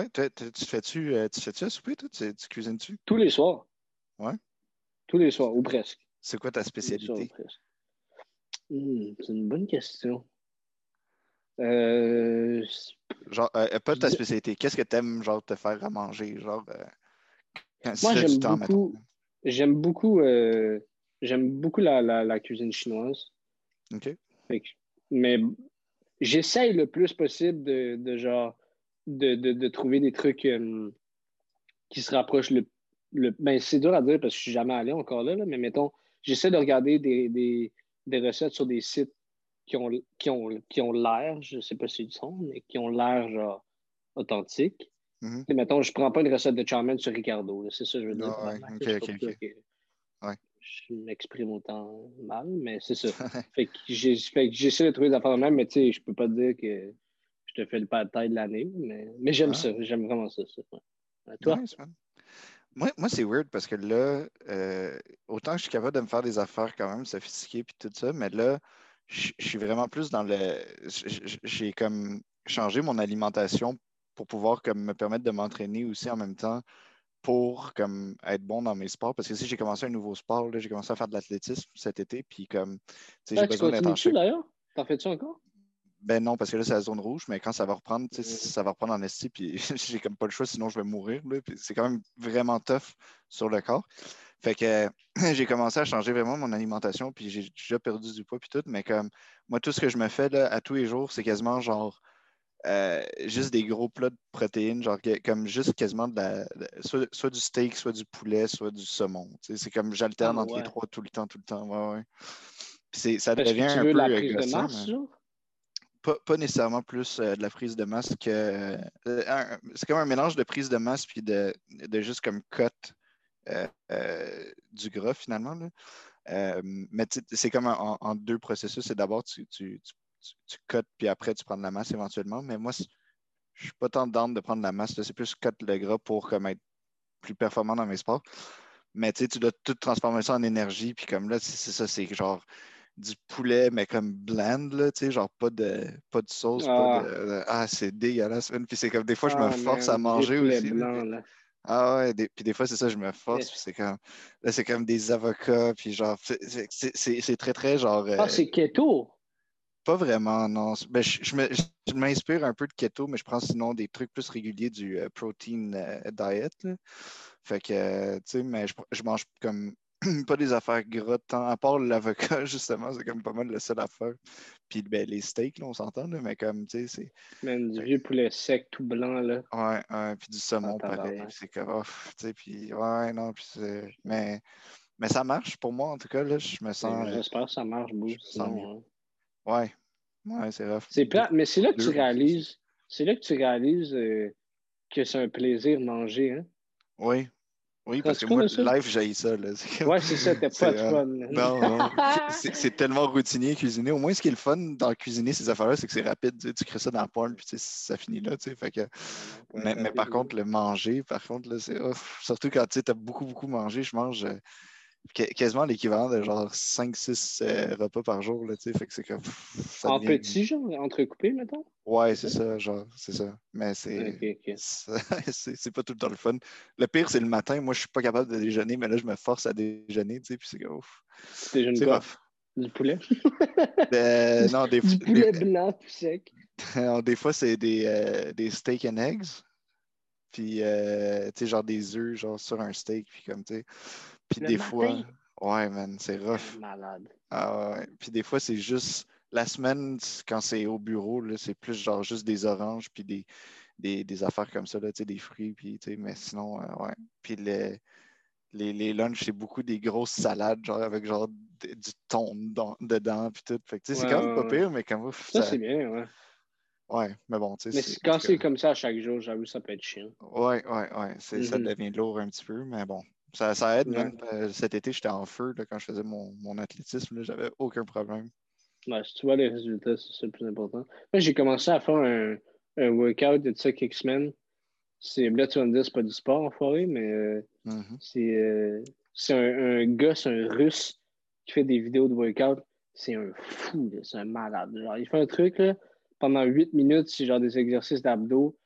Ouais, tu tu fais-tu euh, tu fais-tu à souper, toi? Tu, tu cuisines-tu? Tous les soirs. Ouais. Tous les soirs, ou presque. C'est quoi ta spécialité? Hmm, c'est une bonne question. Euh, Genre, euh, pas ta spécialité. Qu'est-ce que t'aimes, genre, te faire à manger? Genre, euh, quand moi, j'aime beaucoup, j'aime beaucoup, euh, j'aime beaucoup la, la, la cuisine chinoise. OK? Que- mais j'essaye le plus possible de, de genre de, de, de trouver des trucs euh, qui se rapprochent le, le ben c'est dur à dire parce que je suis jamais allé encore là, là, mais mettons, j'essaie de regarder des, des, des recettes sur des sites qui ont qui ont qui ont l'air, je sais pas si ils sont, mais qui ont l'air genre authentiques. Tu sais, Mettons, je prends pas une recette de chow mein sur Ricardo, c'est ça que je veux dire. Ah ouais, que Ouais. Je m'exprime autant mal, mais c'est ça. Fait que j'essaie de trouver des affaires même, mais tu sais, je peux pas te dire que je te fais le pas de taille de l'année, mais, mais j'aime Ah. ça, j'aime vraiment ça. ça. ouais. À toi? Nice. Moi, moi c'est weird parce que là, euh, autant que je suis capable de me faire des affaires quand même sophistiquées puis tout ça, mais là, je je suis vraiment plus dans le. J'ai comme changé mon alimentation pour pouvoir comme me permettre de m'entraîner aussi en même temps pour comme être bon dans mes sports. Parce que si j'ai commencé un nouveau sport, là, j'ai commencé à faire de l'athlétisme cet été, puis comme tu sais, j'ai Ah, tu besoin d'être en d'ailleurs? T'en fais-tu encore? Ben non, parce que là, c'est la zone rouge, mais quand ça va reprendre, tu sais, ça va reprendre en esti, puis j'ai comme pas le choix, sinon je vais mourir. là, puis c'est quand même vraiment tough sur le corps. Fait que j'ai commencé à changer vraiment mon alimentation, puis j'ai déjà perdu du poids, puis tout, mais comme moi, tout ce que je me fais là, à tous les jours, c'est quasiment genre euh, juste des gros plats de protéines, genre comme juste quasiment de la, de- soit, soit du steak, soit du poulet, soit du saumon. tu sais, C'est comme j'alterne Ah, entre les trois tout le temps, tout le temps. Ouais, ouais. Puis ça devient tu un veux peu la prise de gossant, masse, mais- genre? Pas, nécessairement plus euh, de la prise de masse que. euh, c'est comme un mélange de prise de masse puis de, de juste comme cut euh, du gras finalement. là. Mais c'est comme en, deux processus. C'est d'abord tu, tu, tu, tu, cut puis après tu prends de la masse éventuellement. Mais moi, je suis pas tant down de prendre de la masse. C'est plus cut le gras pour comme être plus performant dans mes sports. Mais tu dois tout transformer ça en énergie. Puis comme là, c'est ça, c'est genre du poulet, mais comme bland, là, tu sais, genre pas de, pas de sauce, pas Ah. de. ah, c'est dégueulasse. Puis c'est comme des fois, je me Ah, force man, à manger aussi. là. ah ouais, des- puis des fois, c'est ça, je me force. Puis c'est comme. Là, c'est comme des avocats, puis genre. c'est- très, très genre. euh, Ah, c'est keto! pas vraiment, non. Ben, je, je m'inspire un peu de keto, mais je prends sinon des trucs plus réguliers du euh, protein euh, diet. là. Fait que, euh, tu sais, mais je, je mange comme pas des affaires gras tant, à part l'avocat, justement, c'est comme pas mal la seule affaire. Puis ben, les steaks, là, on s'entend, là, mais comme, tu sais, c'est. Man, du vieux poulet sec tout blanc, là. Ouais, ouais, puis du saumon, Ah, pareil. C'est comme, oh, tu sais, puis ouais, non, puis c'est. Mais, mais ça marche pour moi, en tout cas, là, je me sens. euh, J'espère que ça marche. Sinon, hein. ouais, ouais, c'est rough. C'est plate, mais c'est là que tu réalises, c'est là que tu réalises euh, que c'est un plaisir manger, hein. Oui. Oui, parce que moi, ça? live, j'ai ça. Là. Ouais, c'est ça, t'as C'est, pas de euh, fun. Non, non. C'est c'est tellement routinier cuisiner. Au moins, ce qui est le fun dans cuisiner ces affaires-là, c'est que c'est rapide. Tu, sais, tu crées ça dans le poêle, puis tu sais, ça finit là. Tu sais, fait que... mais, mais par contre, le manger, par contre, là, c'est. Surtout quand tu as beaucoup, beaucoup mangé, je mange euh, quasiment l'équivalent de genre 5-6 euh, repas par jour. Là, tu sais, fait que c'est comme. pff, En devient- petit, genre, entrecoupé, mettons? Ouais, c'est ça, genre, c'est ça. Mais c'est. C'est pas tout le temps le fun. Le pire, c'est le matin. Moi, je suis pas capable de déjeuner, mais là, je me force à déjeuner, tu sais, puis c'est comme, ouf. Tu déjeunes quoi? Du poulet? Euh, non, des, Du des- poulet blanc tout sec. alors, des fois, c'est des, euh, des steak and eggs. Puis, euh, tu sais, genre des œufs, genre sur un steak, puis comme, tu sais. Puis des matin? fois, ouais, man, c'est rough. Malade. Ah ouais. Puis des fois, c'est juste la semaine, quand c'est au bureau, c'est plus genre juste des oranges puis des, des, des affaires comme ça, là, des fruits, puis mais sinon, euh, ouais. Puis le- les, les lunchs, c'est beaucoup des grosses salades, genre avec genre du thon dans- dedans, puis tout. Fait que c'est quand même pas pire, mais comme ouf, Ça, ça- c'est bien, ouais. Ouais, mais bon, tu sais. Mais quand c'est comme ça à chaque jour, j'avoue, ça peut être chiant. Ouais, ouais, ouais. Ça Mhm. devient lourd un petit peu, mais bon. Ça, ça aide Ouais. même. Euh, Cet été, j'étais en feu là, quand je faisais mon, mon athlétisme. là, J'avais aucun problème. Ouais, si tu vois les résultats, c'est ça le plus important. Moi, j'ai commencé à faire un, un workout de ça quelques semaines. C'est, là, tu vas me dire, c'est pas du sport, enfoiré, mais euh, Mhm. c'est, euh, c'est un, un gars, c'est un russe qui fait des vidéos de workout. C'est un fou, c'est un malade. Genre, il fait un truc, là, pendant 8 minutes, c'est genre des exercices d'abdos.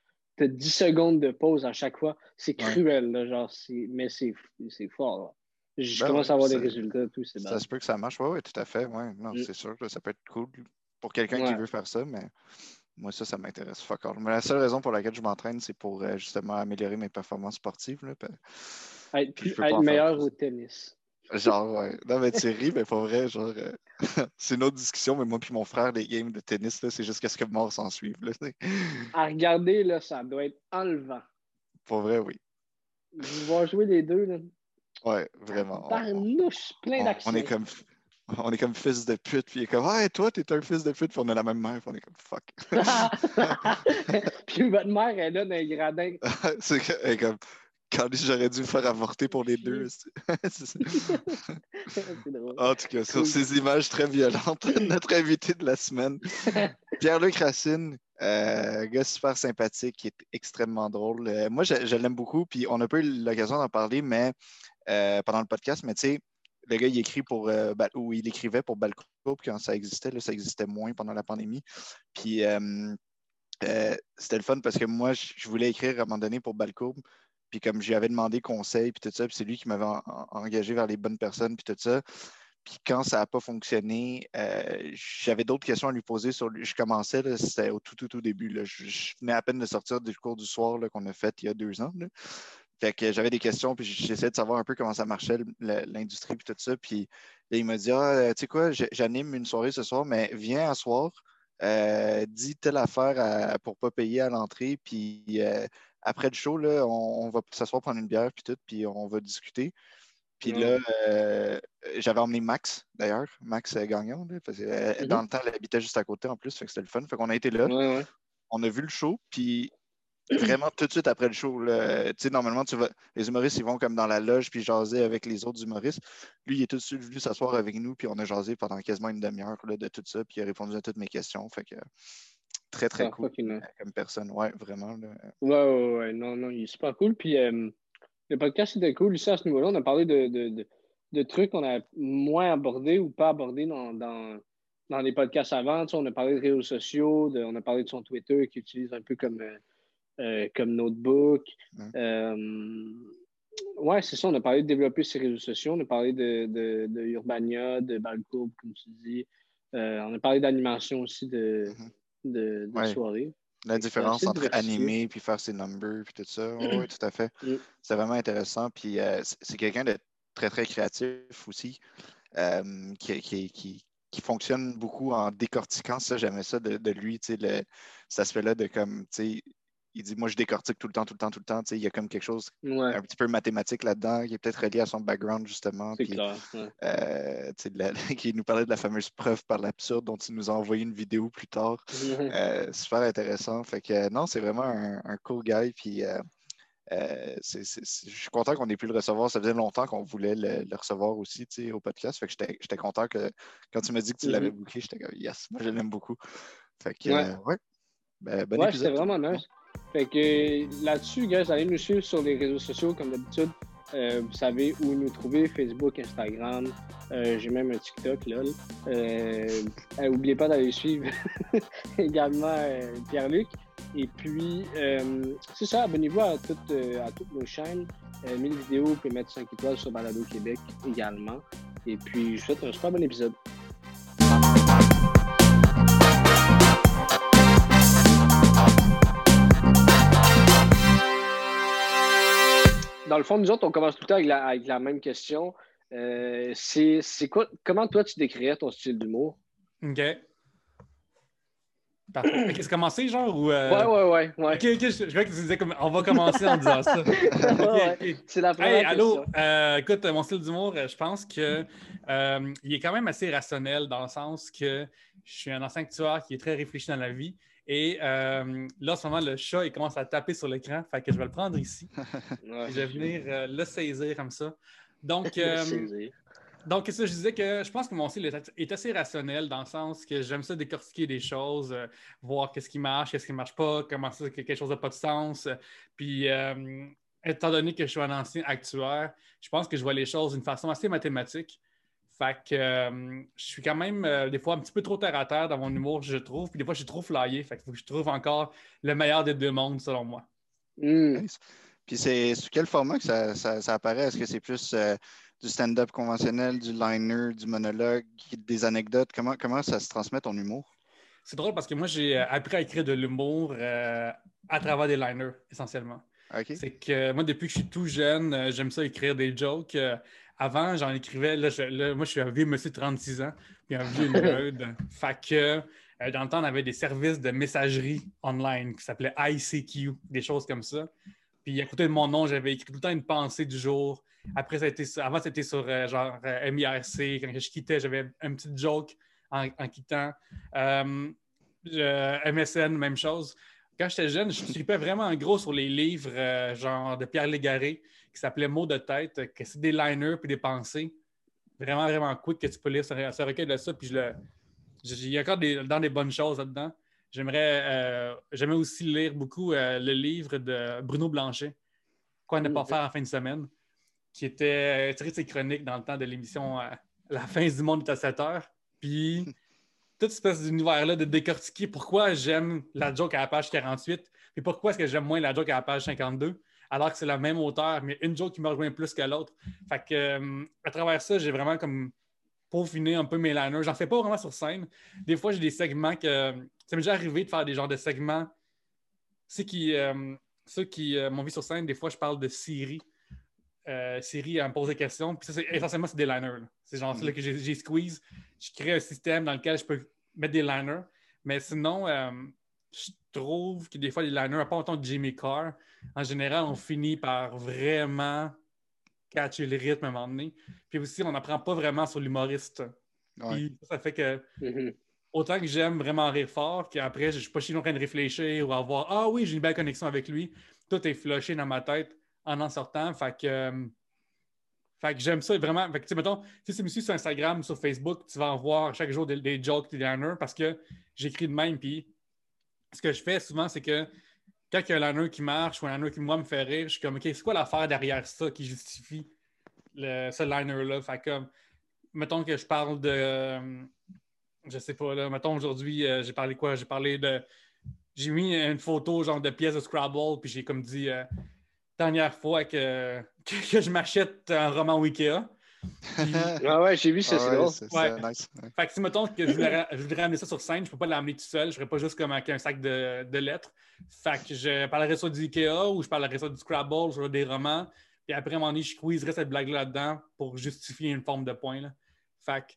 As 10 secondes de pause à chaque fois. C'est cruel, là, genre, mais c'est fort. Je ben commence à avoir des résultats, tout. Ça se peut que ça marche, oui, ouais, tout à fait. Ouais. Non, mm. c'est sûr, que ça peut être cool pour quelqu'un qui veut faire ça, mais moi, ça, ça m'intéresse fuck all. Mais la seule raison pour laquelle je m'entraîne, c'est pour euh, justement améliorer mes performances sportives. Là, être, meilleur au tennis. Genre, ouais. Non, mais tu ris, mais pas vrai. Genre, euh, c'est une autre discussion, mais moi puis mon frère, les games de tennis, c'est juste qu'est-ce que mort s'en suivent. Là, à regarder, là, ça doit être enlevant. Pour vrai, oui. Je vais jouer les deux. Là. Ouais, vraiment. Plein d'actions. On est comme on est comme fils de pute, puis il est comme Ouais, toi, t'es un fils de pute, puis on a la même mère, puis on est comme fuck. puis votre mère, elle est là dans les gradins. c'est comme quand j'aurais dû me faire avorter pour les deux. drôle. En tout cas, sur ces images très violentes, notre invité de la semaine, Pierre-Luc Racine, euh, gars super sympathique, qui est extrêmement drôle. Euh, moi, je, l'aime beaucoup, puis on n'a pas eu l'occasion d'en parler, mais euh, pendant le podcast, mais tu sais, le gars, il écrit pour, euh, ou il écrivait pour Balcourbe quand ça existait. Là, ça existait moins pendant la pandémie. Puis euh, euh, c'était le fun parce que moi, je voulais écrire à un moment donné pour Balcourbe. Puis comme je lui avais demandé conseil, puis tout ça, puis c'est lui qui m'avait engagé vers les bonnes personnes, puis tout ça. Puis quand ça n'a pas fonctionné, j'avais d'autres questions à lui poser sur. Je commençais, c'était au tout, tout, tout début. Là. Je, venais à peine de sortir du cours du soir qu'on a fait il y a deux ans. Fait que j'avais des questions, puis j'essayais de savoir un peu comment ça marchait, l'industrie, puis tout ça. Puis il m'a dit Ah, euh, tu sais quoi, j'anime une soirée ce soir, mais viens à soir, euh, dis telle affaire pour pour pas payer à l'entrée, puis euh, après le show, là, on, va s'asseoir prendre une bière, puis tout, puis on va discuter. Puis là, j'avais emmené Max, d'ailleurs, Max Gagnon, parce que, mm-hmm. dans le temps, elle habitait juste à côté en plus, fait que c'était le fun. Fait qu'on a été là. On a vu le show, puis vraiment tout de suite après le show. Tu sais, normalement, tu vas, les humoristes, ils vont comme dans la loge puis jaser avec les autres humoristes. Lui, il est tout de suite venu s'asseoir avec nous, puis on a jasé pendant quasiment une demi-heure de tout ça, puis il a répondu à toutes mes questions. Fait que très, très ah, cool euh, comme personne. Ouais, vraiment. Là. Ouais, ouais, ouais. Non, non, il est super cool. Puis euh, le podcast était cool aussi à ce niveau-là. On a parlé de, de, de, trucs qu'on a moins abordés ou pas abordés dans, dans, dans les podcasts avant. on a parlé de réseaux sociaux, on a parlé de son Twitter qui utilise un peu comme. Euh, comme Notebook. Euh, ouais, c'est ça. On a parlé de développer ses réseaux sociaux. On a parlé de, de, de Urbania, de Balcourbe, comme tu dis. On a parlé d'animation aussi de, mm-hmm. De, soirée. La différence entre animer puis faire ses numbers puis tout ça. oui, tout à fait. Mm. C'est vraiment intéressant. Puis c'est quelqu'un de très, très créatif aussi, qui, qui, qui, qui, fonctionne beaucoup en décortiquant ça. J'aimais ça de, de lui, tu sais, cet aspect-là de comme, tu sais, il dit Moi, je décortique tout le temps, tout le temps, tout le temps. il y a comme quelque chose un petit peu mathématique là-dedans, qui est peut-être relié à son background, justement. Clair. Euh, qui nous parlait de la fameuse preuve par l'absurde dont il nous a envoyé une vidéo plus tard. Euh, super intéressant. Fait que non, c'est vraiment un, cool guy. Puis euh, je suis content qu'on ait pu le recevoir. Ça faisait longtemps qu'on voulait le, recevoir aussi au podcast. Fait que j'étais content que quand tu m'as dit que tu l'avais mm-hmm. booké, j'étais comme Yes, moi je l'aime beaucoup. Fait que ouais. Ben, ouais, c'était vraiment nice. Fait que là-dessus, guys, allez nous suivre sur les réseaux sociaux comme d'habitude. Euh, vous savez où nous trouver, Facebook, Instagram. Euh, j'ai même un TikTok, là. N'oubliez euh, pas d'aller suivre également Pierre-Luc. Et puis, c'est ça, abonnez-vous à à toutes nos chaînes. 1000 vidéos, vous pouvez mettre 5 étoiles sur Balado Québec également. Et puis, je vous souhaite un super bon épisode. Dans le fond, nous autres, on commence tout le temps avec la, même question. Euh, c'est quoi, comment toi, tu décrirais ton style d'humour? OK. Parfait. Qu'est-ce commencer, genre? Ou, euh... Ouais, ouais, ouais, ouais. Je, crois que tu disais comme on va commencer en disant ça. C'est la première hey, allô, euh, écoute, mon style d'humour, je pense que euh, il est quand même assez rationnel dans le sens que je suis un ancien actuaire qui est très réfléchi dans la vie. Et euh, là, en ce moment, le chat, il commence à taper sur l'écran. Fait que je vais le prendre ici. je vais venir euh, le saisir comme ça. Donc, euh, donc ça, je disais que je pense que mon style est, assez rationnel dans le sens que j'aime ça décortiquer des choses, voir qu'est-ce qui marche, qu'est-ce qui ne marche pas, comment ça, quelque chose n'a pas de sens. Puis, étant donné que je suis un ancien actuaire, je pense que je vois les choses d'une façon assez mathématique. Fait que euh, je suis quand même euh, des fois un petit peu trop terre à terre dans mon humour, je trouve. Puis des fois, je suis trop flyé. Fait qu'il faut que je trouve encore le meilleur des deux mondes, selon moi. Hmm. Nice. Puis c'est sous quel format que ça, ça- ça apparaît? Est-ce que c'est plus euh, du stand-up conventionnel, du liner, du monologue, des anecdotes? Comment, comment ça se transmet ton humour? C'est drôle parce que moi, j'ai appris à écrire de l'humour euh, à travers des liners, essentiellement. C'est que moi, depuis que je suis tout jeune, j'aime ça écrire des jokes. Avant, j'en écrivais. Là, je- là, moi, je suis un vieux monsieur de 36 ans, puis un vieux nerd. fait que euh, dans le temps, on avait des services de messagerie online qui s'appelaient ICQ, des choses comme ça. Puis à côté de mon nom, j'avais écrit tout le temps une pensée du jour. Après, ça a été sur- avant, c'était sur euh, genre euh, MIRC. Quand je quittais, j'avais un petit joke en, en quittant. MSN, même chose. Quand j'étais jeune, je tripais vraiment en gros sur les livres genre de Pierre Légaré qui s'appelait Mots de tête, euh, que c'est des liners puis des pensées. Vraiment, vraiment quick que tu peux lire ce, ce recueil de ça. Puis je le. je- Il y a encore des, dans des bonnes choses là-dedans. J'aimerais euh, j'aimais aussi lire beaucoup euh, le livre de Bruno Blanchet, Quoi ne pas Mhm. faire en fin de semaine, qui était tiré de ses chroniques dans le temps de l'émission euh, La fin du monde est à 7 heures. Puis toute espèce d'univers-là de décortiquer pourquoi j'aime la joke à la page 48 puis pourquoi est-ce que j'aime moins la joke à la page 52 alors que c'est la même auteur, mais une joke qui me rejoint plus que l'autre. Fait que euh, à travers ça, j'ai vraiment comme peaufiné un peu mes liners. J'en fais pas vraiment sur scène. Des fois, j'ai des segments que. Ça m'est déjà arrivé de faire des genres de segments. Ceux qui, euh, ceux qui euh, m'ont vu sur scène, des fois, je parle de Siri. Siri, elle me pose des questions. Puis ça, essentiellement, c'est des liners. C'est genre là, que j'ai squeeze. Je crée un système dans lequel je peux mettre des liners. Mais sinon, je trouve que des fois, les liners, à part autant de Jimmy Carr, en général, on finit par vraiment catcher le rythme à un moment donné. Puis aussi, on n'apprend pas vraiment sur l'humoriste. Ouais. Puis ça fait que Mhm. autant que j'aime vraiment rire fort, qu'après, je ne suis pas chez nous en train de réfléchir ou avoir Ah oui, j'ai une belle connexion avec lui. Tout est flushé dans ma tête en en sortant. Fait que, euh, fait que j'aime ça vraiment. Fait que, tu sais, mettons, si tu me suis sur Instagram, sur Facebook, tu vas en voir chaque jour des, des jokes, des liners parce que j'écris de même. Puis ce que je fais souvent, c'est que quand il y a un liner qui marche ou un liner qui, moi, me fait rire, je suis comme OK, c'est quoi l'affaire derrière ça qui justifie ce liner-là? Fait comme, mettons que je parle de. euh, je sais pas, là, mettons aujourd'hui, euh, j'ai parlé quoi? J'ai parlé de. J'ai mis une photo genre de pièce de Scrabble, puis j'ai comme dit euh, dernière fois que, que, je m'achète un roman Wikea. Puis, Ah ouais, j'ai vu ça, Ah c'est ouais, drôle. nice. Ouais. fait que si mettons que je voudrais, je voudrais amener ça sur scène, je peux pas l'amener tout seul, je ferais pas juste comme avec un sac de, de lettres. Fait que je parlerais soit du Ikea ou je parlerais soit du Scrabble, soit des romans. Puis après, à un moment donné, je squeezerais cette blague-là dedans pour justifier une forme de point. Là. Fait que,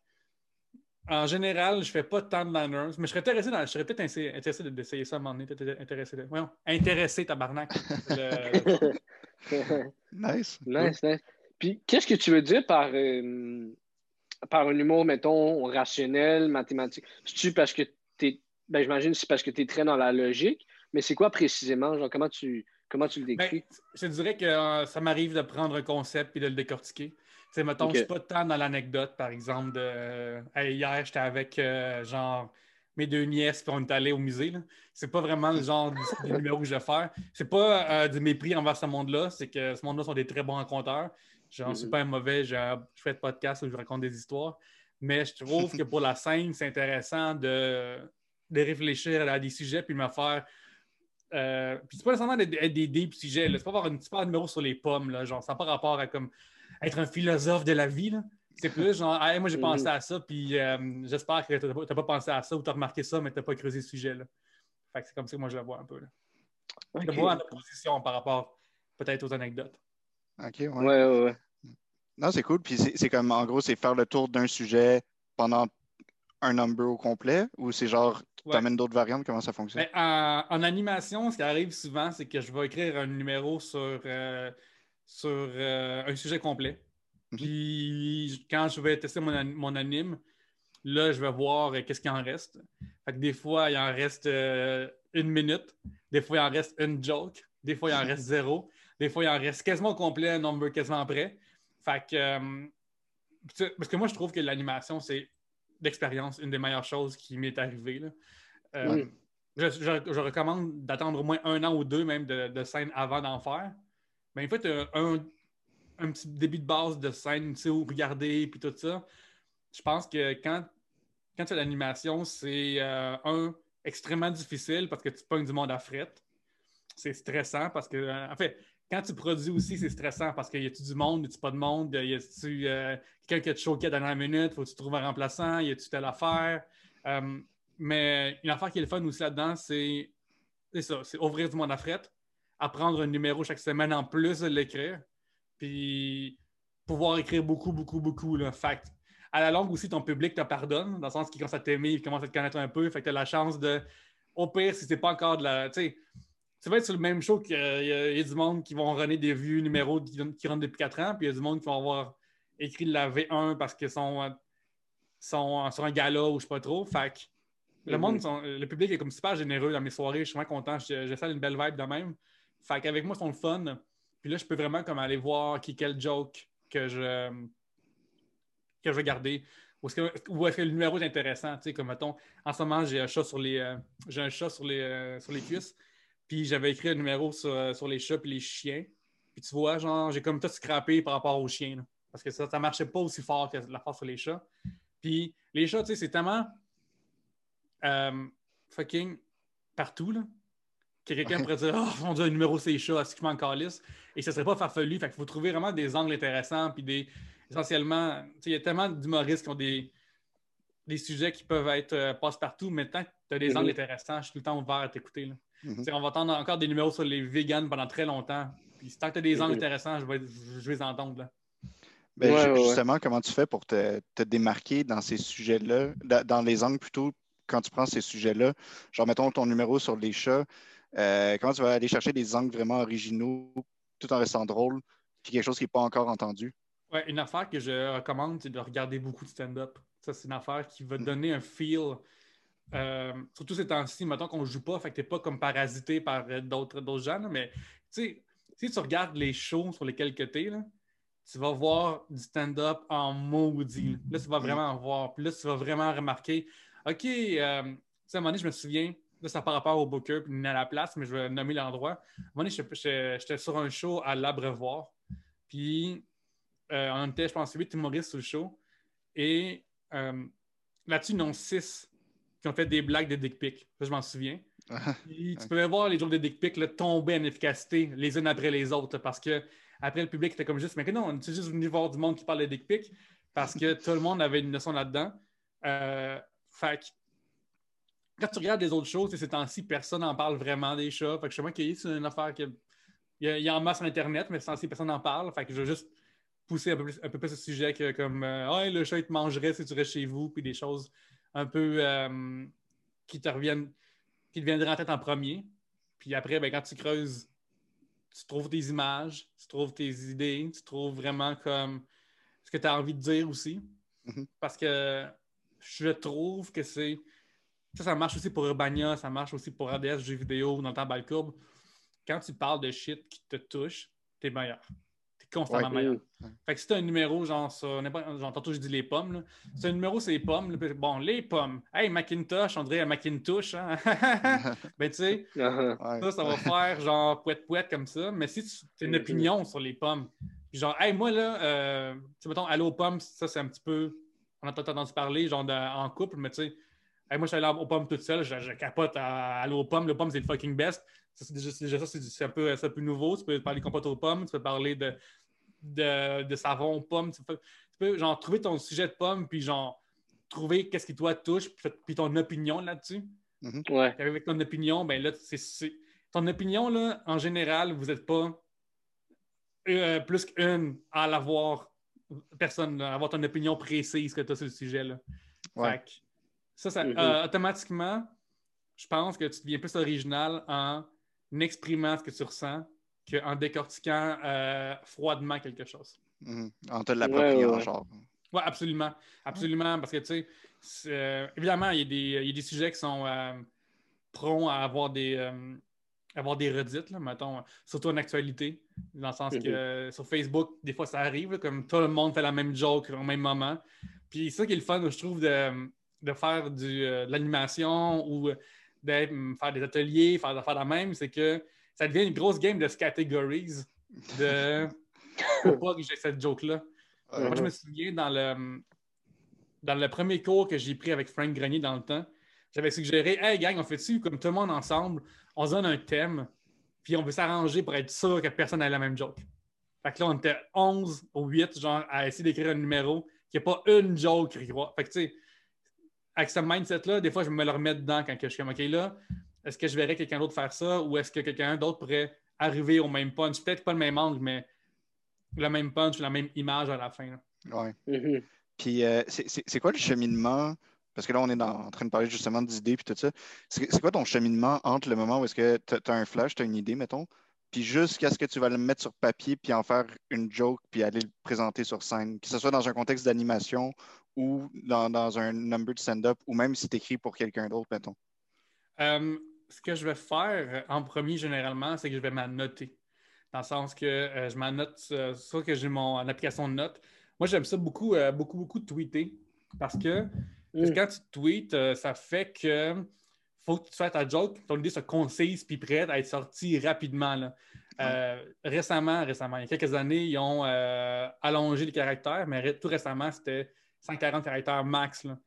en général, je fais pas tant de liners, mais je serais intéressé, dans, je serais peut-être intéressé de- d'essayer ça à un moment donné. Intéressé, de- voyons, intéressé, tabarnak. Le- Nice. nice, nice. Puis, qu'est-ce que tu veux dire par, euh, par un humour, mettons, rationnel, mathématique? C'est-tu parce que t'es. Ben, j'imagine que c'est parce que tu es très dans la logique, mais c'est quoi précisément? Genre, comment tu, comment tu le Ben, décris? je dirais que euh, ça m'arrive de prendre un concept et de le décortiquer. Tu sais, mettons, Ok. je suis pas tant dans l'anecdote, par exemple, de euh, Hey, hier, j'étais avec genre mes deux nièces puis on est allé au musée. là. C'est pas vraiment le genre de, numéro que je vais faire. C'est pas euh, du mépris envers ce monde-là, c'est que ce monde-là sont des très bons raconteurs. J'en suis pas mauvais, je, je fais de podcast où je raconte des histoires. Mais je trouve que pour la scène, c'est intéressant de, de réfléchir à des sujets puis me faire euh, puis c'est pas nécessairement des, des, deep sujets. là. C'est pas avoir une super numéro sur les pommes. Là, genre, ça n'a pas rapport à comme être un philosophe de la vie. là. C'est plus genre, Hey, moi j'ai pensé Mhm. à ça, puis euh, j'espère que tu n'as pas, t'as pas pensé à ça ou tu as remarqué ça, mais tu n'as pas creusé ce sujet-là. Fait que c'est comme ça que moi je le vois un peu. Là. Je le vois en opposition par rapport peut-être aux anecdotes. OK, ouais. Ouais, ouais, ouais. Non, c'est cool. Puis c'est c'est comme, en gros, c'est faire le tour d'un sujet pendant un number au complet ou c'est genre, tu Ouais. amènes d'autres variantes? Comment ça fonctionne? Mais en, en animation, ce qui arrive souvent, c'est que je vais écrire un numéro sur, euh, sur euh, un sujet complet. Mhm. Puis quand je vais tester mon, mon anime, là, je vais voir euh, qu'est-ce qu'il en reste. Fait que des fois, il en reste euh, une minute. Des fois, il en reste une joke. Des fois, il en reste zéro. Des fois, il en reste quasiment au complet, un number quasiment près. Fait que, euh, tu parce que moi, je trouve que l'animation, c'est d'expérience une des meilleures choses qui m'est arrivée. là. Euh, je, je- je recommande d'attendre au moins un an ou deux même de, de scène avant d'en faire. Mais en fait, un, un- un petit début de base de scène, tu sais, où regarder, puis tout ça. je pense que quand, quand tu fais l'animation, c'est euh, un extrêmement difficile parce que tu pognes du monde à fret. C'est stressant parce que, euh, en fait, quand tu produis aussi, c'est stressant parce qu'il y a-tu du monde, y a-tu pas de monde, y a-tu euh, quelqu'un qui a te choqué à la dernière minute, faut-tu trouver un remplaçant, y a-tu telle affaire. mais une affaire qui est le fun aussi là-dedans, c'est ça, c'est ouvrir du monde à fret, apprendre un numéro chaque semaine en plus de l'écrire, puis pouvoir écrire beaucoup, beaucoup, beaucoup. Là. Fait à la longue aussi, ton public te pardonne, dans le sens qu'il commence à t'aimer, il commence à te connaître un peu. Fait que tu as la chance de, au pire, si c'est pas encore de la. Tu sais, tu vas être sur le même show qu'il y, a du monde qui vont runner des vieux numéros qui, qui rentrent depuis 4 ans, puis il y a du monde qui vont avoir écrit de la V1 parce qu'ils sont, sont sur un gala ou je sais pas trop. Fait que le monde, mm-hmm. le public est comme super généreux dans mes soirées. Je suis vraiment content. J'essaie une belle vibe de même. Fait qu'avec moi, ils sont le fun. Puis là, je peux vraiment comme aller voir qui quel joke que je que je vais garder. Ou est-ce que, le numéro est intéressant? Tu sais, comme mettons, en ce moment, j'ai un chat sur les, euh, j'ai un chat sur les, euh, sur les cuisses. Puis j'avais écrit un numéro sur, euh, sur, les chats et les chiens. Puis tu vois, genre, j'ai comme tout scrappé par rapport aux chiens. parce que ça ne marchait pas aussi fort que la force sur les chats. Puis les chats, tu sais, c'est tellement fucking partout, là que quelqu'un pourrait dire Oh mon dieu, le numéro c'est chat, est-ce qu'il manque lisse? Et ce ne serait pas farfelu. Fait qu'il faut trouver vraiment des angles intéressants. Puis des. Essentiellement, il y a tellement d'humoristes qui ont des, des sujets qui peuvent être euh, passe-partout, mais tant que tu as des angles mm-hmm. intéressants, je suis tout le temps ouvert à t'écouter. Mm-hmm. On va entendre encore des numéros sur les vegans pendant très longtemps. Puis tant que tu as des angles mm-hmm. intéressants, je vais, je vais les entendre. Là. Ben, justement, comment tu fais pour te, te démarquer dans ces sujets-là, dans les angles plutôt, quand tu prends ces sujets-là? Genre, mettons ton numéro sur les chats, euh, comment tu vas aller chercher des angles vraiment originaux tout en restant drôle, puis quelque chose qui n'est pas encore entendu? Ouais, une affaire que je recommande, c'est de regarder beaucoup de stand-up. Ça, c'est une affaire qui va te mm. donner un feel. Euh, surtout ces temps-ci, mettons qu'on ne joue pas, fait que tu n'es pas comme parasité par euh, d'autres, d'autres gens. mais tu sais, si tu regardes les shows sur lesquels tu es, tu vas voir du stand-up en maudit. Là, tu vas vraiment voir. Puis là, tu vas vraiment remarquer, OK, euh, à un moment donné, je me souviens, Là, ça par rapport au Booker puis à la place, mais je vais nommer l'endroit. À un moment j'étais sur un show à l'Abrevoir. Puis, euh, on était, je pense, huit humoristes sur le show. Et euh, là-dessus, ils en ont six qui ont fait des blagues de dick pic. je m'en souviens. Puis, tu pouvais voir les jours de dick pic tomber en efficacité les unes après les autres parce que après, le public était comme juste, mais que non, on est juste venu voir du monde qui parle de dick pic parce que tout le monde avait une leçon là-dedans. Euh, fait quand tu regardes les autres choses, ces temps-ci, personne n'en parle vraiment des chats. Fait que je sais pas qu'il c'est une affaire qui. Il y, a, en masse sur Internet, mais ces personne n'en parle. Fait que je veux juste pousser un peu plus, un peu plus ce sujet que comme euh, le chat il te mangerait si tu restes chez vous, puis des choses un peu euh, qui te reviennent, qui te viendraient en tête en premier. Puis après, ben, quand tu creuses, tu trouves des images, tu trouves tes idées, tu trouves vraiment comme ce que tu as envie de dire aussi. Mm-hmm. Parce que je trouve que c'est ça, ça marche aussi pour Urbania, ça marche aussi pour ADS, jeux vidéo, dans ta balle courbe. Quand tu parles de shit qui te touche, t'es meilleur. Constamment meilleur. Fait que si t'as un numéro, genre, sur, genre tantôt je dis les pommes, là. Si un numéro, c'est les pommes, bon, les pommes. Hey, Macintosh, on dirait Macintosh, hein? ben, tu sais, uh-huh. ça, ça va faire genre pouette-pouette comme ça. Mais si tu as une opinion sur les pommes, genre, hey, moi, là, euh, tu sais, mettons, allô pommes, ça, c'est un petit peu, on a entendu parler, genre, en couple, mais tu sais, moi, je suis allé aux pommes toute seule, je, capote à, aller aux pommes. Le pomme, c'est le fucking best. C'est déjà, ça, c'est un peu, un peu nouveau. Tu peux parler de compote aux pommes, tu peux parler de, de, de savon aux pommes. Tu peux, genre, trouver ton sujet de pommes, puis genre, trouver qu'est-ce qui toi touche, puis, ton opinion là-dessus. Mm-hmm. ouais. Avec ton opinion, ben là, c'est. Ton opinion, là, en général, vous n'êtes pas euh, plus qu'une à l'avoir, personne, à avoir ton opinion précise que tu as sur le sujet. Là. Ouais. Ça, ça mm-hmm. euh, automatiquement, je pense que tu deviens plus original en exprimant ce que tu ressens qu'en décortiquant euh, froidement quelque chose. Mm-hmm. En te l'appropriant, genre. Oui, absolument. Absolument. Parce que, tu sais, euh, évidemment, il y, a des sujets qui sont prompts à avoir des, avoir des redites, là, mettons, surtout en actualité. Dans le sens que mm-hmm. sur Facebook, des fois, ça arrive, comme tout le monde fait la même joke au même moment. Puis, ça qui est le fun, je trouve, de de faire du, euh, de l'animation ou de mm, faire des ateliers, faire des affaires la même, c'est que ça devient une grosse game de categories de faut pas que j'ai cette joke-là. Moi, je me souviens dans le dans le premier cours que j'ai pris avec Frank Grenier dans le temps, j'avais suggéré Hey gang, on fait-tu comme tout le monde ensemble, on se donne un thème, puis on veut s'arranger pour être sûr que personne n'a la même joke. Fait que là, on était 11 ou 8, genre, à essayer d'écrire un numéro qui n'a pas une joke qui Fait que tu sais, avec ce mindset-là, des fois, je me le remets dedans quand je suis comme OK là, est-ce que je verrais quelqu'un d'autre faire ça ou est-ce que quelqu'un d'autre pourrait arriver au même punch? Peut-être pas le même angle, mais le même punch, la même image à la fin. Oui. Mm-hmm. Puis euh, c'est quoi le cheminement? Parce que là, on est en train de parler justement d'idées et tout ça. C'est quoi ton cheminement entre le moment où est-ce que tu as, un flash, tu as une idée, mettons, puis jusqu'à ce que tu vas le mettre sur papier, puis en faire une joke, puis aller le présenter sur scène, que ce soit dans un contexte d'animation ou dans, un number de stand-up, ou même si tu écris pour quelqu'un d'autre, mettons? Euh, ce que je vais faire en premier, généralement, c'est que je vais m'annoter. Dans le sens que euh, je m'annote, euh, soit que j'ai mon application de notes. Moi, j'aime ça beaucoup, beaucoup, beaucoup de tweeter. Parce que, mm. quand tu tweets, ça fait que faut que tu fasses ta joke, ton idée soit concise puis prête à être sortie rapidement. récemment, récemment, il y a quelques années, ils ont allongé les caractères, mais tout récemment, c'était 140 caractères max. Là.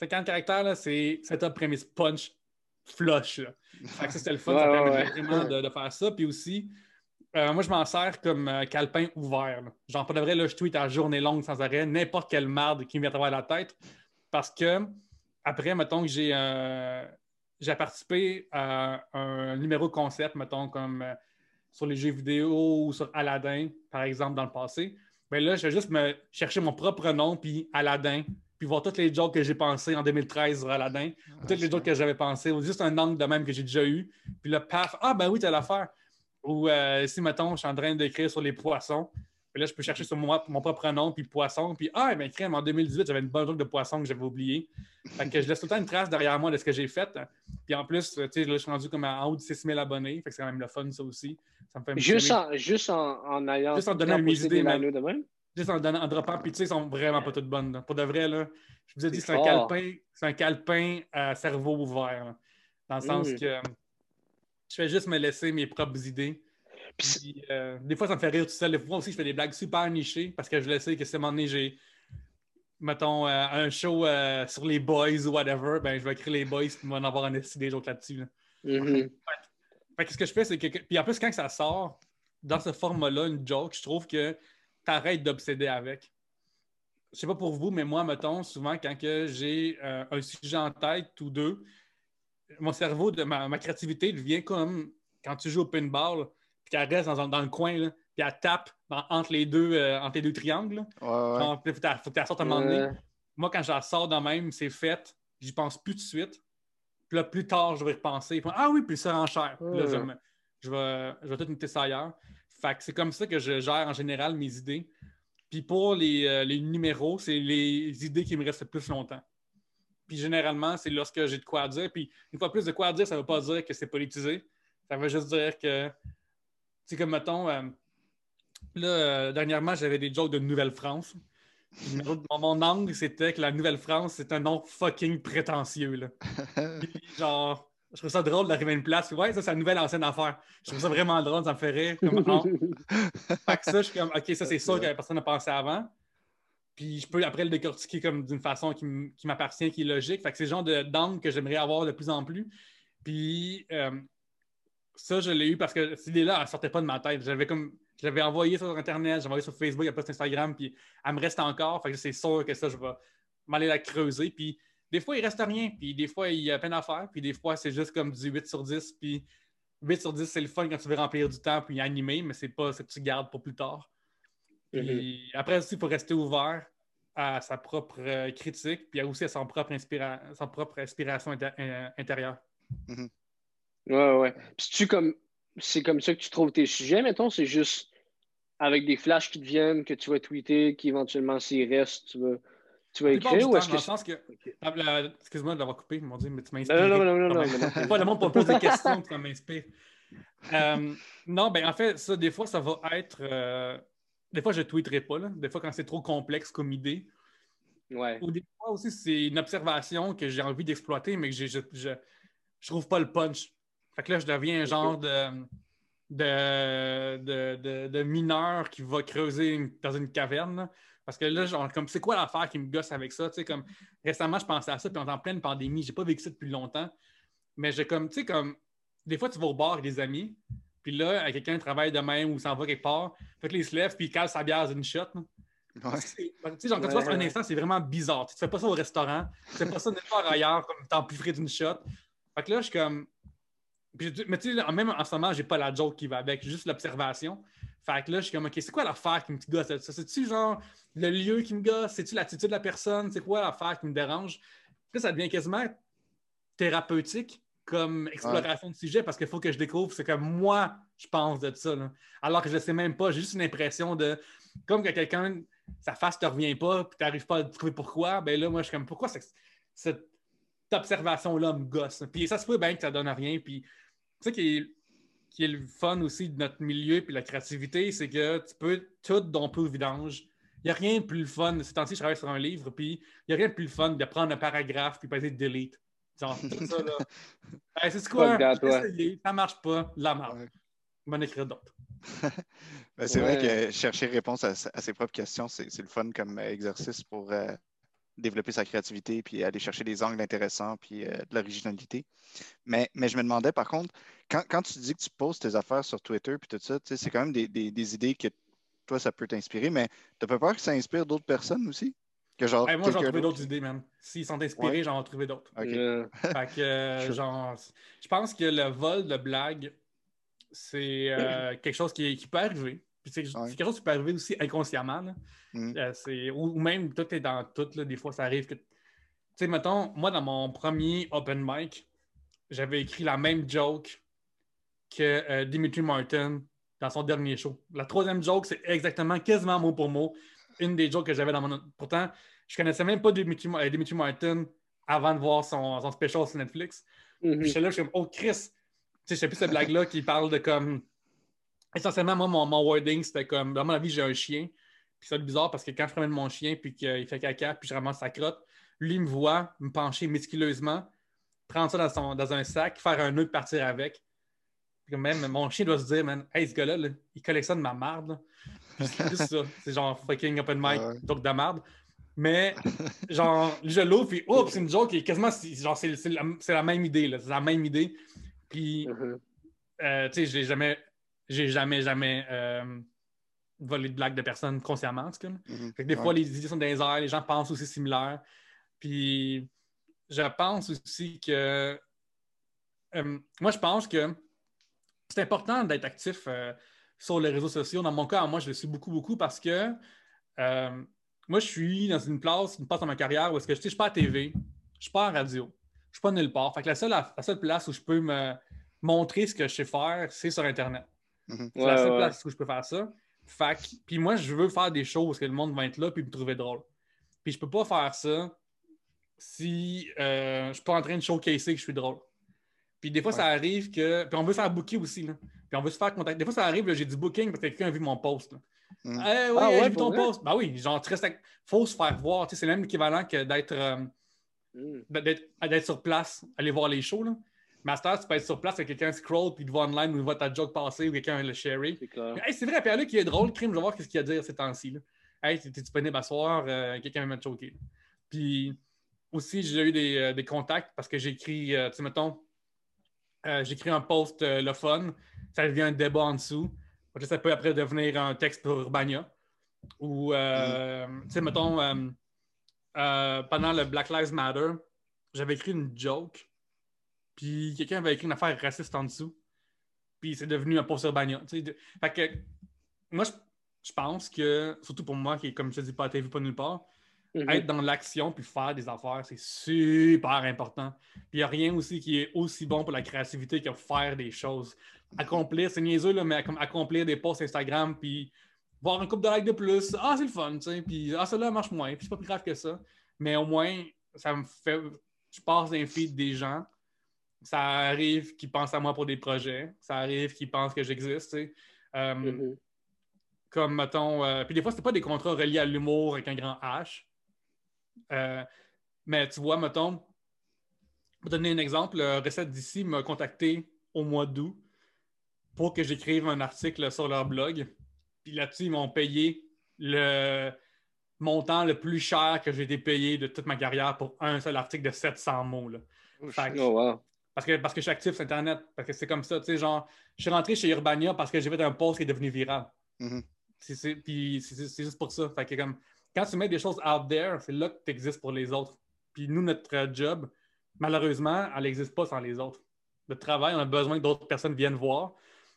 50 caractères, c'est setup, premise, punch, flush. ça, c'était le fun. ça permet vraiment de, faire ça. Puis aussi, euh, moi, je m'en sers comme euh, calepin ouvert. Genre, pas de vrai, là, je tweet à journée longue sans arrêt, n'importe quelle marde qui me vient à travers la tête. Parce que, après, mettons que j'ai euh, j'ai participé à un numéro concept, mettons, comme sur les jeux vidéo ou sur Aladdin, par exemple, dans le passé. Mais là, je vais juste me chercher mon propre nom, puis Aladdin, puis voir toutes les jokes que j'ai pensé en 2013 sur Aladdin, toutes les jokes que j'avais pensé, ou juste un angle de même que j'ai déjà eu. Puis là, paf, ah ben oui, t'as l'affaire. Ou euh, si, mettons, je suis en train d'écrire sur les poissons, puis là, je peux chercher sur moi, mon propre nom, puis poisson, puis ah, ben crème, en 2018, j'avais une bonne joke de poisson que j'avais oublié. Fait que je laisse tout le temps une trace derrière moi de ce que j'ai fait. Puis en plus, tu sais, là, je suis rendu comme en haut de 6 000 abonnés, fait que c'est quand même le fun, ça aussi. juste, en, juste en, en. Juste en donnant mes idées, de même? Juste en, donnant, en droppant, puis tu sais, ils sont vraiment pas toutes bonnes. Pour de vrai, là, je vous ai dit, c'est un calepin, c'est un calepin à cerveau ouvert. dans le sens que je fais juste me laisser mes propres idées. Puis, euh, des fois, ça me fait rire tout seul. Des fois aussi, je fais des blagues super nichées parce que je le sais que si à un moment donné, j'ai, mettons, euh, un show euh, sur les boys ou whatever, ben, je vais écrire les boys et on va en avoir un des autres là-dessus. Là. Mm-hmm. fait, que ce que je fais, c'est que. Puis en plus, quand ça sort dans ce format-là, une joke, je trouve que tu arrêtes d'obséder avec. Je sais pas pour vous, mais moi, mettons, souvent, quand j'ai un sujet en tête ou deux, mon cerveau, de ma, créativité devient comme quand tu joues au pinball puis qu'elle reste dans, le coin, là, puis elle tape entre, les deux, euh, entre les deux triangles. Il faut que tu la sortes à un moment donné. Moi, quand je la sors de même, c'est fait, j'y pense plus tout de suite. Puis là, plus tard, je vais repenser. ah oui, puis ça enchère. Puis là, je, je, vais, je vais tout noter ça ailleurs. Fait que c'est comme ça que je gère en général mes idées. Puis pour les, euh, les numéros, c'est les idées qui me restent le plus longtemps. Puis généralement, c'est lorsque j'ai de quoi dire. Puis une fois plus de quoi dire, ça ne veut pas dire que c'est politisé. Ça veut juste dire que c'est comme, mettons, euh, là, euh, dernièrement, j'avais des jokes de Nouvelle-France. Mon, angle, c'était que la Nouvelle-France, c'est un nom fucking prétentieux. Là. genre, je trouve ça drôle d'arriver à une place. Ouais, ça, c'est la nouvelle ancienne affaire. Je trouve ça vraiment drôle, ça me fait rire. Comme, fait que ça, je suis comme, OK, ça, c'est sûr que personne n'a pensé avant. Puis je peux après le décortiquer comme d'une façon qui m'appartient, qui est logique. Fait que c'est le genre d'angle que j'aimerais avoir de plus en plus. Puis euh, ça, je l'ai eu parce que cette idée-là, elle ne sortait pas de ma tête. J'avais comme. Je l'avais envoyé sur Internet, j'avais envoyé sur Facebook, après sur Instagram, puis elle me reste encore. Fait que c'est sûr que ça, je vais m'aller la creuser. Puis des fois, il reste rien, puis des fois, il y a peine à faire, puis des fois, c'est juste comme du 8 sur 10, puis 8 sur 10, c'est le fun quand tu veux remplir du temps, puis animer, mais c'est pas ce que tu gardes pour plus tard. Puis mm-hmm. après aussi, il faut rester ouvert à sa propre euh, critique, puis aussi à son propre, son propre inspiration euh, intérieure. Mm-hmm. Ouais, ouais. Puis comme c'est comme ça que tu trouves tes sujets, mettons, c'est juste avec des flashs qui te viennent, que tu vas tweeter, qui éventuellement s'il reste, tu vas, tu vas écrire ou est-ce que. Que... Ah, excuse-moi de l'avoir coupé, mon Dieu, mais tu m'inspires. Non, non, non, non, non. Pas le monde pour poser des questions, ça m'inspire. Euh, non, ben en fait, ça, des fois, ça va être. Euh, des fois, je ne tweeterai pas, là. Des fois, quand c'est trop complexe comme idée. Ouais. Ou des fois aussi, c'est une observation que j'ai envie d'exploiter, mais que je, je, je, trouve pas le punch. Fait que là, je deviens un genre de, de, de, de, mineur qui va creuser dans une caverne. Parce que là, genre, comme, c'est quoi l'affaire qui me gosse avec ça? Tu sais, comme, récemment, je pensais à ça, puis on est en pleine pandémie. J'ai pas vécu ça depuis longtemps. Mais j'ai comme, tu sais, comme, des fois, tu vas au bar avec des amis, puis là, quelqu'un travaille de même ou s'en va quelque part. Fait que là, il se lève, puis il cale sa bière dans une shot. Ouais. Tu sais, genre, quand tu vas sur un instant, c'est vraiment bizarre. Tu fais pas ça au restaurant, tu fais pas ça nulle part ailleurs, comme t'en plus frais d'une shot. Fait que là, je suis comme. Puis, mais tu sais, même en ce moment, j'ai pas la joke qui va avec, juste l'observation. Fait que là, je suis comme, OK, c'est quoi l'affaire qui me gosse? Ça, c'est-tu genre le lieu qui me gosse? C'est-tu l'attitude de la personne? C'est quoi l'affaire qui me dérange? Puis ça devient quasiment thérapeutique comme exploration de sujet parce qu'il faut que je découvre ce que moi, je pense de ça. là. Alors que je ne sais même pas. J'ai juste une impression de. Comme que quelqu'un, sa face ne te revient pas, puis tu n'arrives pas à trouver pourquoi. Ben là, moi, je suis comme, pourquoi c'est- cette observation-là me gosse? Puis ça se peut bien que ça donne à rien. Puis ça qui est, qui est le fun aussi de notre milieu puis la créativité, c'est que tu peux tout don peu au vidange. Il n'y a rien de plus le fun. Ces temps-ci, je travaille sur un livre, puis il n'y a rien de plus le fun de prendre un paragraphe puis passer delete. Genre, tout ça, là. Hey, c'est quoi? Essayé, ça marche pas, la marque. Ouais. Je vais en écrire d'autres. Ben, c'est vrai que chercher réponse à, à ses propres questions, c'est c'est le fun comme exercice pour euh, développer sa créativité, puis aller chercher des angles intéressants, puis euh, de l'originalité. Mais, mais je me demandais, par contre, quand, quand tu dis que tu poses tes affaires sur Twitter, puis tout ça, tu sais, c'est quand même des, des- des idées que toi, ça peut t'inspirer, mais t'as pas peur que ça inspire d'autres personnes aussi? Que genre, Hey, moi, j'en trouvé d'autre- d'autres idées, man. S'ils sont inspirés, Ouais. j'en ai trouvé d'autres. Ok. Euh, Fait que, euh, genre, je pense que le vol de blague, c'est euh, quelque chose qui, qui peut arriver. C'est Ouais. quelque chose qui peut arriver aussi inconsciemment. là. Mm. Euh, c'est- ou, ou même tout est dans tout. Là, des fois, ça arrive que. Tu sais, mettons, moi, dans mon premier open mic, j'avais écrit la même joke que euh, Dimitri Martin dans son dernier show. La troisième joke, c'est exactement, quasiment mot pour mot, une des jokes que j'avais dans mon. Pourtant, je connaissais même pas Dimitri, euh, Dimitri Martin avant de voir son, son special sur Netflix. mhm. Puis j'étais là, je suis comme, oh Chris, tu sais, je sais plus cette blague-là qui parle de comme. Essentiellement, moi, mon, mon wording, c'était comme, dans mon avis, j'ai un chien. Puis c'est bizarre parce que quand je promène mon chien, puis qu'il fait caca, puis je ramasse sa crotte, lui il me voit me pencher méticuleusement, prendre ça dans, son, dans un sac, faire un nœud, partir avec. Puis même mon chien doit se dire, man, hey, ce gars-là, là, il collectionne ma marde. c'est juste ça. C'est genre fucking open mic, Ouais. donc de marde. Mais, genre, je l'ouvre, puis, oups, c'est une joke est quasiment, c'est- genre, c'est c'est la, c'est la même idée, là. C'est la même idée. Puis, Mhm. euh, tu sais, j'ai jamais, j'ai jamais, jamais euh, volé de blagues de personnes consciemment, en tout cas. Mhm. Fait que des Ouais. fois, les idées sont dans les airs, les gens pensent aussi similaire. Puis, je pense aussi que. euh, moi, je pense que c'est important d'être actif euh, sur les réseaux sociaux. Dans mon cas, moi, je le suis beaucoup, beaucoup parce que moi, je suis dans une place, une place dans ma carrière où est-ce que je suis pas à TV, je suis pas à radio, je suis pas nulle part. Fait que la seule, la seule place où je peux me montrer ce que je sais faire, c'est sur Internet. Mhm. C'est la seule Ouais, ouais. place où je peux faire ça. Puis moi, je veux faire des choses que le monde va être là puis me trouver drôle. Puis je peux pas faire ça si euh, je suis pas en train de showcaser que je suis drôle. Puis des fois, Ouais. ça arrive que. Puis on veut se faire booker aussi. Là. Puis on veut se faire contacter. Des fois, ça arrive, là, j'ai du booking parce que quelqu'un a vu mon post. Là. Mm. Eh oui, Ah hey, ouais, j'ai vu ton vrai? post. Ben oui, genre, avec- faut se faire voir. Tu sais, c'est même l'équivalent que d'être euh, Mhm. d'être d'être sur place, aller voir les shows. Là. Master, tu peux être sur place avec quelqu'un scroll puis te voit online ou il voit ta joke passer ou quelqu'un le sharer. C'est clair. Hey, c'est vrai, Pierre-Luc, qui est drôle, crime, je vais voir ce qu'il y a à dire ces temps-ci. là. Hey, t'es disponible à soir, euh, quelqu'un va me choquer. Puis aussi, j'ai eu des, euh, des contacts parce que j'ai écrit, euh, tu sais, mettons, euh, j'ai écrit un post le fun, ça devient un débat en dessous. Là, ça peut après devenir un texte pour Urbania. Ou, euh, tu sais, mettons, pendant le Black Lives Matter, j'avais écrit une joke, puis quelqu'un avait écrit une affaire raciste en dessous, puis c'est devenu un post Urbania. De- Fait que, moi, je, je pense que, surtout pour moi, qui est, comme je te dis, pas à TV, pas nulle part, Mhm. être dans l'action puis faire des affaires, c'est super important. Puis il n'y a rien aussi qui est aussi bon pour la créativité que faire des choses. Accomplir, c'est niaiseux, là, mais accomplir des posts Instagram puis voir un couple de likes de plus, ah, c'est le fun, tu sais, puis ah, cela marche moins, puis c'est pas plus grave que ça. Mais au moins, ça me fait. Je passe d'un feed des gens. Ça arrive qu'ils pensent à moi pour des projets. Ça arrive qu'ils pensent que j'existe. Euh, Mhm. comme, mettons, euh, puis des fois, c'est pas des contrats reliés à l'humour avec un grand H. Euh, mais tu vois, mettons, pour donner un exemple, Recette d'ici m'a contacté au mois d'août pour que j'écrive un article sur leur blog. Puis là-dessus, ils m'ont payé le montant le plus cher que j'ai été payé de toute ma carrière pour un seul article de 700 mots. Là. Fait que- Oh, wow. Parce, que, parce que je suis actif sur Internet. Parce que c'est comme ça. Tu sais, genre, je suis rentré chez Urbania parce que j'ai fait un post qui est devenu viral. Mhm. C'est- Puis juste pour ça. Fait que comme, quand tu mets des choses out there, c'est là que tu existes pour les autres. Puis nous, notre job, malheureusement, elle n'existe pas sans les autres. Le travail, on a besoin que d'autres personnes viennent voir,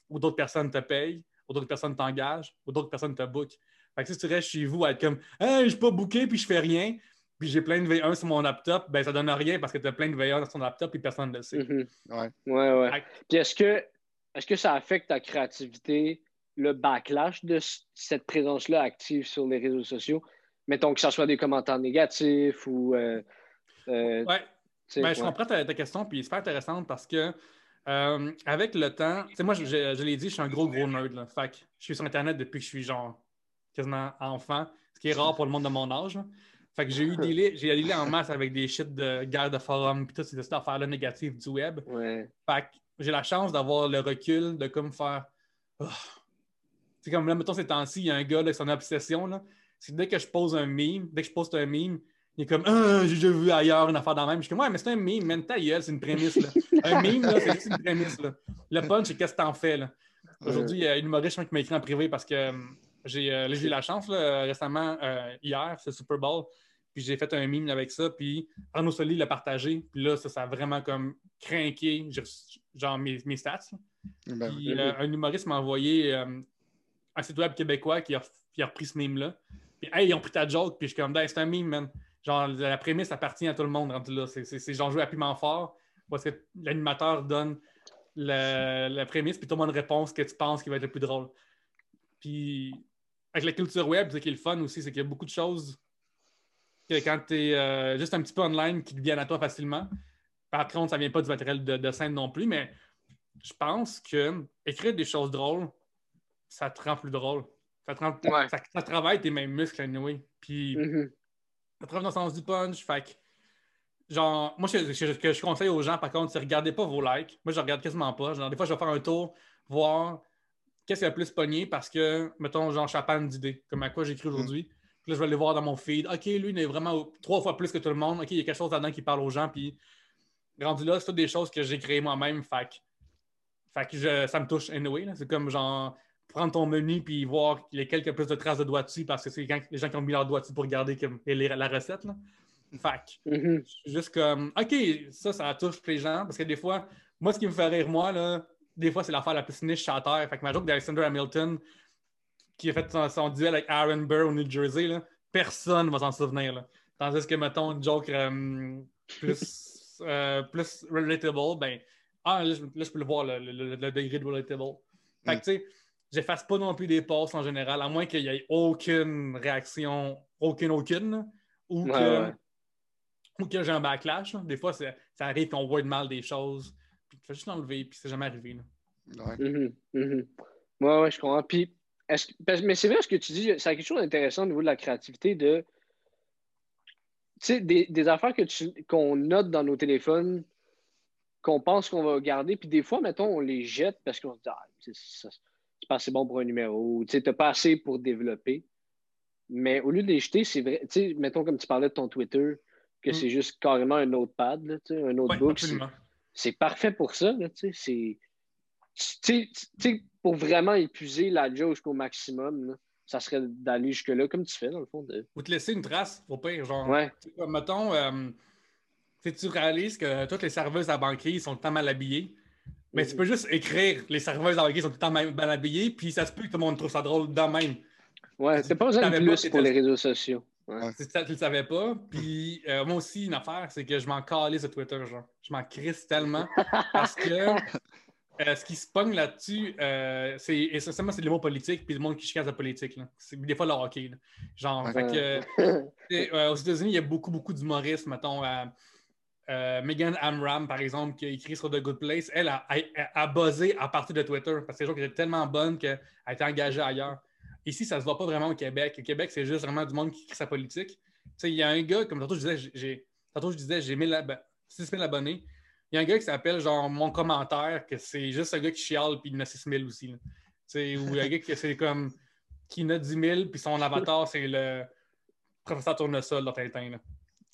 ou d'autres personnes te payent, ou d'autres personnes t'engagent, ou d'autres personnes te bookent. Fait que si tu restes chez vous à être comme Hey, je suis pas booké puis je fais rien, puis j'ai plein de V1 sur mon laptop, ben ça donne rien parce que tu as plein de V1 sur ton laptop et personne ne le sait. Mhm. Ouais. Ouais, ouais. Fait- Puis est-ce que, est-ce que ça affecte ta créativité, le backlash de cette présence-là active sur les réseaux sociaux? Mettons que ça soit des commentaires négatifs ou. euh, euh, Ouais, Ben, je comprends ta, ta question, puis c'est super intéressante parce que euh, avec le temps, tu sais, moi, je, je- je l'ai dit, je suis un gros, gros nerd. Là. Fait que je suis sur Internet depuis que je suis genre quasiment enfant, ce qui est rare pour le monde de mon âge. là. Fait que j'ai eu des j'ai dealé en masse avec des shit de guerre de forum, puis toutes ces affaires-là négatives du web. Ouais. Fait que j'ai la chance d'avoir le recul de comme faire. Oh. C'est comme là, mettons ces temps-ci, il y a un gars là, avec son obsession. Là, c'est dès que je pose un meme, dès que je poste un meme, il est comme Ah, j'ai déjà vu ailleurs une affaire dans le même. Je suis comme Ouais, mais c'est un meme, man, ta gueule, c'est une prémisse. Là. Un meme, là, c'est juste une prémisse. Là. Le punch, c'est qu'est-ce que t'en fais. Là? Aujourd'hui, il y a une humoriste qui m'a écrit en privé parce que euh, j'ai euh, j'ai eu la chance là, récemment, euh, hier, c'est Super Bowl. Puis j'ai fait un meme avec ça, puis Arnaud Soli l'a partagé. Puis là, ça, ça a vraiment comme craqué, genre mes, mes stats. Ben, Puis euh, un humoriste m'a envoyé euh, un site web québécois qui a, qui a repris ce meme-là. Puis, hey, ils ont pris ta joke, puis je suis comme, Ben, c'est un meme, man. Genre, la prémisse appartient à tout le monde rendu là. C'est genre jouer à piment fort, parce que l'animateur donne la, la prémisse, puis tout le monde répond ce que tu penses qui va être le plus drôle. Puis, avec la culture web, ce qui est le fun aussi, c'est qu'il y a beaucoup de choses que quand tu es juste un petit peu online qui viennent à toi facilement. Par contre, ça vient pas du matériel de, de scène non plus, mais je pense que écrire des choses drôles, ça te rend plus drôle. Ça, te rend- Ouais. ça, ça travaille tes mêmes muscles, anyway. Puis, Mhm. ça travaille dans le sens du punch. Fait que, genre, moi, ce que ce que je conseille aux gens, par contre, c'est regardez pas vos likes. Moi, je regarde quasiment pas. Genre, des fois, je vais faire un tour, voir qu'est-ce qui a le plus pogné? Parce que, mettons, genre, je suis à panne d'idées, comme à quoi j'écris aujourd'hui. Puis là, je vais aller voir dans mon feed. OK, lui, il est vraiment trois fois plus que tout le monde. OK, il y a quelque chose là-dedans qui parle aux gens. Puis, rendu là, c'est toutes des choses que j'ai créées moi-même. Fait que, fait que je- ça me touche anyway. C'est comme, genre, prendre ton menu puis voir lesquels qui a plus de traces de doigts dessus parce que c'est quand- les gens qui ont mis leurs doigts dessus pour comme, lire la recette. Là. Fait que, Mhm. je suis juste comme, OK, ça, ça touche les gens. Parce que des fois, moi, ce qui me fait rire, moi, là, des fois, c'est l'affaire la plus niche à terre. Fait que ma joke d'Alexander Hamilton, qui a fait son, son duel avec Aaron Burr au New Jersey, là, personne ne va s'en souvenir. Là. Tandis que, mettons, une joke euh, plus, euh, plus relatable, ben, ah, là, je, là, je peux le voir, le, le- le degré de relatable. Fait que, tu sais, j'efface pas non plus des posts en général, à moins qu'il n'y ait aucune réaction, aucune, aucune, ou Ouais, que ouais. ou que j'ai un backlash. là. Des fois, ça arrive qu'on voit de mal des choses, puis tu fais juste enlever, puis c'est jamais arrivé. là. ouais. Mhm, mhm. Ouais, ouais, je comprends. Puis, est-ce que- parce- mais c'est vrai ce que tu dis, c'est quelque chose d'intéressant au niveau de la créativité, de, tu sais, des, des affaires que tu- qu'on note dans nos téléphones, qu'on pense qu'on va garder, puis des fois, mettons, on les jette parce qu'on se dit, ah, c'est pas assez bon pour un numéro, ou tu sais, t'as pas assez pour développer. Mais au lieu de les jeter, c'est vrai, tu sais, mettons comme tu parlais de ton Twitter, que Mm. c'est juste carrément un notepad, là, tu sais, un Ouais, notebook. absolument. C'est parfait pour ça. Là, tu sais, c'est- pour vraiment épuiser la jauge jusqu'au maximum, là, ça serait d'aller jusque-là, comme tu fais, dans le fond. De... Ou te laisser une trace, au pire. Genre, Ouais. mettons, euh, tu réalises que toutes les serveuses à banquier sont tout le temps mal habillées. Mais tu peux juste écrire les serveuses à banquier sont tout le temps mal habillées, puis ça se peut que tout le monde trouve ça drôle de même. Ouais, t'as pas besoin de plus pour les réseaux sociaux. Ouais. Si tu ne le savais pas. Puis euh, moi aussi, une affaire, c'est que je m'en calais sur Twitter, genre. Je m'en crisse tellement. parce que euh, ce qui se pogne là-dessus, euh, c'est essentiellement c'est les mots politiques puis le monde qui chicasse la politique. Là. C'est des fois le hockey. là. Genre, fait que, tu euh, aux États-Unis, il y a beaucoup, beaucoup d'humoristes, mettons. euh, euh, Megan Amram, par exemple, qui a écrit sur The Good Place, elle a, a, a buzzé à partir de Twitter parce que c'est qui était tellement bonne qu'elle a été engagée ailleurs. Ici, ça se voit pas vraiment au Québec. Au Québec, c'est juste vraiment du monde qui écrit sa politique. Tu sais, il y a un gars, comme tantôt je disais, j'ai, tantôt je disais, j'ai 1000 ab- 6 000 abonnés. Il y a un gars qui s'appelle genre mon commentaire, que c'est juste un gars qui chiale, puis il en a 6 000 aussi. là. Tu sais, ou il y a un gars qui c'est comme qui en a 10 000, puis son avatar, c'est le professeur Tournesol dans Tintin. Là.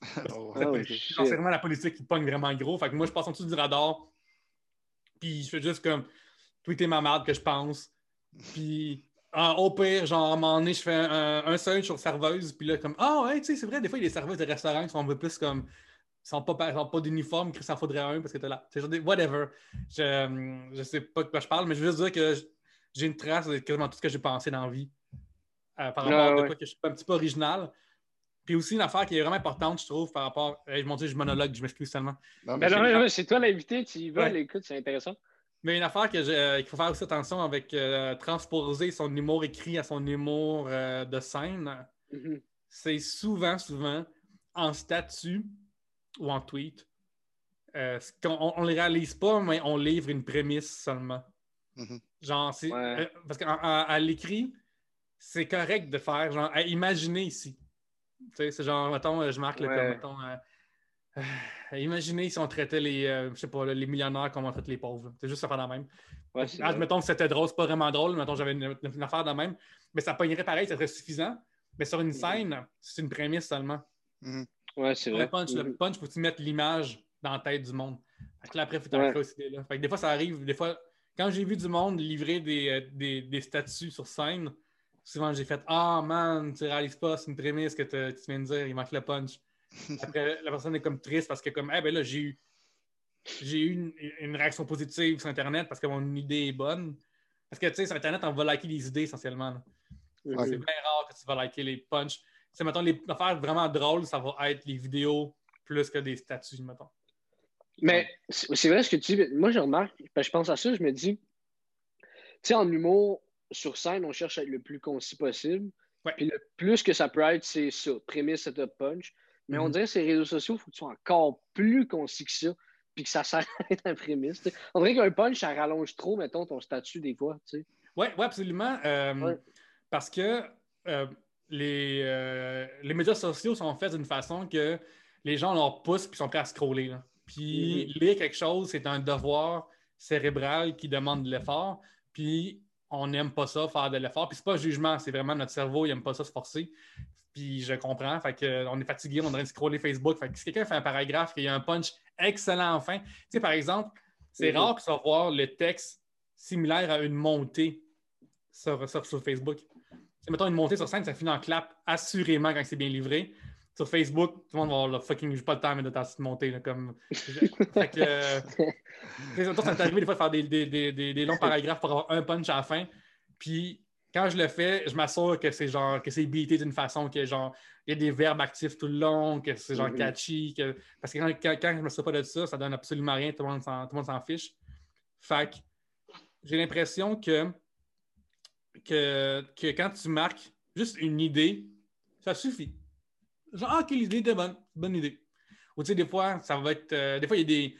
Oh, C'est vraiment la politique qui pogne vraiment gros. Fait que moi, je passe en dessous du radar. Puis je fais juste comme tweeter ma marde que je pense. Puis en- au pire, genre, à un moment donné, je fais un, un search sur serveuse. Puis là, comme, ah ouais, tu sais, c'est vrai, des fois, il y a des serveuses de restaurants qui sont un peu plus comme. Ils sont pas, sont pas d'uniforme, qu'il s'en faudrait un parce que t'es là. C'est genre des. Whatever. Je, hum, je sais pas de quoi je parle, mais je veux juste dire que j'ai une trace de quasiment tout ce que j'ai pensé dans la vie. Euh, par Ah, rapport à ouais. quoi que je suis un petit peu original. Puis aussi, une affaire qui est vraiment importante, je trouve, par rapport. Hey, mon Dieu, je monologue, je m'excuse tellement. Non, mais Ben non, j'ai- non, non, c'est toi l'invité, tu y vas, Ouais. écoute, c'est intéressant. Mais une affaire j'ai- euh, qu'il faut faire aussi attention avec euh, transposer son humour écrit à son humour euh, de scène, Mhm. c'est souvent, souvent en statut ou en tweet. On ne le réalise pas, mais on livre une prémisse seulement. Mhm. Genre. Ouais. parce qu'à l'écrit, c'est correct de faire, genre, à imaginer ici. Tu sais, c'est genre, mettons, je marque le Ouais. comme, mettons, imaginez si on traitait les, euh, je sais pas, les millionnaires comme on traite les pauvres. C'est juste ça faire la même. Ouais, Ah, mettons que c'était drôle, c'est pas vraiment drôle, mettons j'avais une, une affaire de même, mais ça pognerait pareil, ça serait suffisant. Mais sur une scène, c'est une prémisse seulement. Ouais, c'est Le vrai. punch, le Mhm. punch, faut que tu mettes l'image dans la tête du monde. Fait que là, après, il faut Ouais. aussi là. Fait que des fois, ça arrive, des fois, quand j'ai vu du monde livrer des, euh, des, des statuts sur scène, souvent j'ai fait Ah man, tu réalises pas, c'est une prémisse que tu viens de dire, il manque le punch. Après, la personne est comme triste parce que comme Eh ben là, j'ai eu j'ai eu une, une réaction positive sur Internet parce que mon idée est bonne. Parce que tu sais, sur Internet, on va liker les idées essentiellement. C'est bien rare que tu vas liker les punchs. C'est mettons les affaires vraiment drôles, ça va être les vidéos plus que des statuts, mettons. Mais c'est vrai ce que tu dis. Moi, je remarque, parce que je pense à ça, je me dis, tu sais, en humour, sur scène, on cherche à être le plus concis possible. Ouais. Puis le plus que ça peut être, c'est ça, prémisse, setup, punch. Mais on Mhm. dirait que ces réseaux sociaux, il faut que tu sois encore plus concis que ça, puis que ça s'arrête à prémisse. tu sais. On dirait qu'un punch, ça rallonge trop, mettons, ton statut des fois. tu sais. Oui, ouais, absolument. Euh, Ouais. Parce que euh, les, euh, les médias sociaux sont faits d'une façon que les gens leur poussent et sont prêts à scroller. là. Puis lire quelque chose, c'est un devoir cérébral qui demande de l'effort. Puis on n'aime pas ça, faire de l'effort. Puis c'est pas un jugement, c'est vraiment notre cerveau, il n'aime pas ça se forcer. Puis je comprends. Fait que, euh, on est fatigué, on est en train de scroller Facebook. Fait que si quelqu'un fait un paragraphe, qu'il y a un punch excellent en fin, tu sais, par exemple, c'est Mhm. rare que tu vas voir le texte similaire à une montée sur, sur, sur Facebook. Mettons une montée sur scène, ça finit en clap, assurément quand c'est bien livré. Sur Facebook, tout le monde va avoir le fucking, j'ai pas le temps mais de ta petite montée. Là, comme... fait que, euh, ça m'est arrivé des fois de faire des, des- des- des- des longs paragraphes pour avoir un punch à la fin. Puis quand je le fais, je m'assure que c'est genre que c'est beaté d'une façon que genre il y a des verbes actifs tout le long, que c'est genre Mhm. catchy. Que... Parce que quand, quand, quand je me souviens pas de ça, ça donne absolument rien, tout le monde s'en, fiche. Fait que j'ai l'impression que, que, que quand tu marques juste une idée, ça suffit. Genre, ah, quelle idée de bonne, bonne idée. Ou tu sais, des fois, ça va être. euh, des fois, il y a des.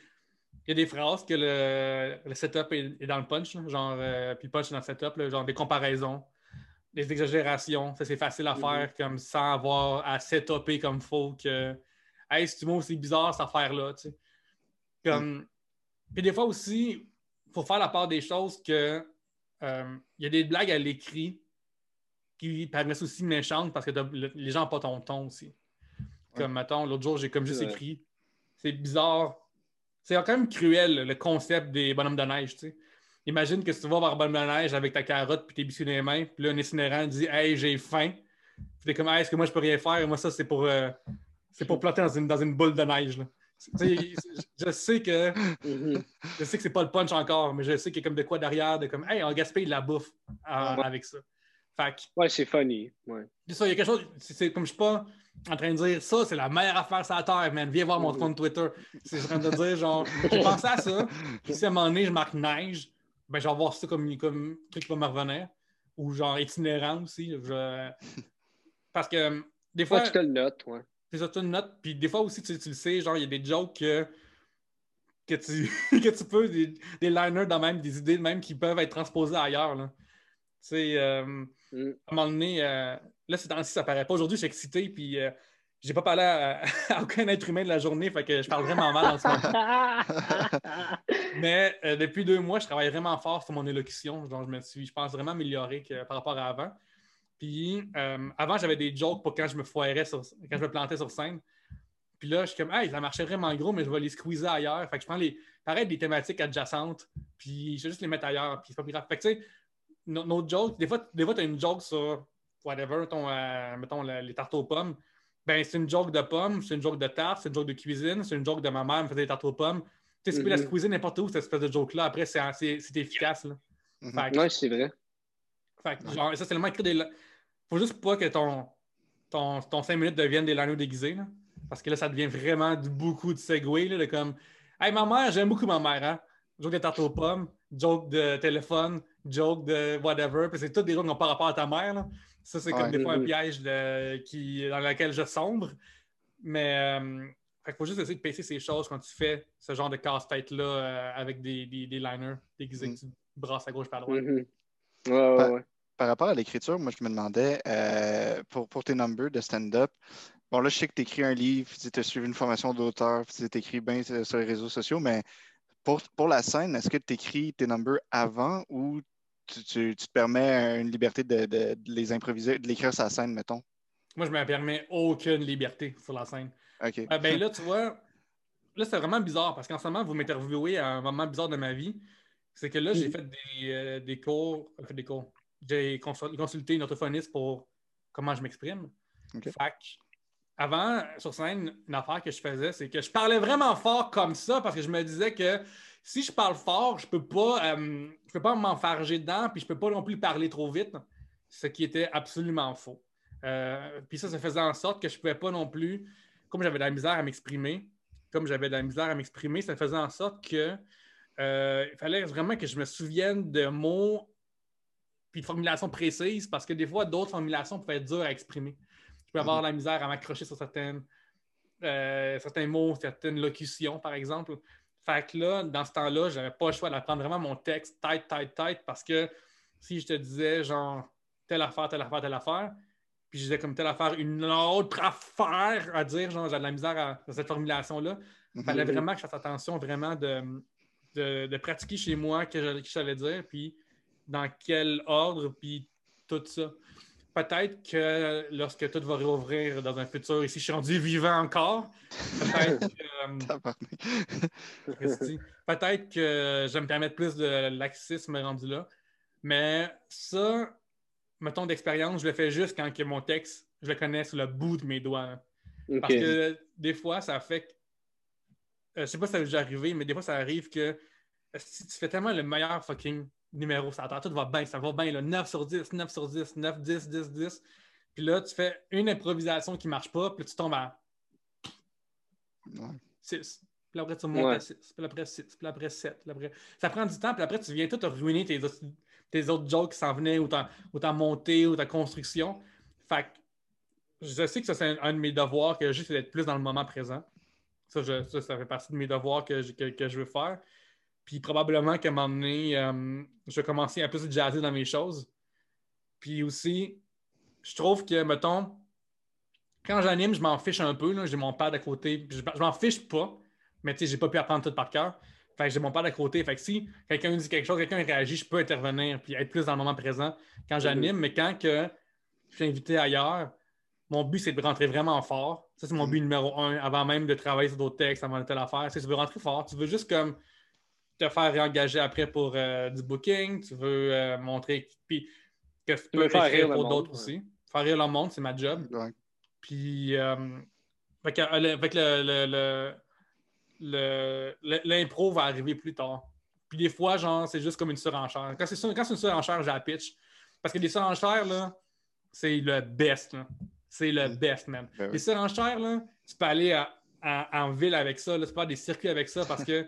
Il y a des phrases que le, le setup est, est dans le punch, là, genre, euh, puis punch est dans le setup, là, genre des comparaisons, des exagérations. Ça, c'est facile à Mhm. faire comme sans avoir à setuper comme faut que. Hey, c'est c'est bizarre cette affaire-là, tu sais. Comme. Puis des fois aussi, il faut faire la part des choses que. euh, Il y a des blagues à l'écrit qui paraissent aussi méchantes parce que le- les gens n'ont pas ton ton aussi. Comme, mettons, l'autre jour, j'ai comme juste vrai. écrit. C'est bizarre. C'est quand même cruel, le concept des bonhommes de neige. Imagine que si tu vas voir bonhomme de neige avec ta carotte puis tes biscuits dans les mains, puis là, un itinérant dit Hey, j'ai faim. Puis t'es comme Hey, est-ce que moi je peux rien faire? Moi, ça, c'est pour, euh, c'est pour planter dans une, dans une boule de neige. là. Je sais que Mhm. je sais que c'est pas le punch encore, mais je sais qu'il y a comme de quoi derrière, de comme Hey, on gaspille de la bouffe euh, avec ça. Fait que Ouais, c'est funny. Ouais. c'est ça, il y a quelque chose. C'est comme je suis pas en train de dire ça, c'est la meilleure affaire sur la terre, man. Viens voir mon compte Twitter. C'est en train de dire, genre, j'ai pensé à ça. Puis si à un moment donné, je marque neige, ben, je vais voir ça comme, comme truc qui va me revenir. Ou genre itinérant aussi. Je- Parce que des fois, Ouais, tu te le notes, ouais. c'est ça, tu le notes. Puis des fois aussi, tu, tu le sais, genre, il y a des jokes que, que, tu, que tu peux, des, des liners de même, des idées de même qui peuvent être transposées ailleurs. Là. Tu sais, euh, Mm. à un moment donné, euh, là, c'est temps-ci, ça paraît pas. Aujourd'hui, je suis excité, puis euh, j'ai pas parlé à, à aucun être humain de la journée, fait que je parle vraiment mal en ce moment. Mais euh, depuis deux mois, je travaille vraiment fort sur mon élocution. Donc, je me suis, je pense, vraiment amélioré que, par rapport à avant. Puis euh, avant, j'avais des jokes pour quand je me foirais, sur, quand je me plantais sur scène. Puis là, je suis comme, hey, ça marchait vraiment gros, mais je vais les squeezer ailleurs. Fait que je prends les, pareil, des thématiques adjacentes, puis je vais juste les mettre ailleurs, puis c'est pas plus grave. Fait que tu sais, nos, jokes, des fois, des fois tu as une joke sur whatever, ton, euh, mettons les tartes aux pommes. Ben, c'est une joke de pommes, c'est une joke de tarte, c'est une joke de cuisine, c'est une joke de ma mère me faisait des tartes aux pommes. Tu sais, tu peux la Mhm. squeezer n'importe où, cette espèce de joke-là. Après, c'est efficace. Là. Mhm. Que- Ouais, c'est vrai. fait que, genre, ça, c'est tellement écrit des. Faut juste pas que ton, ton, ton 5 minutes devienne des liners déguisés. Là. Parce que là, ça devient vraiment beaucoup de segway. Là, de comme Hey, ma mère, j'aime beaucoup ma mère. Hein? Joke de tarte aux pommes, joke de téléphone, joke de whatever. Puis c'est tous des jokes qui n'ont pas rapport à ta mère. Là. Ça, c'est comme Ouais. des fois un Mhm. piège de- qui, dans lequel je sombre. Mais euh, fait qu'il faut juste essayer de pacer ces choses quand tu fais ce genre de casse-tête-là euh, avec des, des, des liners déguisés que tu brasses à gauche et à droite. Mhm. Ouais, ouais, Pas- ouais. Par rapport à l'écriture, moi, je me demandais, euh, pour, pour tes numbers de stand-up, bon, là, je sais que tu écris un livre, tu as suivi une formation d'auteur, tu écris bien sur sur les réseaux sociaux, mais pour, pour la scène, est-ce que tu écris tes numbers avant ou tu, tu- tu te permets une liberté de, de- de les improviser, de l'écrire sur la scène, mettons? Moi, je me permets aucune liberté sur la scène. OK. Ah, ben là, tu vois, là, c'est vraiment bizarre parce qu'en ce moment, vous m'interviewez à un moment bizarre de ma vie. C'est que là, j'ai fait des, euh, des cours. euh, fait des cours. J'ai consul- consulté une orthophoniste pour comment je m'exprime. Que, avant, sur scène, une affaire que je faisais, c'est que je parlais vraiment fort comme ça parce que je me disais que si je parle fort, je peux pas, euh, peux pas m'enfarger dedans, puis je peux pas non plus parler trop vite, ce qui était absolument faux. Euh, puis ça, ça faisait en sorte que je pouvais pas non plus, comme j'avais de la misère à m'exprimer, comme j'avais de la misère à m'exprimer, ça faisait en sorte que euh, il fallait vraiment que je me souvienne de mots puis de formulations précises parce que des fois, d'autres formulations pouvaient être dures à exprimer. Je peux avoir Mhm. la misère à m'accrocher sur certaines, certains mots, certaines locutions, par exemple. Fait que là, dans ce temps-là, j'avais pas le choix d'apprendre vraiment mon texte tête, tête, tête, parce que si je te disais, genre, telle affaire, telle affaire, telle affaire, puis je disais comme telle affaire, une autre affaire à dire, genre, j'ai de la misère à, à cette formulation-là, il fallait Mhm. vraiment que je fasse attention vraiment de, de, de pratiquer chez moi que j'allais- que j'allais dire, puis dans quel ordre, puis tout ça. Peut-être que lorsque tout va réouvrir dans un futur, ici je suis rendu vivant encore, peut-être que, euh, peut-être que je vais me permettre plus de laxisme rendu là. Mais ça, mettons d'expérience, je le fais juste quand que mon texte, je le connais sur le bout de mes doigts. Parce que des fois, ça fait que. euh, je sais pas si ça a déjà arrivé, mais des fois, ça arrive que euh, si tu fais tellement le meilleur fucking numéro, ça attend, tout va bien, ça va bien, là, 9 sur 10, 9 sur 10, 9, 10, 10, 10. Puis là, tu fais une improvisation qui marche pas, puis là, tu tombes à Ouais. 6. Puis après, tu montes Ouais. à 6. Puis après 6. Puis après 7. Puis après... Ça prend du temps. Puis après, tu viens tout ruiner tes, autres- tes autres jokes qui s'en venaient ou ta, ou ta montée ou ta construction. Fait que je sais que ça, c'est un, un de mes devoirs, que juste d'être plus dans le moment présent. Ça, je- ça, ça fait partie de mes devoirs que, je- que, que je veux faire. Puis probablement qu'à un moment donné, euh, je vais commencer à plus jazzer dans mes choses. Puis aussi, je trouve que, mettons, quand j'anime, je m'en fiche un peu. J'ai mon pad à côté. Je, je m'en fiche pas, mais tu sais, j'ai pas pu apprendre tout par cœur. Fait que j'ai mon pad à côté. Fait que si quelqu'un dit quelque chose, quelqu'un réagit, je peux intervenir puis être plus dans le moment présent quand j'anime. Mais quand que je suis invité ailleurs, mon but, c'est de rentrer vraiment fort. Ça, c'est mon Mhm. but numéro un, avant même de travailler sur d'autres textes, avant de telle affaire. C'est que tu veux rentrer fort. Tu veux juste comme te faire réengager après pour euh, du booking. Tu veux euh, montrer puis que tu peux faire rire pour d'autres ouais. aussi. Faire rire le monde, c'est ma job. Ouais. Puis, euh, que, euh, le- fait que le- le- le- le- le- l'impro va arriver plus tard. Puis des fois, genre, c'est juste comme une surenchère. Quand c'est sur- quand c'est une surenchère, j'ai la pitch. Parce que les surenchères, là, c'est le best. là. C'est le Mm. best, man. Ben oui. Les surenchères, là, tu peux aller à- à- en ville avec ça. Là, tu peux faire des circuits avec ça parce que,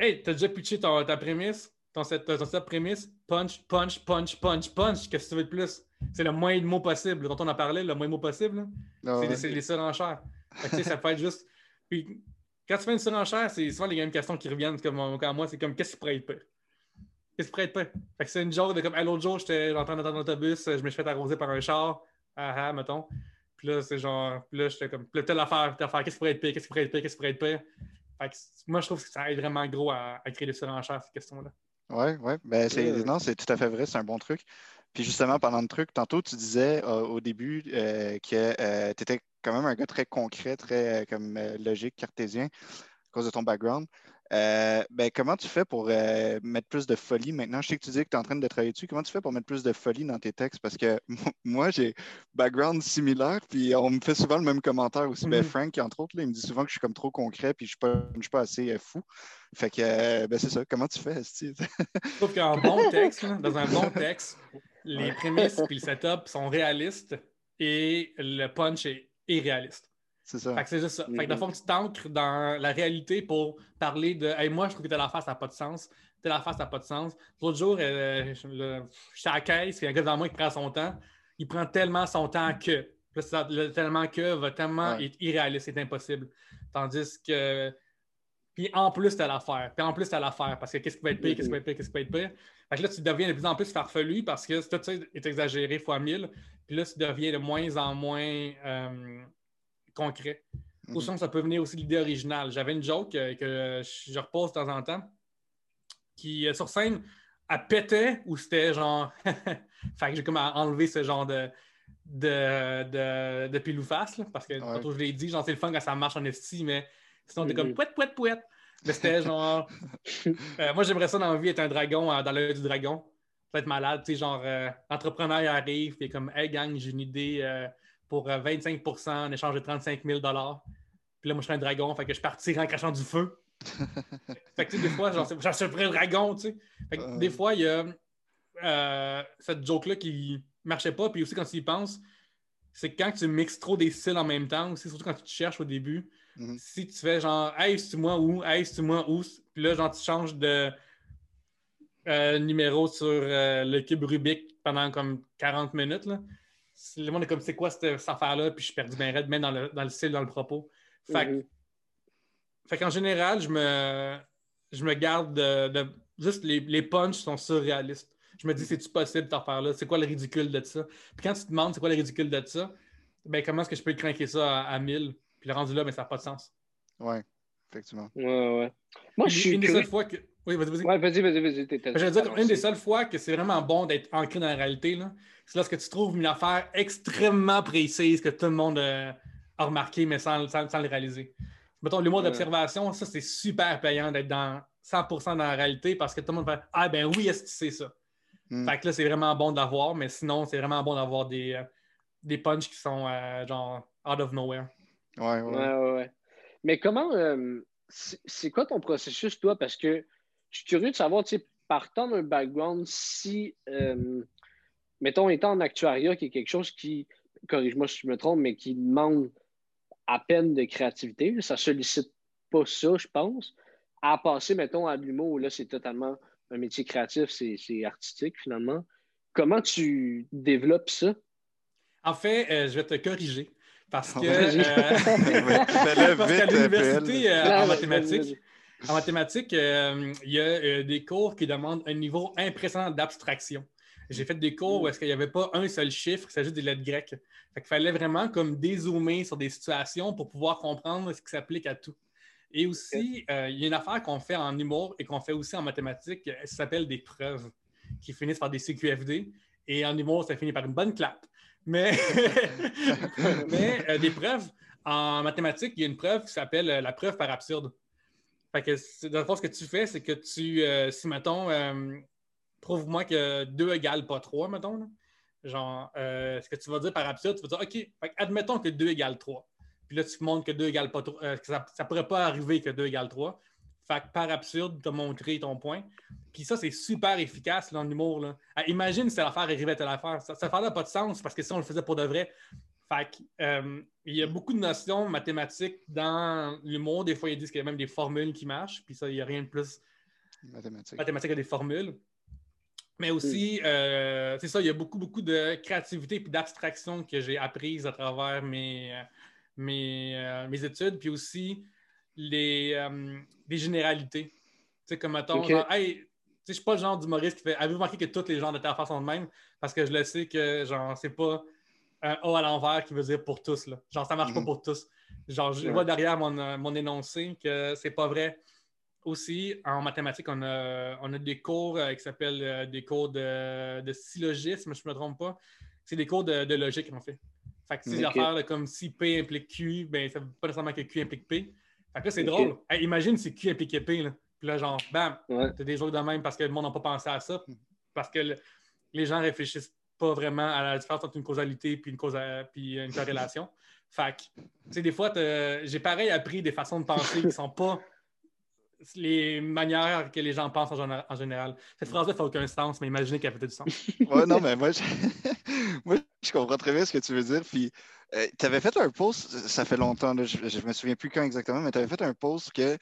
hey, t'as déjà pitché ton- ta prémisse, ton, set- ton setup prémisse, punch, punch, punch, punch, punch. Qu'est-ce que tu veux de plus? C'est le moins de mots possible. Dont on en parlait, le moins de mots possible. Ah C'est ouais. les surenchères. Fait que, ça peut être juste. Puis, quand tu fais une surenchère, c'est souvent les mêmes questions qui reviennent. Comme, comme moi, c'est comme qu'est-ce qui pourrait être pire? Qu'est-ce qui pourrait être pire? Fait que c'est une genre de comme, Hey, l'autre jour, j'étais en train d'attendre l'autobus, je me suis fait arroser par un char. Ah ah, mettons. Puis là, c'est genre. Puis là, j'étais comme. Puis là, telle affaire, telle affaire, qu'est-ce qui pourrait être pire? Qu'est-ce qui pourrait être pire? Qu'est-ce qui pourrait être pire? Fait que c- moi, je trouve que ça aide vraiment gros à, à créer des surenchères, ces questions-là. Oui, oui. Ben, c'est, Ouais. Non, c'est tout à fait vrai, c'est un bon truc. Puis justement, pendant le truc, tantôt, tu disais au début que tu étais quand même un gars très concret, très comme logique, cartésien, à cause de ton background. Euh, ben, comment tu fais pour euh, mettre plus de folie maintenant? Je sais que tu dis que tu es en train de travailler dessus. Comment tu fais pour mettre plus de folie dans tes textes? Parce que moi, j'ai background similaire, puis on me fait souvent le même commentaire aussi. Ben, mm-hmm. Frank, entre autres, il me dit souvent que je suis comme trop concret, puis je ne suis, pas assez euh, fou. Fait que, ben, c'est ça. Comment tu fais, Steve? Je trouve qu'un bon texte, dans un bon texte, les prémices et le setup sont réalistes et le punch est irréaliste. C'est ça. Fait que c'est juste ça. Fait que, fond, tu t'ancres dans la réalité pour parler de Hey, moi, je trouve que telle affaire, ça n'a pas de sens. Telle affaire, ça n'a pas de sens. L'autre jour, euh, je, suis à la caisse, il y a un gars devant moi qui prend son temps. Il prend tellement son temps que. le tellement que va tellement être irréaliste, c'est impossible. Tandis que. Puis en plus, tu as l'affaire. Puis en plus, tu as l'affaire. Parce que qu'est-ce qui va être pire, qu'est-ce qui va être pire, qu'est-ce qui va être pire? Fait que là, tu deviens de plus en plus farfelu parce que tout ça est exagéré fois mille. Puis là, tu deviens de moins en moins. Euh, concret. Au sens, ça peut venir aussi de l'idée originale. J'avais une joke euh, que je repose de temps en temps qui, euh, sur scène, a pété ou c'était genre. fait que j'ai comme enlevé ce genre de, de, de, de pile ou face, parce que je l'ai dit, genre c'est le fun quand ça marche en esti, mais sinon t'es comme pouet, pouet, pouet. Mais c'était genre. Euh, moi, j'aimerais ça dans la vie être un dragon dans l'œil du dragon. Ça être malade, tu sais, genre, entrepreneur arrive, et comme, hey gang, j'ai une idée pour 25% euh, en échange de 35 000 Puis là, moi, je suis un dragon, fait que je partirai en crachant du feu. fait que, des fois, suis un dragon, tu sais. Fait que, des fois, il y a euh, cette joke-là qui marchait pas. Puis aussi, quand tu y penses, c'est quand tu mixes trop des styles en même temps, aussi, surtout quand tu te cherches au début. Mm-hmm. Si tu fais genre, hey, c'est moi où, hey, c'est moi où, puis là, genre, tu changes de euh, numéro sur le cube Rubik pendant comme 40 minutes, là le monde est comme c'est quoi cette, affaire-là, puis je suis perdu bien raide, même dans le, dans le style, dans le propos. Fait, mm-hmm. fait qu'en général, je me, je me garde de, juste les, les punchs sont surréalistes. Je me dis, c'est-tu possible cette affaire-là? C'est quoi le ridicule de ça? Puis quand tu te demandes c'est quoi le ridicule de ça, ben comment est-ce que je peux craquer ça à, 1000? Puis le rendu là, mais ben, ça n'a pas de sens. Oui, effectivement. Ouais, ouais. Moi, je suis. Une des seules fois que. Oui, vas-y, vas-y. Ouais, vas-y, vas-y, vas-y. Je veux dire, une des seules fois que c'est vraiment bon d'être ancré dans la réalité, là, c'est lorsque tu trouves une affaire extrêmement précise que tout le monde euh, a remarqué, mais sans, le réaliser. Mettons, l'humour d'observation, ça, c'est super payant d'être dans 100% dans la réalité parce que tout le monde fait Ah, ben oui, est-ce que tu sais ça? Hmm. Fait que là, c'est vraiment bon d'avoir, mais sinon, c'est vraiment bon d'avoir des, euh, des punchs qui sont euh, genre out of nowhere. Ouais, ouais. ouais, Mais comment. c'est quoi ton processus, toi? Parce que je suis curieux de savoir, tu sais, partant d'un background si mettons, étant en actuariat, qui est quelque chose qui, corrige-moi si je me trompe, mais qui demande à peine de créativité, ça ne sollicite pas ça, je pense, à passer, mettons, à l'humour, là, c'est totalement un métier créatif, c'est artistique, finalement. Comment tu développes ça? En fait, euh, je vais te corriger. Parce que, euh, parce qu'à l'université euh, en mathématiques, en mathématiques, il y a des cours qui demandent un niveau impressionnant d'abstraction. J'ai fait des cours où est-ce qu'il n'y avait pas un seul chiffre, c'est juste des lettres grecques. Fait qu'il fallait vraiment comme dézoomer sur des situations pour pouvoir comprendre ce qui s'applique à tout. Et aussi, euh, il y a une affaire qu'on fait en humour et qu'on fait aussi en mathématiques, ça s'appelle des preuves, qui finissent par des CQFD. Et en humour, ça finit par une bonne clap. Mais, Mais euh, des preuves, en mathématiques, il y a une preuve qui s'appelle euh, la preuve par absurde. Fait que, dans le fond, ce que tu fais, c'est que tu, si, mettons, prouve-moi que 2 égale pas 3, mettons. Genre, euh, ce que tu vas dire par absurde, tu vas dire, OK, admettons que 2 égale 3. Puis là, tu montres que 2 égale pas 3, euh, que ça ne pourrait pas arriver que 2 égale 3. Fait que par absurde, tu as montré ton point. Puis ça, c'est super efficace. Là. Ah, imagine si l'affaire arrivait à telle affaire. Ça n'a pas de sens parce que si on le faisait pour de vrai. Fait que, euh, il y a beaucoup de notions mathématiques dans l'humour. Des fois, ils disent qu'il y a même des formules qui marchent. Puis ça, il n'y a rien de plus mathématique. mathématique des formules. Mais aussi, euh, c'est ça, il y a beaucoup, beaucoup de créativité et d'abstraction que j'ai apprise à travers mes, euh, mes, euh, mes, études, puis aussi les, généralités. Tu sais, comme mettons, okay. hey, je suis pas le genre d'humoriste qui fait Avez-vous remarqué que tous les gens de ta façon de même? Parce que je le sais que, genre, c'est pas un A à l'envers qui veut dire pour tous. Là. Genre, ça marche pas mhm. pour tous. Genre, je vois derrière mon, mon énoncé que c'est pas vrai aussi, en mathématiques, on a, on a des cours euh, qui s'appellent euh, des cours de, de syllogisme, je ne me trompe pas. C'est des cours de, de logique, en fait. Fait que c'est des Ok. affaires là, comme si P implique Q, ben, ça ne veut pas nécessairement que Q implique P. Fait que là, c'est drôle. Hey, imagine si Q impliquait P. Là. Puis là, genre, bam, Ouais. t'as des jours de même parce que le monde n'a pas pensé à ça. Parce que le- les gens réfléchissent pas vraiment à la différence entre une causalité puis une, causa- puis une corrélation. Fait que, tu sais, des fois, j'ai pareil appris des façons de penser qui sont pas les manières que les gens pensent en, général-. Cette phrase-là fait aucun sens, mais imaginez qu'elle fait du sens. Ouais, non, mais moi je... moi, je comprends très bien ce que tu veux dire. Puis, tu avais fait un post, ça fait longtemps, là, je, je me souviens plus quand exactement, mais tu avais fait un post que, tu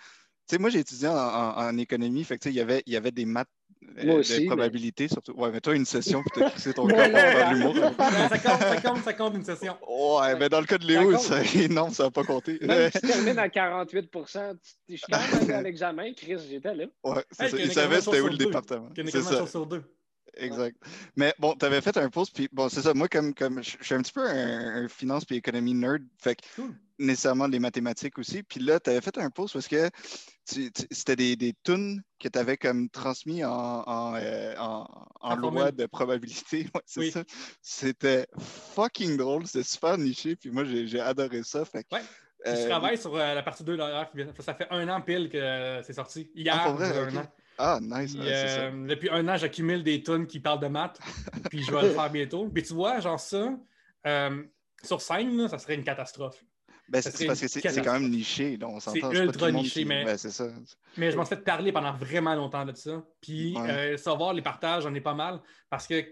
sais, moi, j'ai étudié en, en- en économie, fait que, tu sais, il y avait, il y avait des maths euh, Moi aussi, de mais- probabilité, surtout. Ouais, mais toi, une session, puis t'as crissé ton corps dans l'humour. ça, compte, ça, compte, ça compte une session. Ouais, mais dans le cas de Ça Léo, compte. ça, non, ça n'a pas compté. Même si tu termines à 48 tu- je suis quand même allé à l'examen, Chris, j'étais là. Ouais, c'est Hey, ça. Il savait c'était où le deux. département. C'est ça. sur deux. Exact. Mais bon, tu avais fait un post, puis bon, c'est ça. Moi, comme, comme je suis un petit peu un, un finance puis économie nerd, fait que Cool. nécessairement les mathématiques aussi. Puis là, tu avais fait un post parce que c'était des, des tunes que tu avais comme transmis en, en, euh, en- en En loi formule. de probabilité. Ouais, c'est Oui. ça. C'était fucking drôle, c'était super niché, puis moi, j'ai adoré ça. Fait que, Ouais. Je euh, travaille sur euh, la partie 2 d'ailleurs. Ça fait un an pile que c'est sorti. Hier, Ah, vrai? il y a un an. Ah, nice. Puis, ouais, c'est ça. depuis un an, j'accumule des tonnes qui parlent de maths. puis je vais le faire bientôt. Puis tu vois, genre ça, sur scène, là, ça serait une catastrophe. Ben, c'est parce que c'est quand même niché, là, on s'entend. C'est ultra niché, qui- mais- ben, ça. Mais je m'en suis fait parler pendant vraiment longtemps de ça. Puis Ouais. euh, savoir les partages, j'en ai pas mal. Parce que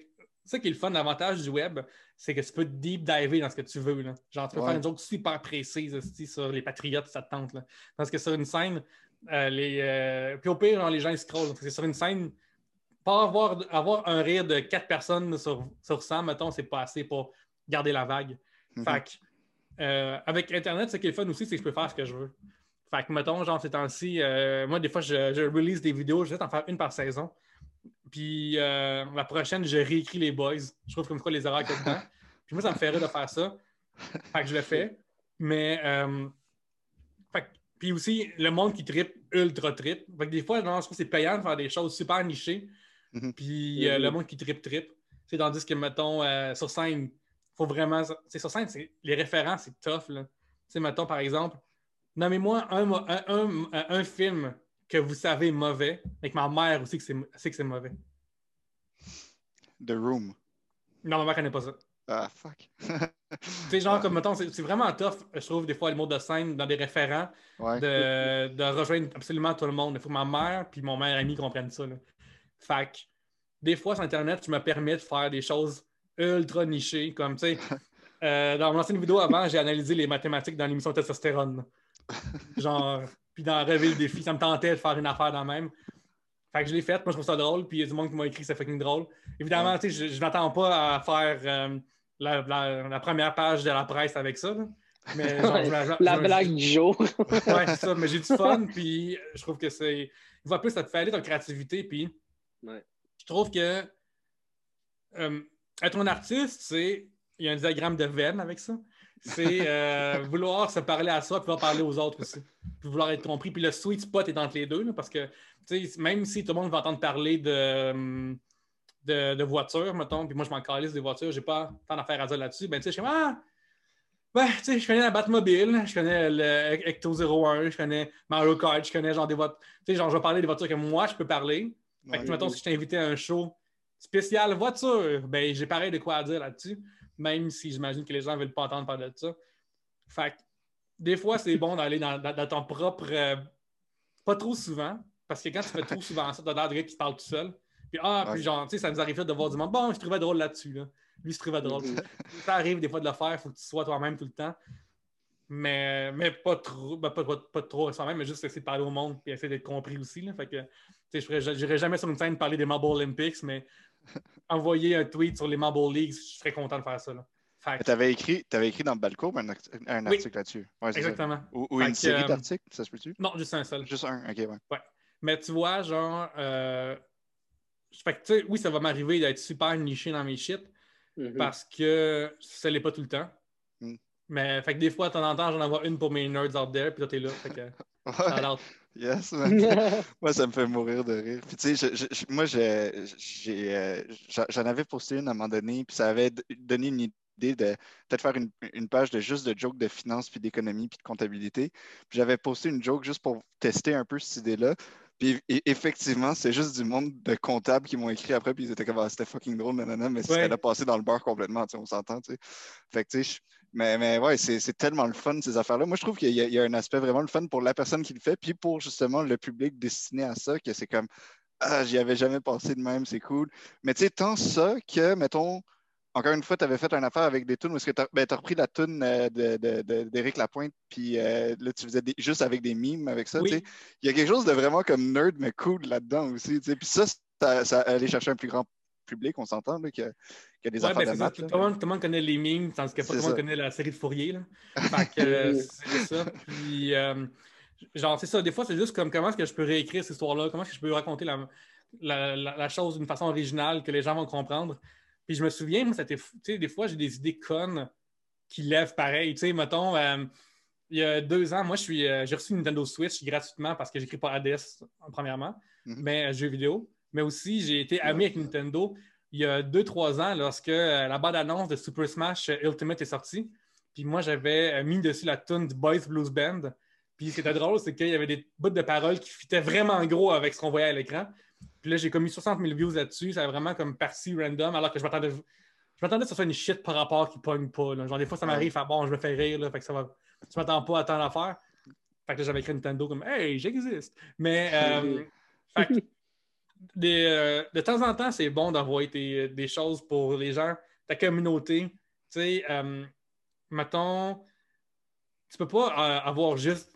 ça qui est le fun, l'avantage du web, c'est que tu peux deep diver dans ce que tu veux. Là. Genre, tu peux Ouais. faire une joke super précise esti, sur les patriotes, ça te tente. Là. Parce que sur une scène, euh, les, euh, puis au pire, genre, les gens ils scrollent. Parce que sur une scène, pas avoir, avoir un rire de quatre personnes sur, sur 100, mettons, c'est pas assez pour garder la vague. Mhm. Fait que, euh, avec Internet, ce qui est fun aussi, c'est que je peux faire ce que je veux. Fait que, mettons, genre, ces temps-ci, euh, moi, des fois, je, je release des vidéos, je vais en faire une par saison. Puis euh, la prochaine, je réécris les boys. Je trouve comme quoi les erreurs qu'il y a dedans. Puis moi, ça me fait rire de faire ça. Fait que je le fais. Mais, fait que- puis aussi, le monde qui tripe, ultra trip. Fait que des fois, genre, je trouve que c'est payant de faire des choses super nichées. Mhm. Puis le monde qui tripe, trip. C'est tandis que, mettons, sur scène, faut vraiment. C'est sur scène, les référents, c'est tough. Là. Tu sais, mettons, par exemple, nommez-moi un, mo- un, un- un- un film que vous savez mauvais, et que ma mère aussi que sait que c'est mauvais. The Room. Non, ma mère connaît pas ça. Ah, fuck. Tu sais, genre, comme mettons, c'est vraiment tough, je trouve, des fois, les mots de scène dans des référents, Ouais. de, de rejoindre absolument tout le monde. Il faut que ma mère puis mon meilleur ami comprennent ça. Là. Fait que, des fois, sur Internet, je me permets de faire des choses ultra nichées, comme, tu sais, euh, dans mon ancienne vidéo avant, j'ai analysé les mathématiques dans l'émission Testostérone. Genre, puis dans Rêver le défi, ça me tentait de faire une affaire dans le même. Fait que je l'ai faite, moi je trouve ça drôle, puis il y a du monde qui m'a écrit que c'est fucking drôle. Évidemment, tu sais, je, je m'attends pas à faire euh, la, la- la première page de la presse avec ça. là. Mais genre, je me- je me- La blague du jour. Ouais, c'est ça, mais j'ai du fun, puis je trouve que c'est. Fois de plus, ça te fait aller ton créativité, puis Ouais. je trouve que euh, être un artiste, c'est. Il y a un diagramme de veine avec ça. C'est euh, vouloir se parler à soi, puis vouloir parler aux autres aussi. Puis vouloir être compris. Puis le sweet spot est entre les deux, là, parce que tu sais, même si tout le monde va entendre parler de, de, de voitures, mettons, puis moi je m'en calisse des voitures, j'ai pas tant d'affaires à dire là-dessus, ben tu sais, je suis comme Ah! Ben, tu sais, je connais la Batmobile, je connais le Ecto 01, je connais Mario Kart, je connais genre des voitures. Tu sais, genre, je vais parler des voitures que moi, je peux parler. Fait que, Ouais. mettons, si je t'ai invité à un show spécial voiture, ben, j'ai pareil de quoi à dire là-dessus, même si j'imagine que les gens ne veulent pas entendre parler de ça. Fait que, des fois, c'est bon d'aller dans, dans- dans ton propre. euh, pas trop souvent, parce que quand tu fais trop souvent ça, t'as l'air de gars qui se parle tout seul. Puis, ah, puis genre, tu sais, ça nous arrive là de voir du monde. Bon, je trouvais drôle là-dessus. Là. Lui, je trouvais drôle. ça arrive des fois de le faire, il faut que tu sois toi-même tout le temps. Mais, mais pas trop, ben, pas, pas, pas trop soi-même, mais juste essayer de parler au monde et essayer d'être compris aussi. Là. Fait que, tu sais, je ferais- j'irais jamais sur une scène parler des Marble Olympics, mais envoyer un tweet sur les Marble Leagues, je serais content de faire ça. Tu avais écrit, t'avais écrit dans Balco un, act- un Oui. article là-dessus. Ouais, ça. exactement. Ou, une que, série euh, d'articles, ça se peut-tu? Non, juste un seul. Juste un, ok, ouais. Mais tu vois, genre, euh, fait que, tu sais, oui, ça va m'arriver d'être super niché dans mes shit Mhm. parce que ça l'est pas tout le temps. Mais fait que des fois, de temps en temps, j'en envoie une pour mes nerds out there, puis là, t'es là. Fait que, Ouais. Yes, man. moi, ça me fait mourir de rire. Puis, tu sais, je- je- je- moi, euh, j'en avais posté une à un moment donné, puis ça avait donné une idée de peut-être faire une, une page de juste de jokes de finance, puis d'économie, puis de comptabilité. Puis j'avais posté une joke juste pour tester un peu cette idée-là. Puis effectivement, c'est juste du monde de comptables qui m'ont écrit après, puis ils étaient comme, Ah, c'était fucking drôle, nanana, mais Ouais. ça a passé dans le beurre complètement, tu sais, on s'entend, tu sais. Fait que, tu sais, mais, mais ouais, c'est tellement le fun, ces affaires-là. Moi, je trouve qu'il y, y a un aspect vraiment le fun pour la personne qui le fait, puis pour justement le public destiné à ça, que c'est comme Ah, j'y avais jamais pensé de même, c'est cool. Mais tu sais, tant ça que, mettons, encore une fois, tu avais fait une affaire avec des tunes où est-ce que tu as, repris la tune euh, de- de- de- d'Éric Lapointe, puis euh, là, tu faisais des- juste avec des mimes avec ça. Oui. tu. Il y a quelque chose de vraiment comme nerd, mais cool là-dedans aussi. tu sais. Puis ça, ça, ça allait chercher un plus grand public, on s'entend, là, que, que des Ouais, affaires ben, de maths. Tout, tout le monde connaît les memes, tandis que pas tout le monde connaît la série de Fourier. Là. Fait que euh, c'est ça. Puis, euh, genre, c'est ça. Des fois, c'est juste comme comment est-ce que je peux réécrire cette histoire-là, comment est-ce que je peux raconter la, la, la- la chose d'une façon originale que les gens vont comprendre? Puis je me souviens, moi, c'était des fois, j'ai des idées connes qui lèvent pareil. Tu sais, mettons, euh, il y a deux ans, moi, je suis, euh, j'ai reçu une Nintendo Switch gratuitement parce que j'écris pas ADS, premièrement, Mhm. mais euh, jeux vidéo. Mais aussi, j'ai été ami avec Nintendo il y a deux, trois ans lorsque euh, la bande-annonce de Super Smash Ultimate est sortie. Puis moi, j'avais mis dessus la tune du Boys Blues Band. Puis ce qui était drôle, c'est qu'il y avait des bouts de paroles qui fitaient vraiment gros avec ce qu'on voyait à l'écran. Puis là, j'ai commis 60 000 views là-dessus. Ça a vraiment comme parti random, alors que je m'attendais. Je m'attendais que ce soit une shit par rapport qui pogne pas. là. Genre, des fois, ça m'arrive, fait, bon, je me fais rire, là, fait que ça va. Je m'attends pas à tant d'affaires. Fait que là, j'avais écrit Nintendo comme Hey, j'existe. Mais euh, fait que des, euh, de temps en temps, c'est bon d'envoyer tes- des choses pour les gens, ta communauté. Tu sais, euh, mettons, tu peux pas euh, avoir juste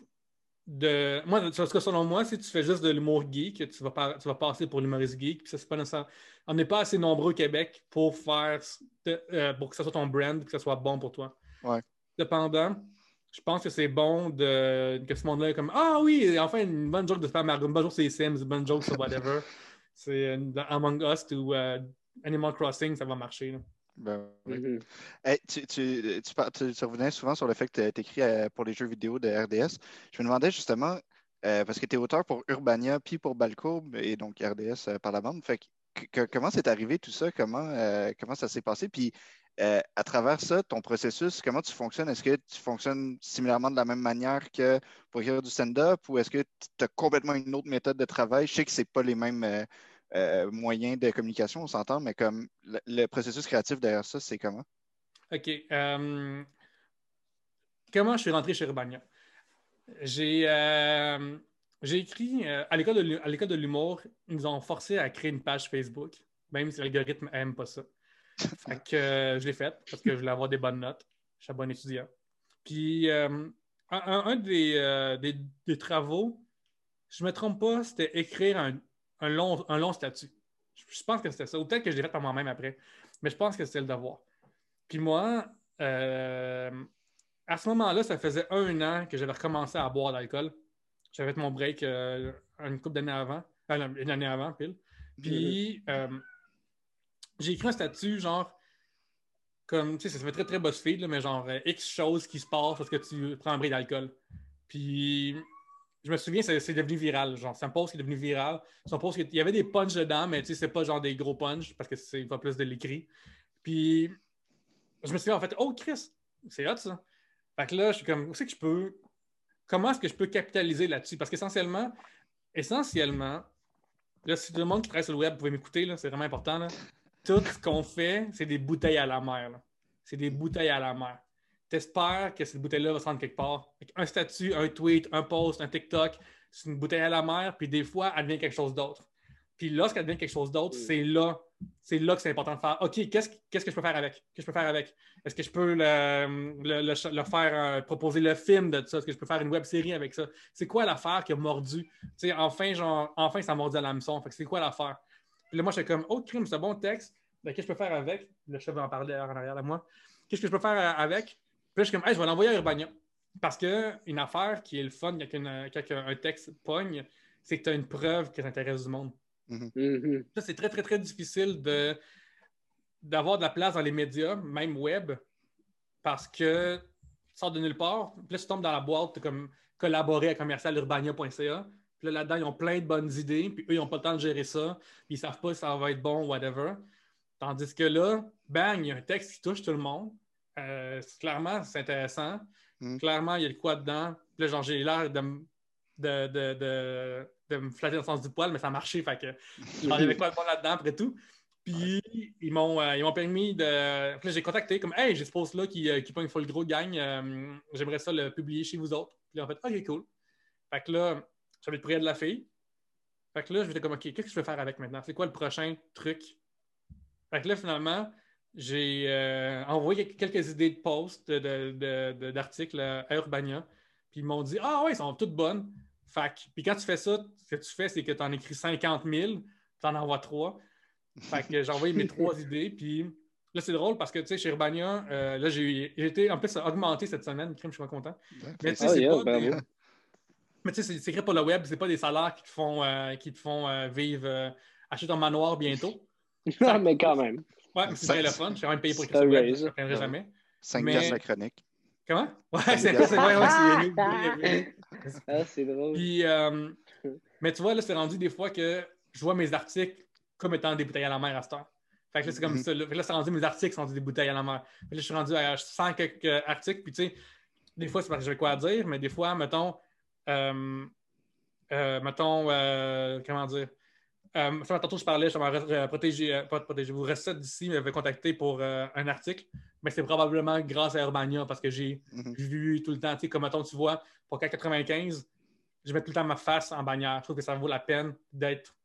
de. Moi, en tout cas, selon moi, si tu fais juste de l'humour geek, tu vas, tu vas passer pour l'humoriste geek. Puis ça, c'est pas nécessaire. On n'est pas assez nombreux au Québec pour faire euh, pour que ce soit ton brand, que ce soit bon pour toi. Ouais. Cependant, je pense que c'est bon de, que ce monde-là est comme Ah oui, enfin, une bonne joke de Super Mario, une bonne joke sur les Sims, une bonne joke sur whatever. c'est euh, Among Us ou euh, Animal Crossing, ça va marcher. là. Ben, oui. Mhm. Hey, tu, tu, tu, par- tu- tu revenais souvent sur le fait que tu écris pour les jeux vidéo de RDS. Je me demandais justement, euh, parce que tu es auteur pour Urbania puis pour Balcourbe et donc RDS euh, par la bande. Fait que, que- comment c'est arrivé tout ça? Comment, euh, comment ça s'est passé? Puis euh, à travers ça, ton processus, comment tu fonctionnes? Est-ce que tu fonctionnes similairement de la même manière que pour écrire du stand-up ou est-ce que tu as complètement une autre méthode de travail? Je sais que c'est pas les mêmes. Euh, moyens de communication, on s'entend, mais comme le, le processus créatif derrière ça, c'est comment? OK. euh, comment je suis rentré chez Urbania? J'ai euh, j'ai écrit euh, à l'école de, l'humour, ils nous ont forcé à créer une page Facebook, même si l'algorithme n'aime pas ça. Fait que euh, je l'ai fait parce que je voulais avoir des bonnes notes. Je suis un bon étudiant. Puis un, des, des- des travaux, je ne me trompe pas, c'était écrire un, un long, un long statut. Je, pense que c'était ça. Ou peut-être que je l'ai fait par moi-même après. Mais je pense que c'était le devoir. Puis moi, euh, à ce moment-là, ça faisait un an que j'avais recommencé à boire d'alcool. J'avais fait mon break euh, une couple d'années avant, non, une année avant, pile. Puis euh, j'ai écrit un statut genre comme, tu sais, ça fait très très BuzzFeed, là, mais genre X choses qui se passent parce que tu prends un break d'alcool. Puis je me souviens, c'est devenu viral. Genre, c'est un post qui est devenu viral. Un post il y avait des punchs dedans, mais tu sais, c'est pas genre des gros punchs parce que c'est plus de l'écrit. Puis je me suis dit, en fait, oh Chris, c'est hot ça. Fait que là, je suis comme, où c'est que je peux, comment est-ce que je peux capitaliser là-dessus? Parce qu'essentiellement, essentiellement, là, si tout le monde qui travaille sur le web pouvait m'écouter, c'est vraiment important. Là. Tout ce qu'on fait, c'est des bouteilles à la mer. C'est des bouteilles à la mer. T'espères que cette bouteille-là va se rendre quelque part. Un statut, un tweet, un post, un TikTok, c'est une bouteille à la mer, puis des fois, elle devient quelque chose d'autre. Puis lorsqu'elle devient quelque chose d'autre, Mm. c'est là, c'est là que c'est important de faire. OK, qu'est-ce, qu'est-ce que je peux faire avec? Qu'est-ce que je peux faire avec? Est-ce que je peux le, le- le- le faire, euh, proposer le film de ça? Est-ce que je peux faire une web série avec ça? C'est quoi l'affaire qui a mordu? Enfin, genre, enfin, ça a mordu à l'hameçon. Fait que c'est quoi l'affaire? Puis là, moi, j'étais comme, oh, crime, c'est un bon texte. Ben, qu'est-ce que je peux faire avec? Le chef va en parler en arrière de moi. Qu'est-ce que je peux faire euh, avec? Puis là, je suis comme, hey, je vais l'envoyer à Urbania. Parce qu'une affaire qui est le fun quand, une- quand un texte pogne, c'est que tu as une preuve qui t'intéresse du monde. Mhm. Ça, c'est très, très, très difficile de, d'avoir de la place dans les médias, même web, parce que sort de nulle part. Puis là, tu tombes dans la boîte, comme collaborer à commercialurbania.ca. Puis là, là-dedans, ils ont plein de bonnes idées, puis eux, ils n'ont pas le temps de gérer ça, puis ils ne savent pas si ça va être bon, whatever. Tandis que là, bang, il y a un texte qui touche tout le monde. Euh, clairement, c'est intéressant. Mm. Clairement, il y a le quoi dedans. Puis là, genre, j'ai l'air de, de, de, de, de me flatter dans le sens du poil, mais ça a marché. Fait que genre, il y avait quoi de bon là-dedans, après tout. Puis ils m'ont euh, ils m'ont permis de. Puis là, j'ai contacté comme Hey, j'ai ce post-là qui, euh, qui pogne full gros gang. euh, J'aimerais ça le publier chez vous autres. Puis là, en fait, OK, cool. Fait que là, j'avais le de la fille. Fait que là, je m'étais comme OK, qu'est-ce que je vais faire avec maintenant? C'est quoi le prochain truc? Fait que là, finalement, j'ai euh, envoyé quelques idées de posts, d'articles à Urbania. Puis ils m'ont dit Ah ouais, ils sont toutes bonnes. Puis quand tu fais ça, ce que tu fais, c'est que tu en écris 50 000, tu en envoies trois. Fait que j'ai envoyé mes trois idées. Puis là, c'est drôle parce que, tu sais, chez Urbania, euh, là, j'ai été en plus augmenté cette semaine. Crime, je suis pas content. Mais tu sais, Ah, c'est yeah, pas des- mais tu sais, c'est- écrit pour le web, c'est pas des salaires qui te font, euh, qui te font euh, vivre, euh, acheter ton manoir bientôt. Non, mais quand même. Ouais, mais c'est Ça- bien le fun. J'ai même payé pour web, raise. je ne reviendrai jamais. 5 Mais- piastres la chronique. Comment? Ouais, c'est vrai, c'est vrai, ouais, c'est nous. Ah, c'est drôle. Puis, euh, mais tu vois, là, c'est rendu des fois que je vois mes articles comme étant des bouteilles à la mer à cette heure. Fait que là, c'est comme Mhm. ça. Là, Fait que là, c'est rendu mes articles sont des bouteilles à la mer. Fait que là, je suis rendu à 100 quelques articles. Puis, tu sais, des fois, c'est parce que j'avais quoi à dire, mais des fois, mettons, euh, euh, mettons, euh, comment dire, euh, ça, tantôt, je parlais, je euh, pas protéger, vous recette d'ici m'avait contacté pour euh, un article, mais c'est probablement grâce à Urbania parce que j'ai Mhm. vu tout le temps, tu sais, comme mettons, tu vois, pour 4,95, je mets tout le temps ma face en bannière. Je trouve que ça vaut la peine d'être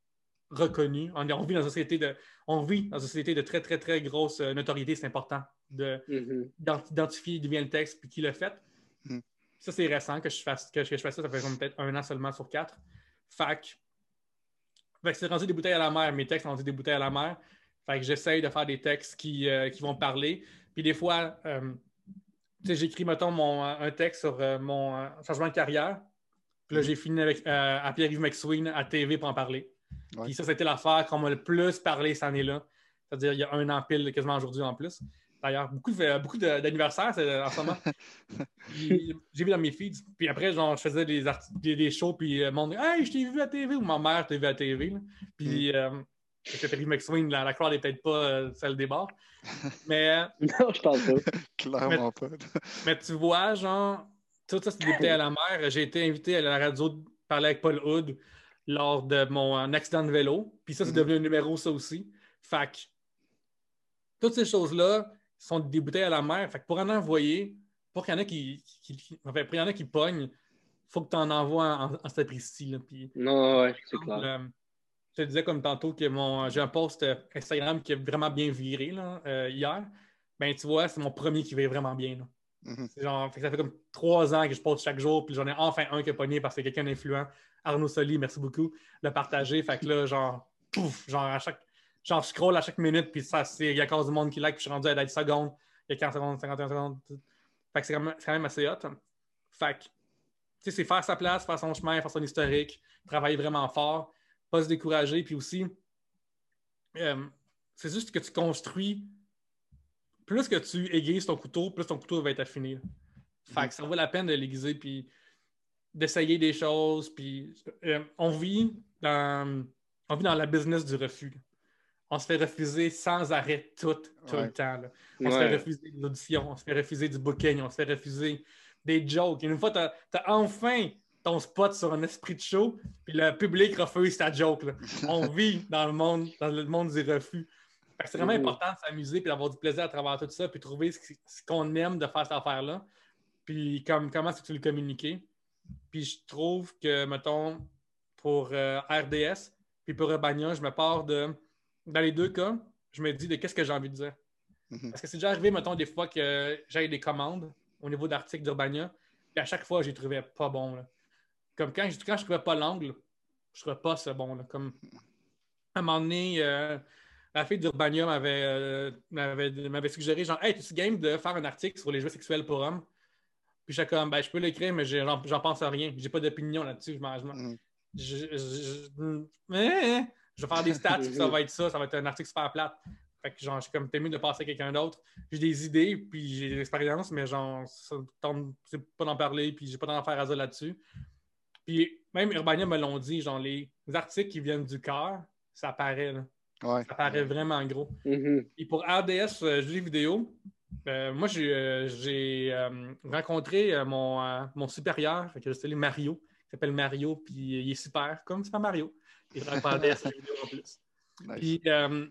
reconnu. On, on vit dans une société de, on vit dans une société de très, très, très grosse euh, notoriété. C'est important de Mhm. d'identifier d'où vient le texte et qui l'a fait. Mm. Ça, c'est récent que je fasse que, que je fasse ça. Ça fait peut-être un an seulement sur quatre. Fac. Fait que c'est rendu des bouteilles à la mer. Mes textes sont rendus des bouteilles à la mer. Fait que j'essaye de faire des textes qui, euh, qui vont parler. Puis des fois, euh, j'écris, mettons, mon, un texte sur euh, mon euh, changement de carrière. Puis là, j'ai fini avec, euh, à Pierre-Yves McSween à TV pour en parler. Puis ça, c'était l'affaire qu'on m'a le plus parlé cette année-là. C'est-à-dire, il y a un an pile, quasiment aujourd'hui en plus. D'ailleurs, beaucoup, de- beaucoup d'anniversaires c'est- en ce moment. J'ai vu dans mes feeds. Puis après, genre, je faisais des, des, des shows, puis euh, le monde dit Hey, je t'ai vu à TV, ou ma mère t'a vu à TV. là. Puis, euh, parce que Terry McSween, la, la crowd n'est peut-être pas euh, celle des bars. Mais, euh, Non, je pense pas. Clairement pas. mais tu vois, genre, tout ça, c'est bouteilles à la mer. J'ai été invité à la radio de parler avec Paul Hood lors de mon euh, accident de vélo. Puis ça, c'est Mhm. devenu un numéro, ça aussi. Fait que toutes ces choses-là sont des bouteilles à la mer. Fait que pour en envoyer, pour qu'il y en a qui, qui, qui- enfin, pour qu'il y en a qui pognent, faut que tu en envoies en, en sapristi, là. Puis Non, ouais, c'est clair. euh, je te disais comme tantôt que mon, j'ai un post euh, Instagram qui a vraiment bien viré là, euh, hier. Ben, tu vois, c'est mon premier qui vire vraiment bien. là. Mhm. C'est genre, fait que ça fait comme trois ans que je poste chaque jour, puis j'en ai enfin un qui a pogné parce que quelqu'un d'influent, Arnaud Soli, merci beaucoup, l'a partagé. Fait que là, genre, pouf, genre, à chaque, genre, je scroll à chaque minute, puis ça, c'est, il y a du monde qui like, puis je suis rendu à 10 secondes, il y a 40 secondes, 51 secondes. Fait que c'est quand même, quand même assez hot. Fait que, tu sais, c'est faire sa place, faire son chemin, faire son historique, travailler vraiment fort, pas se décourager, puis aussi, euh, c'est juste que tu construis plus que tu aiguises ton couteau, plus ton couteau va être affiné. Fait que ça vaut la peine de l'aiguiser, puis d'essayer des choses. Puis euh, on, vit dans, on vit dans la business du refus. On se fait refuser sans arrêt tout, tout Ouais. le temps. là. On se fait refuser de l'audition, on se fait refuser du booking, on se fait refuser des jokes. Et une fois, tu as, enfin ton spot sur un esprit de show, puis le public refuse ta joke. là. On vit dans le monde, dans le monde du refus. C'est vraiment Mhm. important de s'amuser puis d'avoir du plaisir à travers tout ça, puis trouver ce, qu'on aime de faire cette affaire-là, puis comme, comment est-ce que tu le communiquer. Puis je trouve que, mettons, pour euh, RDS, puis pour Urbania, je me pars de. Dans les deux cas, je me dis de qu'est-ce que j'ai envie de dire. Mhm. Parce que c'est déjà arrivé, mettons, des fois que j'ai des commandes au niveau d'articles d'Urbania, puis à chaque fois, je les trouvais pas bons. là. Comme quand, je- quand je trouvais pas l'angle, je trouvais pas ce bon. là. Comme à un moment donné, euh, la fille d'Urbania m'avait, euh, m'avait, suggéré genre, hey, tu game de faire un article sur les jeux sexuels pour hommes? Puis j'étais comme, ben, je peux l'écrire, mais j'en, pense à rien. J'ai pas d'opinion là-dessus. Je m'en- je m'en- Mhm. je, je- je- mais, je vais faire des stats, puis ça va être ça, ça va être un article super plate. Fait que genre, je suis comme mieux de passer à quelqu'un d'autre. J'ai des idées, puis j'ai des expériences, mais genre, ça tombe pas d'en parler, puis j'ai pas d'en faire à ça là-dessus. Puis même Urbania me l'ont dit, genre, les articles qui viennent du cœur, ça paraît, là. Ouais. Ça paraît vraiment gros. Mhm. Et pour RDS euh, jeux vidéo, euh, moi, j'ai euh, euh, rencontré mon, mon supérieur, fait que je Mario, qui s'appelle Mario, puis il est super, comme Super Mario. Il vidéo en plus. Nice. Puis euh,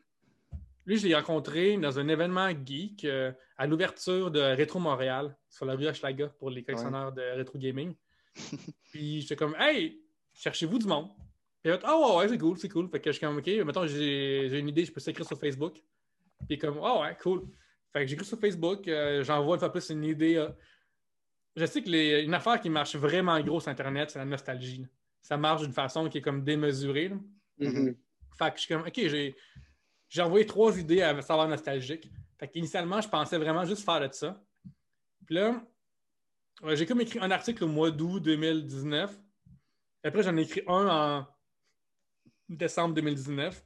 lui, je l'ai rencontré dans un événement geek euh, à l'ouverture de Rétro Montréal, sur la rue Hochelaga pour les collectionneurs de rétro gaming. Puis j'étais comme, hey, cherchez-vous du monde? Puis il ah ouais, ouais, c'est cool, c'est cool. Fait que je suis comme, ok, mettons, j'ai une idée, je peux s'écrire sur Facebook. Puis comme, ah ouais, cool. Fait que j'écris sur Facebook, euh, j'envoie une fois plus une idée. euh. Je sais que les, une affaire qui marche vraiment gros sur Internet, c'est la nostalgie. Ça marche d'une façon qui est comme démesurée. là. Mhm. Fait que je suis comme, OK, j'ai, j'ai envoyé trois idées à savoir nostalgique. Fait qu'initialement, je pensais vraiment juste faire de ça. Puis là, j'ai comme écrit un article au mois d'août 2019. Après, j'en ai écrit un en décembre 2019.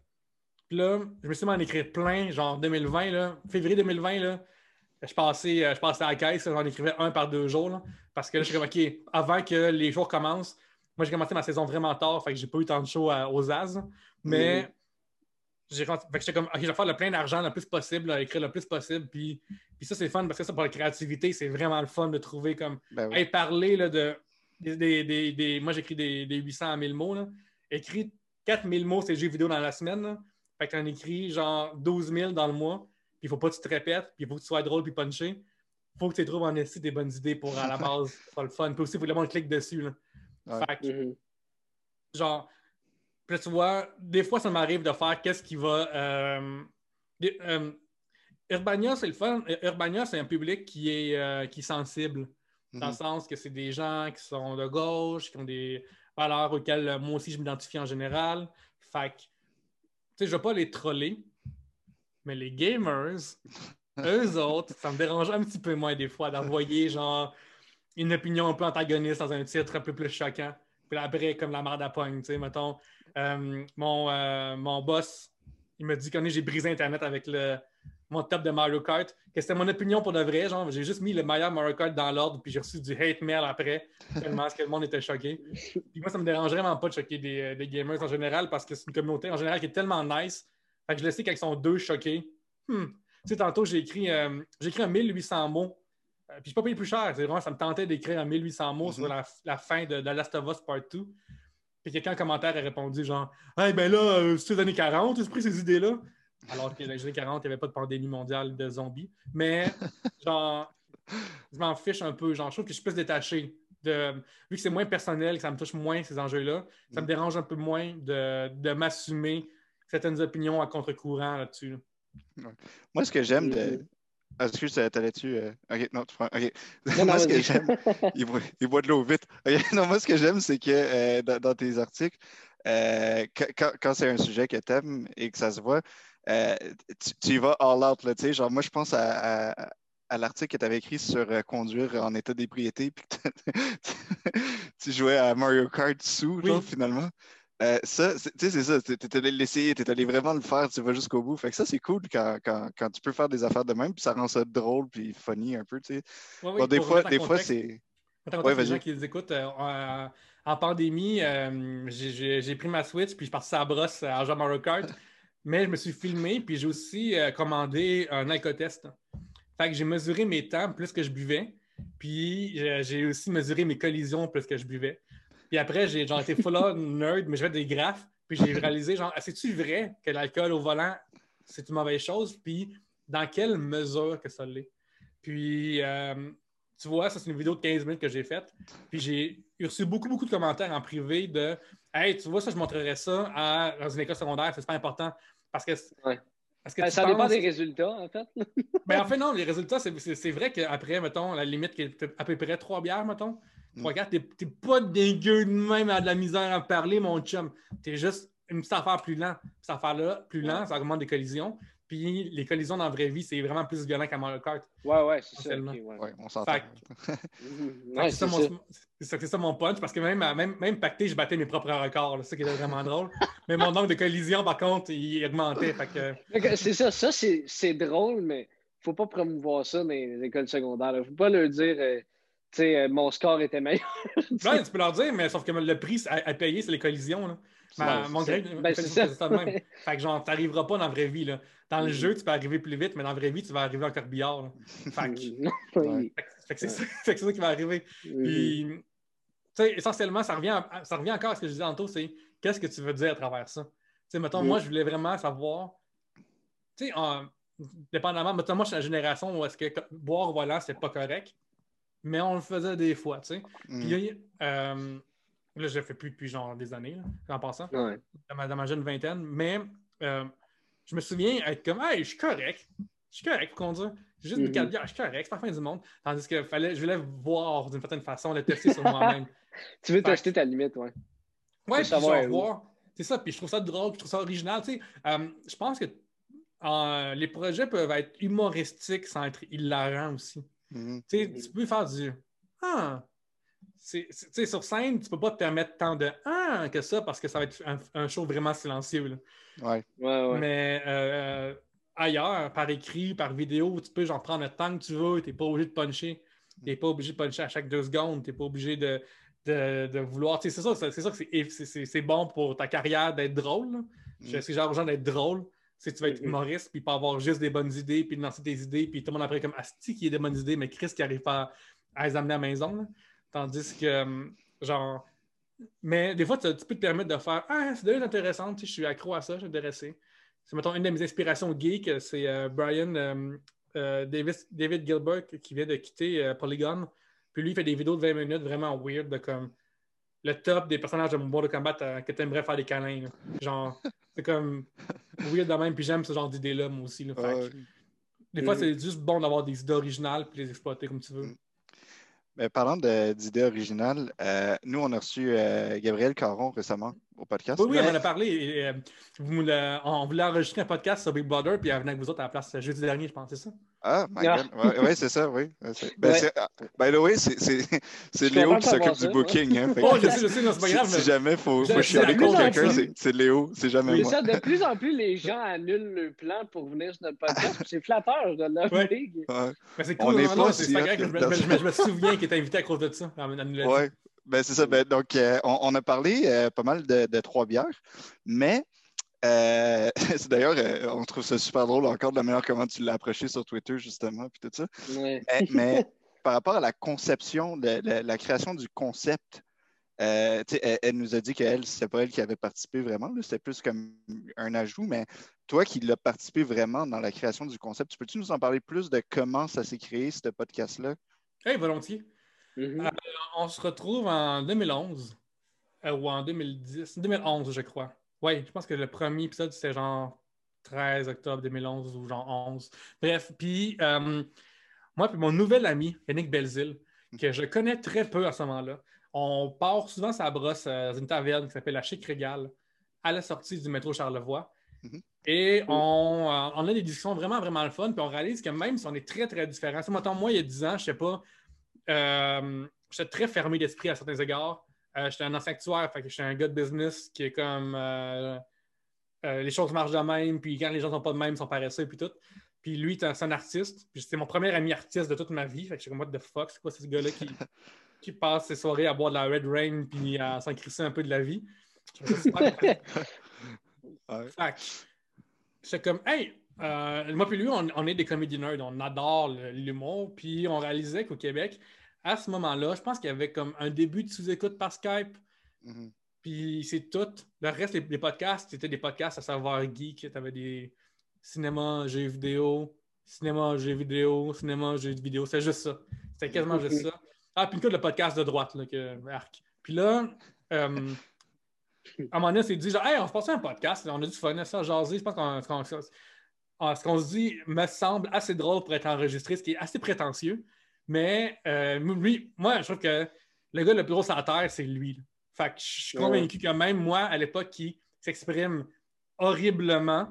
Puis là, je me suis mis à en écrire plein, genre 2020, là, février 2020, là, je passais, je passais à la caisse, j'en écrivais un par deux jours. là, parce que là, je suis comme, OK, avant que les jours commencent, moi, j'ai commencé ma saison vraiment tard, fait que j'ai pas eu tant de shows aux As. Mais j'ai fait que j'étais comme, OK, je vais faire le plein d'argent le plus possible, là, écrire le plus possible. Puis, puis ça, c'est fun parce que ça, pour la créativité, c'est vraiment le fun de trouver comme. Ben oui. Hey, parler là, de. Des, des- des- moi, j'écris des, des 800 à 1000 mots. Là. Écris 4000 mots, c'est jeux vidéo dans la semaine. là. Fait que t'en écris genre 12 000 dans le mois. Puis il faut pas que tu te répètes. Puis il faut que tu sois drôle puis punché. faut que tu trouves en esti des bonnes idées pour à la base faire le fun. Puis aussi, il faut que le monde clique dessus. Là. Ouais. Fait que, Mhm. genre, puis tu vois, des fois, ça m'arrive de faire qu'est-ce qui va. euh, des- euh, Urbania, c'est le fun. Euh, Urbania, c'est un public qui est, euh, qui est sensible, dans le Mhm. sens que c'est des gens qui sont de gauche, qui ont des valeurs auxquelles moi aussi je m'identifie en général. Fait que, tu sais, je vais pas les troller, mais les gamers, eux autres, ça me dérange un petit peu moins des fois d'envoyer, genre, une opinion un peu antagoniste dans un titre un peu plus choquant. Puis après, comme la merde à pogne, tu sais, mettons. euh, mon, euh, mon boss, il m'a dit que j'ai brisé Internet avec le, mon top de Mario Kart, que c'était mon opinion pour de vrai. Genre, j'ai juste mis le meilleur Mario Kart dans l'ordre, puis j'ai reçu du hate mail après, tellement que le monde était choqué. Puis moi, ça me dérange vraiment pas de choquer des, euh, des gamers en général, parce que c'est une communauté en général qui est tellement nice. Fait que je le sais qu'ils sont deux choqués. Hmm. Tu sais, tantôt, j'ai écrit, écrit un 1800 mots. Euh, puis je pas payé plus cher. C'est vraiment, ça me tentait d'écrire un 1800 mots sur Mhm. la, la fin de, de Last of Us Part 2. Puis quelqu'un en commentaire a répondu genre Hey, ben là, euh, c'est les années 40, tu as pris ces idées-là. Alors que dans les années 40, il n'y avait pas de pandémie mondiale de zombies. Mais, genre, je m'en fiche un peu. Genre, je trouve que je suis plus détaché. De, vu que c'est moins personnel, que ça me touche moins ces enjeux-là, ça me Mm. dérange un peu moins de, de m'assumer certaines opinions à contre-courant là-dessus. là. Moi, ce que j'aime de. Ah, excuse, t'allais-tu. euh, Ok, non, tu prends. Ok. Non, non, moi, ce que j'aime. Il boit, il boit de l'eau vite. Non, moi, ce que j'aime, c'est que euh, dans, dans tes articles, euh, quand, c'est un sujet que tu aimes et que ça se voit, tu, tu y vas all out. Là, tu sais. genre, moi, je pense à, à- à l'article que tu avais écrit sur conduire en état d'ébriété, puis que tu jouais à Mario Kart sous, genre, Oui. finalement. Euh, ça, tu sais, c'est ça. Tu es allé l'essayer, tu es allé vraiment le faire, tu vas jusqu'au bout. Fait que ça, c'est cool quand, quand, quand tu peux faire des affaires de même, puis ça rend ça drôle, puis funny un peu, tu sais. Ouais, Bon, oui, des fois, des fois c'est. Ouais, les gens qui les écoutent, euh, en, en pandémie, euh, j'ai- pris ma Switch puis je suis parti à la brosse à à Mario Kart. mais je me suis filmé puis j'ai aussi commandé un alcotest. Fait que j'ai mesuré mes temps plus que je buvais. Puis j'ai aussi mesuré mes collisions plus que je buvais. Puis après, j'ai genre été full on nerd, mais je fais des graphes. Puis j'ai réalisé, genre, Ah, c'est-tu vrai que l'alcool au volant, c'est une mauvaise chose? Puis dans quelle mesure que ça l'est? Puis, euh, tu vois, ça, c'est une vidéo de 15 minutes que j'ai faite. Puis j'ai reçu beaucoup, beaucoup de commentaires en privé de Hey, tu vois, ça, je montrerais ça à, dans une école secondaire, c'est pas important. Parce que. Ouais. Parce que Ben, ça dépend penses- des résultats, en fait. ben, en fait, non, les résultats, c'est vrai qu'après, mettons, la limite qui est à peu près trois bières, mettons. Mm. quatre, t'es pas dégueu de même à de la misère à parler, mon chum. T'es juste une petite affaire plus lent. Cette affaire-là, plus lent, ça augmente des collisions. Puis les collisions dans la vraie vie, c'est vraiment plus violent qu'à Mario Kart. Ouais, ouais, c'est ça. Ouais. Ouais, on s'entend. Ouais, c'est ça, mon- ça. ça, punch, parce que même, même, même pacté, je battais mes propres records. C'est ça qui était vraiment drôle. Mais mon nombre de collisions, par contre, il augmentait. Que, C'est ça, ça c'est drôle, mais faut pas promouvoir ça dans les écoles secondaires. là. Faut pas leur dire, euh, sais, euh, mon score était meilleur. Ouais, tu peux leur dire, mais sauf que le prix à, à payer, c'est les collisions. Là. Ma- Ouais, mon grade, ben, ça, ça. de même. Fait que genre, t'arriveras pas dans la vraie vie. Là. Dans le Mhm. jeu, tu peux arriver plus vite, mais dans la vraie vie, tu vas arriver en corbillard. là. Fait que, Ouais. fait c'est ça, qui va arriver. Mhm. Puis, tu sais, essentiellement, ça revient, à- ça revient encore à ce que je disais tantôt, c'est qu'est-ce que tu veux dire à travers ça? Tu sais, mettons, Oui. moi, je voulais vraiment savoir, tu sais, en- dépendamment, mettons, moi, je suis la génération où est-ce que boire au volant, c'est pas correct, mais on le faisait des fois, tu sais. Mm. Puis, euh, là, je le fais plus depuis genre des années, là, en passant, Ouais. dans ma, dans ma jeune vingtaine, mais euh, je me souviens être comme, hey, je suis correct, je suis correct pour conduire. J'ai juste une carte bière, je suis correct, c'est pas la fin du monde. Tandis que fallait, je voulais voir d'une certaine façon, le tester sur moi-même. Tu veux tester ta limite, ouais. Ouais, puis genre voir. C'est ça, puis je trouve ça drôle, je trouve ça original. Tu sais, Euh, je pense que les projets peuvent être humoristiques sans être hilarants aussi. Mhm. Tu peux faire du Ah! C'est- c'est- Tu sais, sur scène, tu peux pas te permettre tant de Ah que ça parce que ça va être un, un show vraiment silencieux. là. Ouais. Ouais, ouais. Mais euh, ailleurs, par écrit, par vidéo, tu peux genre prendre le temps que tu veux, tu n'es pas obligé de puncher. Tu n'es pas obligé de puncher à chaque deux secondes, tu n'es pas obligé de, de, de vouloir. C'est ça, c'est ça que c'est- bon pour ta carrière d'être drôle. là. Je Mm. suis genre aux gens d'être drôle. C'est tu vas être Mhm. humoriste, puis pas avoir juste des bonnes idées, puis de lancer tes idées, puis tout le monde après comme Asti qui a des bonnes idées, mais Chris qui arrive pas à, à les amener à la maison. là. Tandis que, hum, genre, mais des fois, tu, tu peux te permettre de faire Ah, c'est déjà intéressant, tu sais, je suis accro à ça, je suis intéressé. C'est, mettons, une de mes inspirations geek, c'est euh, Brian euh, euh, Davis- David Gilbert qui vient de quitter euh, Polygon. Puis lui, il fait des vidéos de 20 minutes vraiment weird de comme le top des personnages de Mortal Kombat euh, que tu aimerais faire des câlins. là. Genre, c'est comme weird de même, puis j'aime ce genre d'idées-là, moi aussi. là. Fait que Ouais. Des fois, c'est juste bon d'avoir des idées originales puis les exploiter comme tu veux. Mm. Mais parlant d'idées originales, euh, nous, on a reçu euh, Gabriel Caron récemment au podcast. Oui, oui, Mais- on en a parlé. et, euh, vous le- on voulait enregistrer un podcast sur Big Brother, puis elle venait avec vous autres à la place jeudi dernier, je pense, c'est ça? Ah, my Ah. God. Ouais, c'est ça, oui. C'est- Ben, Ouais. c'est- ah, by the way, c'est c'est- c'est Léo qui de s'occupe du booking. Hein, Oh, que je sais, je sais, non, c'est pas si, grave. si mais- jamais il faut, Je- faut chialer de contre quelqu'un, c'est- c'est Léo, c'est jamais C'est moi. ça, de plus en plus, les gens annulent le plan pour venir sur notre podcast. C'est flatteur, dois l'avouer. Ouais. Mais c'est On cool, n'est non, non, pas c'est si pas grave, je, me- dans- je me- je me souviens qu'il était invité à cause de ça. L'a. Ouais. Ben, c'est ça. Ben, donc, euh, on, on a parlé euh, pas mal de, de trois bières, mais euh, c'est d'ailleurs, euh, on trouve ça super drôle encore de la manière comment tu l'as approché sur Twitter, justement, puis tout ça. Ouais. Mais, mais par rapport à la conception, de, la, la création du concept, euh, elle, elle nous a dit qu'elle, c'était pas elle qui avait participé vraiment, c'était plus comme un ajout, mais toi qui l'as participé vraiment dans la création du concept, peux-tu nous en parler plus de comment ça s'est créé, ce podcast-là? Hey, volontiers. Mhm. Ah. On se retrouve en 2011 euh, ou en 2010, 2011, je crois. Oui, je pense que le premier épisode, c'était genre 13 octobre 2011 ou genre 11. Bref, puis euh, moi puis mon nouvel ami, Yannick Belzil, que je connais très peu à ce moment-là, on part souvent sa brosse euh, dans une taverne qui s'appelle la Chic Régal à la sortie du métro Charlevoix. Mhm. Et on, euh, on a des discussions vraiment, vraiment le fun. Puis on réalise que même si on est très, très différents, mettons, moi, il y a 10 ans, je sais pas, euh, j'étais très fermé d'esprit à certains égards. Euh, j'étais un ancien actuaire, fait que j'étais un gars de business qui est comme euh, euh, les choses marchent de même, puis quand les gens sont pas de même, ils sont paresseux, puis tout. Puis lui, c'est un artiste, puis c'était mon premier ami artiste de toute ma vie. Fait que j'étais comme, what the fuck, c'est quoi ce gars-là qui, qui passe ses soirées à boire de la Red Rain, puis à s'en crisser un peu de la vie? Je c'est comme, hey, euh, moi puis lui, on, on est des comédie nerds, on adore l'humour, puis on réalisait qu'au Québec, à ce moment-là, je pense qu'il y avait comme un début de sous-écoute par Skype, Mhm. puis c'est tout. Le reste des, des podcasts, c'était des podcasts à savoir geek, tu avais des cinéma, jeux vidéo, cinéma, jeux vidéo, cinéma, jeux vidéo, c'est juste ça. C'était quasiment juste ça. Ah, puis une couple de podcasts de droite, là, que, arc. Puis là, euh, à un moment donné, on s'est dit, genre, hey, on se passe un podcast, on a du fun ça, jaser. Je pense qu'on ce qu'on se dit me semble assez drôle pour être enregistré, ce qui est assez prétentieux. Mais euh, lui, moi, je trouve que le gars le plus gros sur la terre, c'est lui. là. Fait que je suis convaincu que même moi, à l'époque, qui s'exprime horriblement,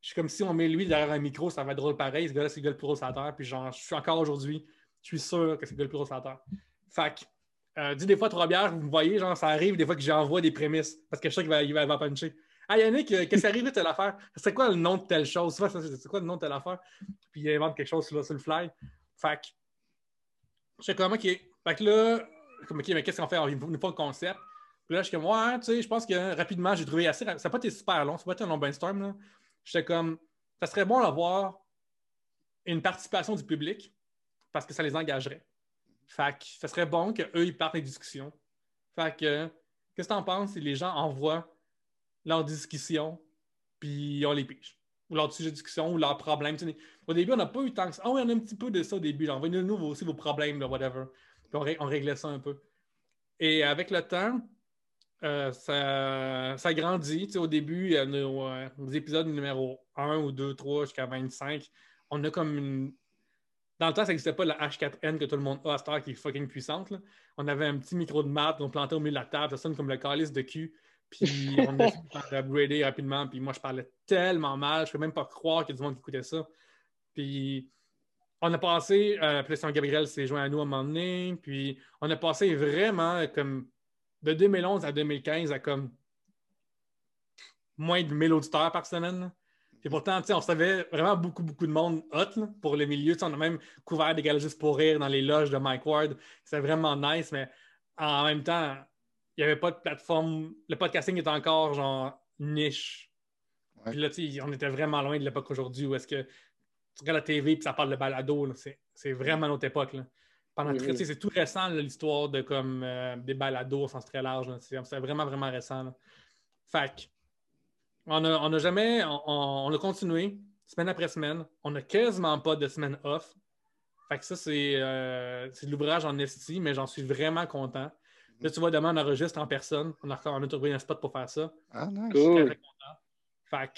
je suis comme si on met lui derrière un micro, ça va être drôle pareil. Ce gars-là, c'est le gars le plus drôle sur la terre. Puis genre, je suis encore aujourd'hui, je suis sûr que c'est le gars le plus drôle sur la terre. Fait que, euh, dis des fois trois bières, vous me voyez, genre, ça arrive des fois que j'envoie des prémices parce que je sais qu'il va, il va, il va puncher. Ah, Yannick, euh, qu'est-ce qui arrive de telle affaire? C'est quoi le nom de telle chose? C'est quoi le nom de telle affaire? Puis il invente quelque chose sur, sur le fly. Fait que, je sais comment, OK. Fait que là, comme, OK, mais qu'est-ce qu'on fait? On nous pas le concept. Puis là, je suis comme, ouais, tu sais, je pense que rapidement, j'ai trouvé assez. Ça n'a pas été super long, ça n'a pas été un long brainstorm. Là. J'étais comme, ça serait bon d'avoir une participation du public parce que ça les engagerait. Fait que ça serait bon qu'eux, ils partent les discussions. Fait que, qu'est-ce que tu en penses si les gens envoient leurs discussions, puis on les pige? Ou leur sujet de discussion, ou leurs problèmes. au début, on n'a pas eu tant que ça. Ah oui, on a un petit peu de ça au début. Envoyez-nous aussi vos problèmes, whatever. Puis on, réglait ça un peu. Et avec le temps, euh, ça, ça grandit. au début, nos, nos, épisodes numéro 1 ou 2, 3 jusqu'à 25, on a comme une. Dans le temps, ça n'existait pas la H4N que tout le monde a à Star qui est fucking puissante. On avait un petit micro de maths qu'on plantait au milieu de la table, ça sonne comme le calice de cul. Puis on a upgrader rapidement. Puis moi, je parlais tellement mal, je ne peux même pas croire qu'il y a du monde qui écoutait ça. Puis on a passé, euh, puis Gabriel s'est joint à nous à un moment donné, puis on a passé vraiment comme de 2011 à 2015 à comme moins de 1000 auditeurs par semaine. Et pourtant, on savait vraiment beaucoup, beaucoup de monde hot pour le milieu. on a même couvert des galegistes pour rire dans les loges de Mike Ward. C'était vraiment nice, mais en même temps, il n'y avait pas de plateforme. Le podcasting était encore genre niche. Puis là, on était vraiment loin de l'époque aujourd'hui où est-ce que tu regardes la TV et ça parle de balado. C'est vraiment notre époque. Là. C'est tout récent l'histoire de comme euh, des balados au sens très large. C'est vraiment, vraiment récent. Fait on n'a jamais. On, a continué semaine après semaine. On n'a quasiment pas de semaine off. Fait que ça, c'est euh, l'ouvrage en esti, mais j'en suis vraiment content. Là, tu vois, demain, on enregistre en personne. On a, on a trouvé un spot pour faire ça. Ah, nice. Cool. Fait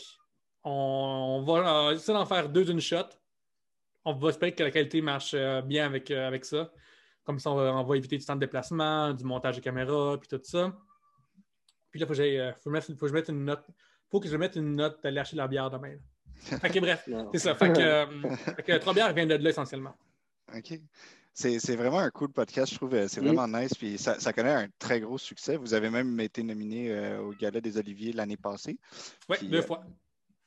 on, va essayer d'en faire deux d'une shot on va espérer que la qualité marche euh, bien avec, euh, avec ça. Comme ça, on va, éviter du temps de déplacement, du montage de caméra, puis tout ça. Puis là, il faut, euh, faut, que je mette une note. faut que je mette une note d'aller acheter la bière demain. Fait que bref, c'est ça. Fait que, trois bières viennent de là essentiellement. OK. C'est vraiment un cool podcast, je trouve. C'est vraiment nice. Puis ça, ça, connaît un très gros succès. Vous avez même été nominé au Gala des Oliviers l'année passée. Oui, deux fois.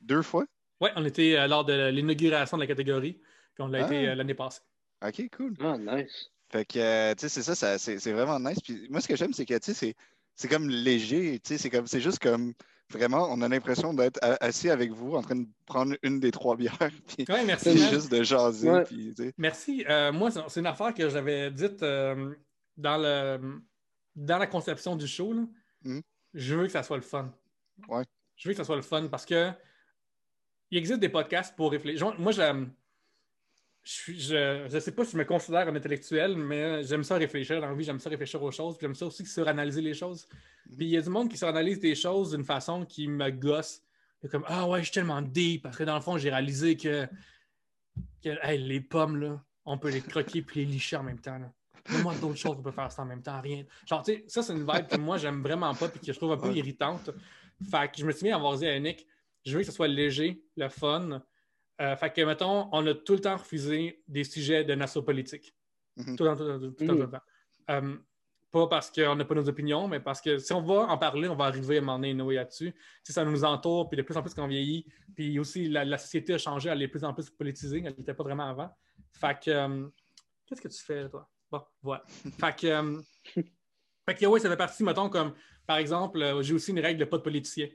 Deux fois? Oui, on était lors de l'inauguration de la catégorie. Puis on l'a été ah. euh, l'année passée. OK, cool. Ah, nice. Fait que, euh, tu sais, c'est ça, c'est vraiment nice. Puis moi, ce que j'aime, c'est que, tu sais, c'est comme léger, tu sais, c'est comme, c'est juste comme, vraiment, on a l'impression d'être assis avec vous en train de prendre une des trois bières. Puis ouais, merci. juste de jaser. Puis, merci. Euh, moi, c'est une affaire que j'avais dite dans, le, dans la conception du show. Là. Hmm. Je veux que ça soit le fun. Ouais. Je veux que ça soit le fun parce que il existe des podcasts pour réfléchir. Moi, je je ne sais pas si je me considère un intellectuel, mais j'aime ça réfléchir dans la vie, j'aime ça réfléchir aux choses, j'aime ça aussi suranalyser les choses. Mhm. Puis il y a du monde qui suranalyse des choses d'une façon qui me gosse. comme Ah ouais, je suis tellement deep parce que dans le fond, j'ai réalisé que, les pommes, là, on peut les croquer puis les licher en même temps. Moi, d'autres choses, on peut faire ça en même temps, rien. Genre, tu sais, ça, c'est une vibe que moi, j'aime vraiment pas et que je trouve un peu irritante. Fait que je me suis mis à avoir dit à Nick, je veux que ce soit léger, le fun, euh, fait que, mettons, on a tout le temps refusé des sujets de nation politique. Mhm. Tout le temps, tout, le temps, tout le temps. Euh, pas parce qu'on n'a pas nos opinions, mais parce que si on va en parler, on va arriver à un moment donné là-dessus. Si ça nous entoure, puis de plus en plus qu'on vieillit, puis aussi la, société a changé, elle est de plus en plus politisée, elle n'était pas vraiment avant. Fait que, euh, qu'est-ce que tu fais, toi? Bon, voilà. fait que, fait que, oui, ça fait partie, mettons, comme, par exemple, j'ai aussi une règle de pas de politicien.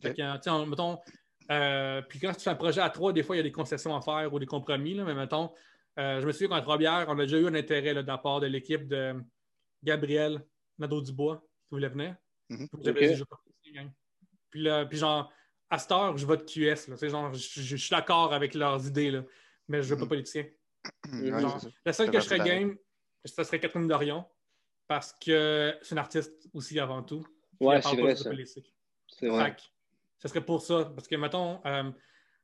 Fait que, mettons, euh, puis quand tu fais un projet à trois, des fois, il y a des concessions à faire ou des compromis. mais mettons, euh, je me souviens qu'en trois bières, on a déjà eu un intérêt de la part de l'équipe de Gabriel Nadeau-Dubois qui voulait venir. Mm puis, là, puis genre, à cette heure, je vote QS. Là, genre, je, suis d'accord avec leurs idées, là, mais je ne veux pas mhm. politicien. la seule que je serais game, ce serait Catherine Dorion, parce que c'est une artiste aussi avant tout. Ouais, c'est vrai. C'est vrai ce serait pour ça. Parce que, mettons, euh,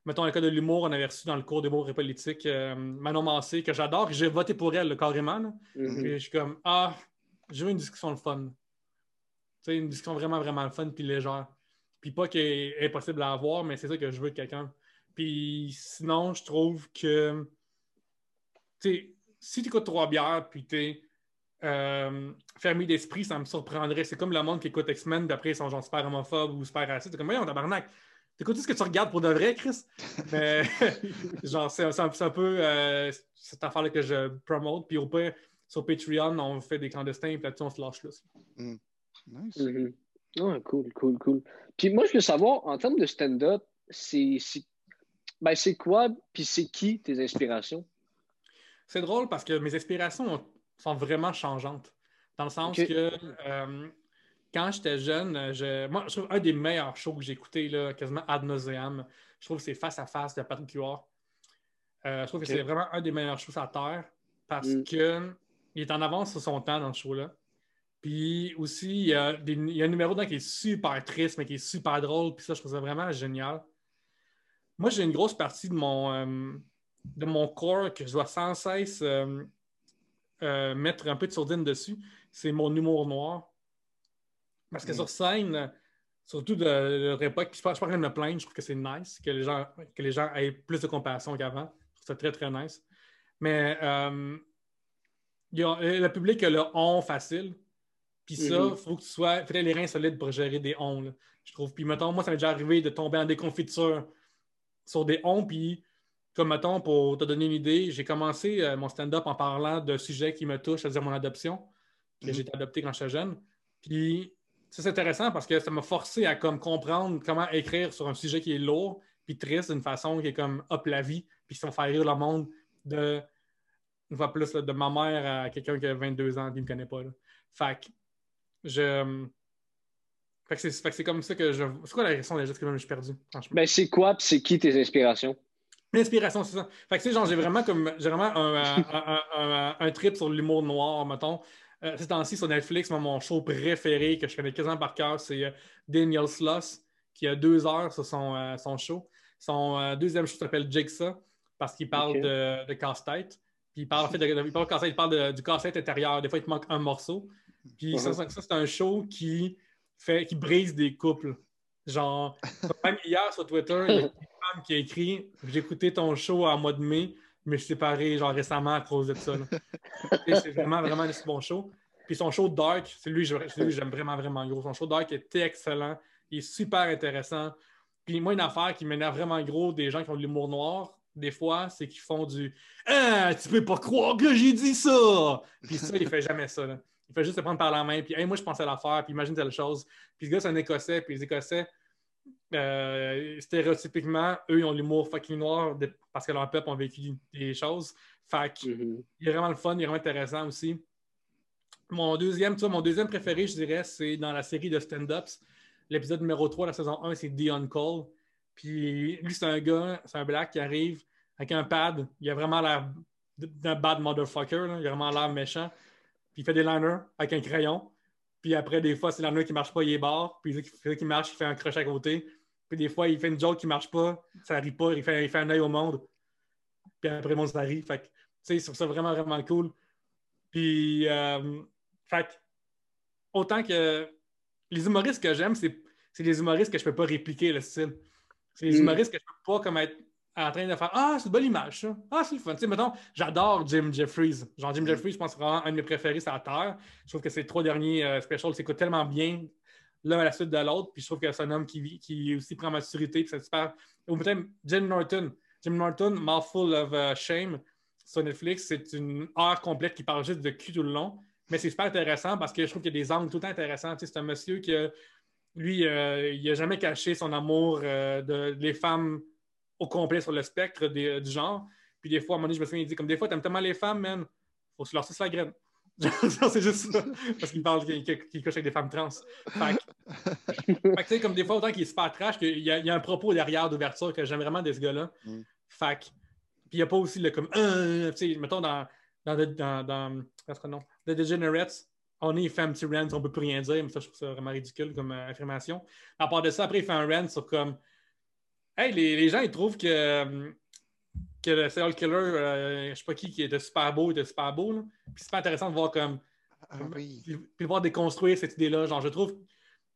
mettons, le cas de l'humour, on avait reçu dans le cours d'humour et politique euh, Manon Massé, que j'adore, j'ai voté pour elle carrément. Mm-hmm. je suis comme, ah, je veux une discussion le fun. Tu sais, une discussion vraiment, vraiment fun puis légère. Puis pas qu'il est impossible à avoir, mais c'est ça que je veux de quelqu'un. Puis sinon, je trouve que, tu sais, si tu écoutes trois bières, puis tu es euh, fermé d'esprit, ça me surprendrait. C'est comme le monde qui écoute X-Men, d'après ils sont genre super homophobes ou super racistes. C'est comme, voyons, tabarnak. T'écoutes ce que tu regardes pour de vrai, Chris? Mais, genre, c'est un, peu euh, cette affaire-là que je promote. Puis au pire, sur Patreon, on fait des clandestins, puis là-dessus, on se lâche là. Mm. Nice. Mhm. Ah, cool, cool, cool. Puis moi, je veux savoir, en termes de stand-up, c'est ben, c'est quoi, puis c'est qui tes inspirations? C'est drôle parce que mes inspirations sont vraiment changeantes. Dans le sens que euh, quand j'étais jeune, je, moi, je trouve un des meilleurs shows que j'ai écouté, là, quasiment ad nauseam, je trouve que c'est Face à Face de Patrick Huard. Euh, je trouve que c'est vraiment un des meilleurs shows à terre parce Mm. que il est en avance sur son temps dans ce show-là. Puis aussi, il y, a des- il y a un numéro dedans qui est super triste, mais qui est super drôle. Puis ça, je trouve ça vraiment génial. Moi, j'ai une grosse partie de mon, euh, de mon corps que je dois sans cesse euh, euh, mettre un peu de sourdine dessus. C'est mon humour noir. Parce que Mm. sur scène, surtout de, de leur époque, puis je ne suis pas en train de me plaindre, je trouve que c'est nice que les gens, que les gens aient plus de compassion qu'avant. Je trouve ça très, très nice. Mais euh, il y a- le public a le on facile. Puis ça, il Mhm. faut que tu sois. faut les reins solides pour gérer des on. là, je trouve. Puis mettons, moi, ça m'est déjà arrivé de tomber en déconfiture sur des on. Puis, comme mettons, pour te donner une idée, j'ai commencé euh, mon stand-up en parlant d'un sujet qui me touche, c'est-à-dire mon adoption, que Mhm. j'ai été adopté quand j'étais jeune. Puis, ça, c'est intéressant parce que ça m'a forcé à comme, comprendre comment écrire sur un sujet qui est lourd puis triste d'une façon qui est comme hop la vie, puis qui va faire rire le monde de une fois plus là, de ma mère à quelqu'un qui a 22 ans qui ne me connaît pas. là. Fait que je. Fait que c'est comme ça que je. C'est quoi la question déjà? Que je me suis perdu, franchement? Ben, c'est quoi, c'est qui tes inspirations? L'inspiration, c'est ça. Fait que, tu sais, genre, j'ai vraiment comme, j'ai vraiment un, un- un- un- trip sur l'humour noir, mettons. Euh, ces temps-ci, sur Netflix, mon show préféré que je connais quasiment par cœur, c'est euh, Daniel Sloss, qui a deux heures sur son, euh, son show. Son euh, deuxième show s'appelle Jigsaw, parce qu'il parle de, de casse-tête. Puis il parle, en fait, de, de- il parle, de casse-tête, il parle de- du casse-tête intérieur. Des fois, il te manque un morceau. Puis ça, ça, ça, c'est un show qui, fait, qui brise des couples. Genre, même hier sur Twitter, il y a une femme qui a écrit J'ai écouté ton show en mois de mai, mais je suis séparé genre récemment à cause de ça. c'est vraiment, vraiment un bon show. Puis son show Dark, c'est lui, que je- c'est lui que j'aime vraiment, vraiment gros. Son show Dark était excellent. Il est super intéressant. Puis moi, une affaire qui m'énerve vraiment gros des gens qui ont de l'humour noir, des fois, c'est qu'ils font du Ah, tu peux pas croire que j'ai dit ça! Puis ça, il fait jamais ça. là. Il fait juste se prendre par la main, puis Hey, moi, je pensais à l'affaire, puis imagine telle chose. Puis ce gars, c'est un Écossais, puis les Écossais, euh, stéréotypiquement, eux, ils ont l'humour fucking noir de- parce que leur peuple ont vécu des choses. Fait que Mhm. il est vraiment le fun, il est vraiment intéressant aussi. Mon deuxième, tu vois, mon deuxième préféré, je dirais, c'est dans la série de stand-ups. L'épisode numéro 3 de la saison 1, c'est Dion Cole. Puis lui, c'est un gars, c'est un black qui arrive avec un pad. Il a vraiment l'air d'un bad motherfucker. là. Il a vraiment l'air méchant. Puis il fait des liners avec un crayon. Puis après, des fois, c'est l'liner qui marche pas, il est barre. Puis il qui marche, il fait un crochet à côté. Puis des fois, il fait une joke qui marche pas, ça rit pas, il fait, il fait un œil au monde. Puis après, le monde, ça rit. Fait que, tu sais, je trouve ça vraiment, vraiment cool. Puis, euh, fait autant que les humoristes que j'aime, c'est c'est les humoristes que je peux pas répliquer le style. C'est les Mm. humoristes que je peux pas comme être en train de faire Ah, c'est une belle image, ça. Ah, c'est le fun. Tu sais, mettons, j'adore Jim Jeffries. Genre, Jim Mm. Jeffries, je pense que c'est vraiment un de mes préférés sur la Terre. Je trouve que ces trois derniers euh, specials s'écoutent tellement bien l'un à la suite de l'autre. Puis je trouve que c'est un homme qui, qui aussi prend maturité. Puis c'est super. Ou peut-être Jim Norton. Jim Norton, Mouthful of uh, Shame sur Netflix, c'est une heure complète qui parle juste de cul tout le long. Mais c'est super intéressant parce que je trouve qu'il y a des angles tout le temps intéressants. Tu sais, c'est un monsieur qui, lui, euh, il n'a jamais caché son amour euh, de, des femmes au complet sur le spectre du genre. Puis des fois, à un moment donné, je me souviens, il dit comme des fois, t'aimes tellement les femmes, man, faut se leur sucer la graine. C'est juste ça. Parce qu'il parle qu'il couche avec des femmes trans. Fait que, fait que, tu sais, comme des fois, autant qu'il est super trash, qu'il y, a- il y a un propos derrière d'ouverture que j'aime vraiment de ce gars-là. Mm. Fait que, puis il n'y a pas aussi le comme, euh, tu sais, mettons dans, dans, dans, dans, dans nom? The Degenerates, on est femme petit rant, on peut plus rien dire, mais ça, je trouve ça vraiment ridicule comme euh, affirmation. À part de ça, après, il fait un rant sur comme, hey, les, les gens, ils trouvent que, euh, que le serial killer, euh, je sais pas qui, qui était super beau, était super beau, là. Puis c'est pas intéressant de voir comme, Ah oui. puis, puis voir déconstruire cette idée-là. Genre, je trouve,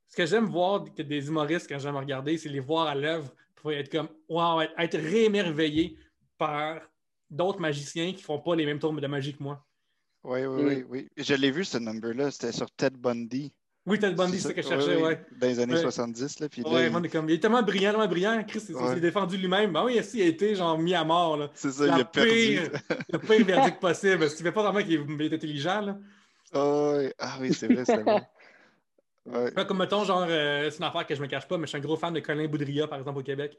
ce que j'aime voir que des humoristes quand j'aime regarder, c'est les voir à l'œuvre pour être comme wow, être, être réémerveillé par d'autres magiciens qui font pas les mêmes tours de magie que moi. Oui, oui, oui, oui. Je l'ai vu ce number-là, c'était sur Ted Bundy. Oui, Ted Bundy, c'est ça? ce que je cherchais, ouais, ouais. Dans les années Ouais. 70, là. Puis là, Ouais, il- on est comme, il est tellement brillant, tellement brillant. Chris, il s'est défendu lui-même. Ben oui, si, il a été genre mis à mort. Là. c'est ça, La il a perdu. pire- Le pire verdict possible. Si tu fais pas vraiment qu'il est intelligent, là. Ah ouais. Ah oui, c'est vrai. Ouais. Fait Comme mettons, genre, euh, c'est une affaire que je me cache pas, mais je suis un gros fan de Colin Boudria, par exemple, au Québec.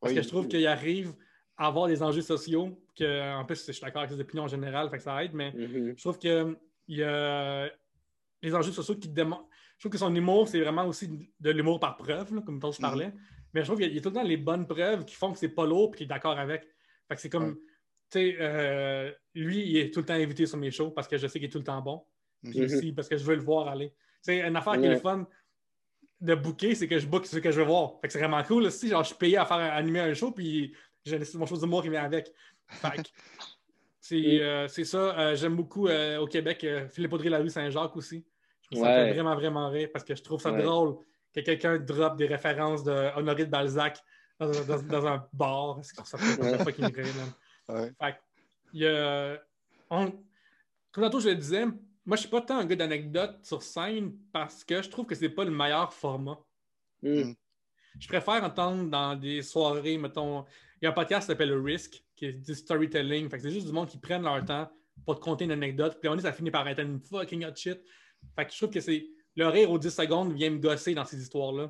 Parce Oui. que je trouve qu'il arrive à avoir des enjeux sociaux, que, en plus, je suis d'accord avec ses opinions en général, fait que ça aide, mais Mhm. je trouve que il y a les enjeux sociaux qui démontrent. Je trouve que son humour, c'est vraiment aussi de l'humour par preuve, là, comme dont je parlais. Mais je trouve qu'il y a tout le temps les bonnes preuves qui font que c'est pas lourd et qu'il est d'accord avec. Fait que c'est comme, tu sais, euh, lui, il est tout le temps invité sur mes shows parce que je sais qu'il est tout le temps bon. Puis Mhm. aussi parce que je veux le voir aller. Sais, une affaire qui est le fun de booker, c'est que je book ce que je veux voir. Fait que c'est vraiment cool. là. Si genre, je suis payé à faire animer un show, puis j'ai mon show d'humour qui vient avec. Fait que c'est euh, c'est ça. Euh, J'aime beaucoup euh, au Québec Philippe Audrey, la rue Saint-Jacques aussi. Ça me Ouais. fait vraiment, vraiment rire parce que je trouve ça Ouais. drôle que quelqu'un drop des références de Honoré de Balzac dans, dans- dans un bar. C'est ça fait fait fucking rire. Ouais. Fait que, il y a. on- Comme tantôt, je le disais, moi, je suis pas tant un gars d'anecdotes sur scène parce que je trouve que c'est pas le meilleur format. Mhm. Je préfère entendre dans des soirées, mettons. Il y a un podcast qui s'appelle Le Risk, qui est du storytelling. Fait que c'est juste du monde qui prennent leur temps pour te conter une anecdote. Puis on dit ça finit par être une fucking hot shit. Fait que je trouve que c'est. Le rire aux 10 secondes vient me gosser dans ces histoires-là.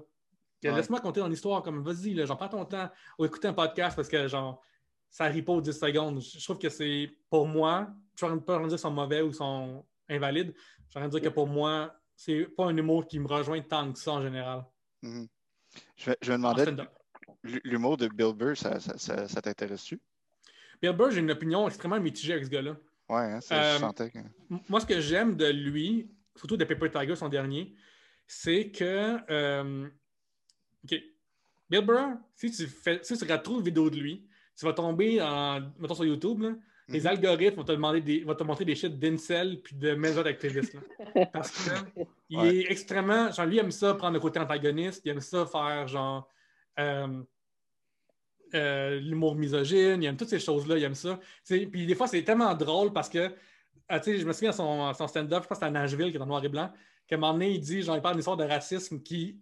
Ouais. Laisse-moi compter ton histoire comme vas-y, j'en prends ton temps. Ou écouter un podcast parce que genre ça rit pas aux 10 secondes. Je trouve que c'est pour moi, je ne pas dire qu'ils sont mauvais ou sont invalides. Je vais dire que pour moi, c'est pas un humour qui me rejoint tant que ça en général. Mhm. Je, vais- je l- l'humour de Bill Burr, ça, ça, ça, ça t'intéresse-tu? Bill Burr, j'ai une opinion extrêmement mitigée avec ce gars-là. Ouais, hein, ça, Euh, je sentais que... Moi, ce que j'aime de lui, surtout de Paper Tiger, son dernier, c'est que. euh, OK. Bill Burr, si tu, fais, si tu retrouves une vidéo de lui, tu vas tomber en, mettons sur YouTube, là, les Mhm. algorithmes vont te, demander des, vont te montrer des shit d'incel puis de là. Parce que il est extrêmement. Genre, lui, il aime ça prendre le côté antagoniste, il aime ça faire genre. euh, euh, l'humour misogyne, il aime toutes ces choses-là, il aime ça. Puis des fois, c'est tellement drôle parce que, ah, tu sais, je me souviens de son, son stand-up, je pense que c'était à Nashville, qui est en noir et blanc, qu'à un moment donné, il dit, genre, il parle d'une histoire de racisme qui,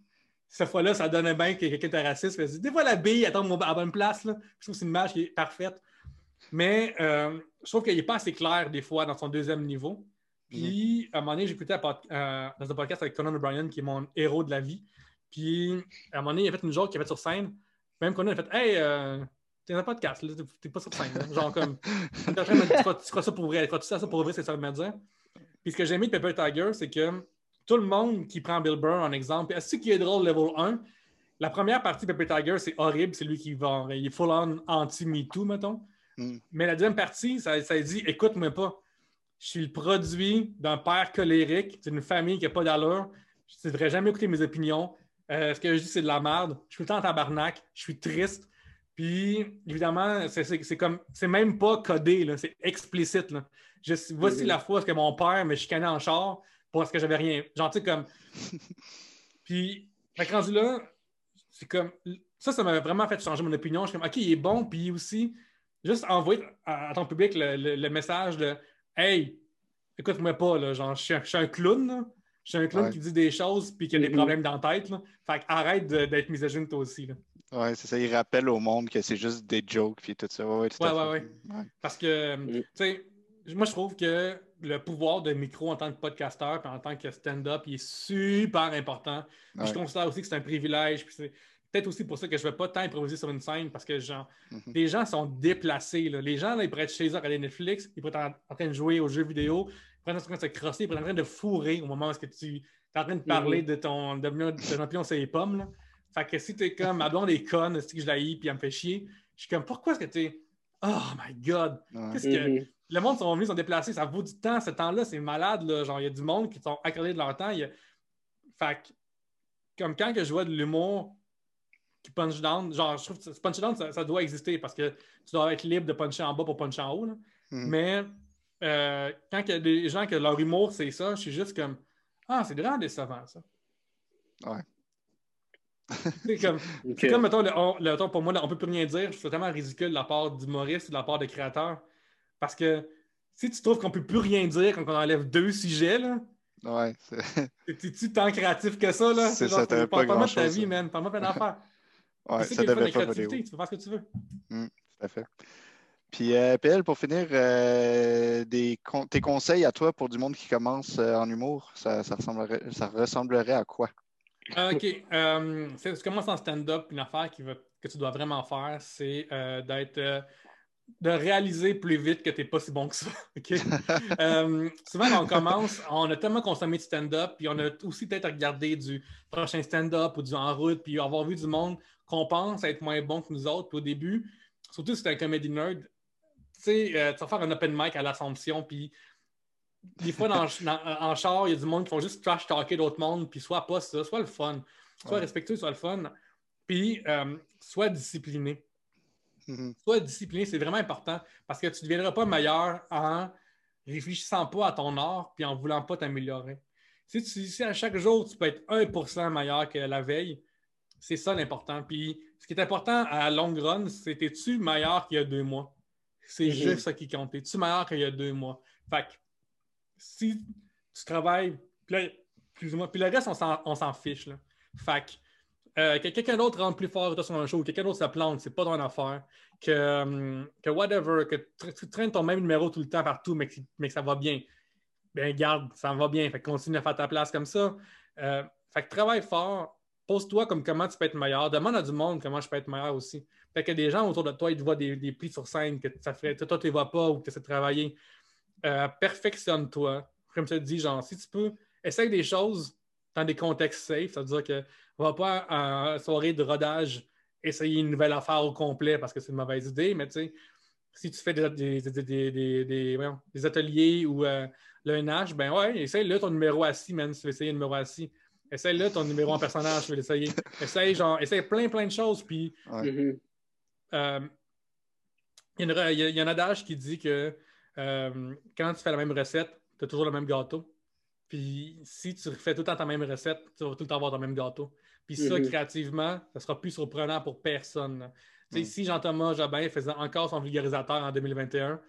cette fois-là, ça donnait bien que quelqu'un était raciste. Il dit, des fois, la bille, elle tombe à la bonne place. Là. Je trouve que c'est une image qui est parfaite. Mais euh, je trouve qu'il n'est pas assez clair, des fois, dans son deuxième niveau. Puis, à un moment donné, j'écoutais euh, dans un podcast avec Conan O'Brien, qui est mon héros de la vie. Puis, à un moment donné, il a fait une joke qu'il a fait sur scène. Même Conan a fait Hey, euh, t'es un podcast, là, t'es- pas sur scène. là. Genre, comme, tu crois- tu ça pour vrai, crois-tu ça pour vrai, c'est ça que me dire. Puis, ce que j'ai aimé de Pepper Tiger, c'est que tout le monde qui prend Bill Burr en exemple, est-ce qui est drôle level 1? La première partie de Pepper Tiger, c'est horrible, c'est lui qui va, il est full-on anti-MeToo, mettons. Mm. Mais la deuxième partie, ça, ça dit écoute-moi pas. Je suis le produit d'un père colérique, d'une famille qui n'a pas d'allure. Je ne devrais jamais écouter mes opinions. Euh, ce que je dis, c'est de la merde. Je suis tout le temps en tabarnak. Je suis triste. Puis, évidemment, c'est- comme. C'est même pas codé, c'est explicite. Là. Je- voici la fois que mon père me chicanait en char parce que j'avais rien. Genre, tu sais, comme. Puis, rendu là, c'est comme. Ça, ça m'a vraiment fait changer mon opinion. Je suis comme, OK, il est bon. Puis aussi, juste envoyer à, à ton public le, le- le message de Hey, écoute-moi pas, là, genre, je suis un, je suis un clown, là. Je suis un clown Ouais. qui dit des choses puis qui a des Mhm. problèmes dans la tête, là. Fait que arrête d'être misogyne toi aussi, là. Ouais, c'est ça. Il rappelle au monde que c'est juste des jokes puis tout ça. Ouais, ouais, tout Ouais, ouais, Parce que, Mm. tu sais, moi, je trouve que le pouvoir de micro en tant que podcasteur puis en tant que stand-up, il est super important. Puis Je considère aussi que c'est un privilège. Puis c'est peut-être aussi pour ça que je ne vais pas tant improviser sur une scène parce que genre, Mhm. les gens sont déplacés. là. Les gens, là, ils pourraient être chez eux à regarder Netflix, ils pourraient être en, en train de jouer aux jeux vidéo, ils pourraient être en train de se crosser, ils pourraient être en train de fourrer au moment où est-ce que tu es en train de parler Mhm. de ton de, de ton pion sur les pommes. Là. Fait que si tu es comme, ma blonde est conne, si je la hais puis elle me fait chier, je suis comme, pourquoi est-ce que tu es. Oh my God! Qu'est-ce que. Mhm. Le monde sont venus, sont déplacés, ça vaut du temps. Ce temps-là, c'est malade. Là. Genre, il y a du monde qui sont accordés de leur temps. Il y a- Fait que, comme quand que je vois de l'humour qui punch down, genre, je trouve que ce punch down, ça, ça doit exister parce que tu dois être libre de puncher en bas pour puncher en haut. là. Mhm. Mais euh, quand il y a des gens que leur humour, c'est ça, je suis juste comme Ah, c'est vraiment décevant, ça. Ouais. c'est comme, c'est comme mettons, le, pour moi, on peut plus rien dire. C'est totalement ridicule de la part d'humoristes ou de la part de créateurs. Parce que si tu trouves qu'on peut plus rien dire quand on enlève deux sujets, là, Ouais, c'est- t'es-tu tant créatif que ça, là? C'est genre, ça, t'avais pas Parle-moi de ta grand-chose, vie, man. Parle-moi plein d'affaires. ouais, c'est ça devait de pas créativité, tu peux faire ce que tu veux. Tout à fait. Puis, euh, PL, pour finir, euh, des con- tes conseils à toi pour du monde qui commence euh, en humour, ça, ça, ressemblerait, ça ressemblerait à quoi? Ah, OK. Euh, c'est- tu commences en stand-up, une affaire qui va- que tu dois vraiment faire, c'est euh, d'être. euh, de réaliser plus vite que tu n'es pas si bon que ça. OK? Euh, souvent, quand on commence, on a tellement consommé de stand-up, puis on a aussi peut-être regardé du prochain stand-up ou du en route, puis avoir vu du monde qu'on pense être moins bon que nous autres. Puis au début, surtout si tu es un comedy nerd, tu sais, euh, tu vas faire un open mic à l'Assomption, puis des fois, dans, dans- en char, il y a du monde qui font juste trash talker d'autres mondes, puis soit pas ça, soit le fun, soit Ouais. respectueux, soit le fun, puis euh, soit discipliné. Mhm. Soit discipliné, c'est vraiment important parce que tu ne deviendras pas meilleur en réfléchissant pas à ton art puis en voulant pas t'améliorer. Si, tu, si à chaque jour, tu peux être 1% meilleur que la veille, c'est ça l'important. Puis ce qui est important à long run, c'est es-tu meilleur qu'il y a deux mois? C'est Mhm. juste ça qui compte. Es-tu meilleur qu'il y a deux mois? Fait que si tu travailles, plus ou moins, puis le reste, on s'en, fiche. Là. Fait que euh, que quelqu'un d'autre rentre plus fort sur un show, que quelqu'un d'autre se plante, c'est pas ton affaire. Que, que whatever, que tu, traînes ton même numéro tout le temps partout, mais que, mais que ça va bien. Ben garde, ça va bien. Fait que continue à faire ta place comme ça. Euh, fait que travaille fort. Pose-toi comme comment tu peux être meilleur. Demande à du monde comment je peux être meilleur aussi. Fait que des gens autour de toi, ils te voient des, des prix sur scène que ça fait, toi, tu les vois pas ou que tu essaies travailler. Euh, perfectionne-toi. Comme je te dis, genre, si tu peux, essaye des choses dans des contextes safe. C'est-à-dire que on va pas en soirée de rodage essayer une nouvelle affaire au complet parce que c'est une mauvaise idée, mais tu sais, si tu fais des, des, des, des- des- des- voyons, des ateliers ou euh, le NH, ben ouais, essaye-le ton numéro assis, man, si tu veux essayer un numéro assis. Essaye-le ton numéro en personnage, tu veux l'essayer. Essaye, genre, essaye plein, plein de choses, puis Ouais. Mhm. euh, il, y a une- il y a un adage qui dit que euh, quand tu fais la même recette, tu as toujours le même gâteau. Puis si tu refais tout le temps ta même recette, tu vas tout le temps avoir ton même gâteau. Puis ça, Mhm. créativement, ça sera plus surprenant pour personne. Mhm. Si Jean-Thomas Jobin faisait encore son vulgarisateur en 2021,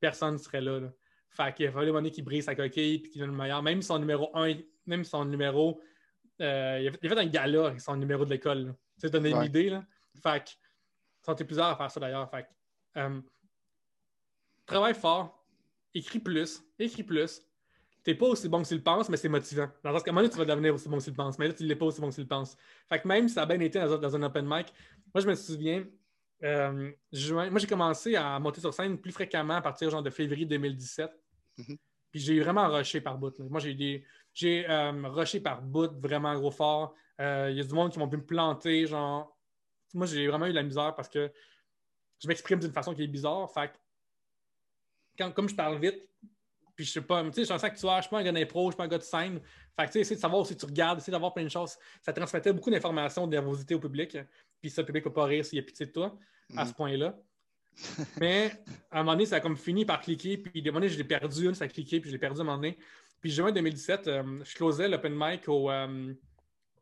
personne ne serait là. là. Fait qu'il a fallu un qu'il brise sa coquille puis qu'il donne le meilleur. Même son numéro 1, même son numéro. euh, il, a fait, il a fait un gala avec son numéro de l'école. Tu sais, donner une Ouais. idée. Là. Fait que, sont plusieurs à faire ça d'ailleurs. Fait que, euh, travaille fort, écris plus, écris plus. T'es pas aussi bon que tu le penses, mais c'est motivant. Dans le sens qu'à un moment donné, tu vas devenir aussi bon que tu le penses, mais là, tu l'es pas aussi bon que tu le penses. Fait que même si ça a bien été dans, un- dans un open mic, moi, je me souviens, euh, juin, moi, j'ai commencé à monter sur scène plus fréquemment à partir genre, de février 2017. Mhm. Puis j'ai vraiment rushé par bout. là. Moi, j'ai des. J'ai euh, rushé par bout vraiment gros fort. Euh, Il y a du monde qui m'ont pu me planter. Genre, moi, j'ai vraiment eu de la misère parce que je m'exprime d'une façon qui est bizarre. Fait que quand, comme je parle vite, puis je sais pas, tu sais, je suis un sanctuaire, je suis pas un gars d'impro, je suis pas un gars de scène. Fait que tu sais, essayer de savoir si tu regardes, essayer d'avoir plein de choses. Ça transmettait beaucoup d'informations, de nervosité au public. Puis ça, le public peut pas rire s'il y a pitié de toi à Mhm. ce point-là. Mais à un moment donné, ça a comme fini par cliquer. Puis à un moment donné, je l'ai perdu, une, ça a cliqué, puis je l'ai perdu à un moment donné. Puis juin 2017, euh, je closais l'open mic au, euh,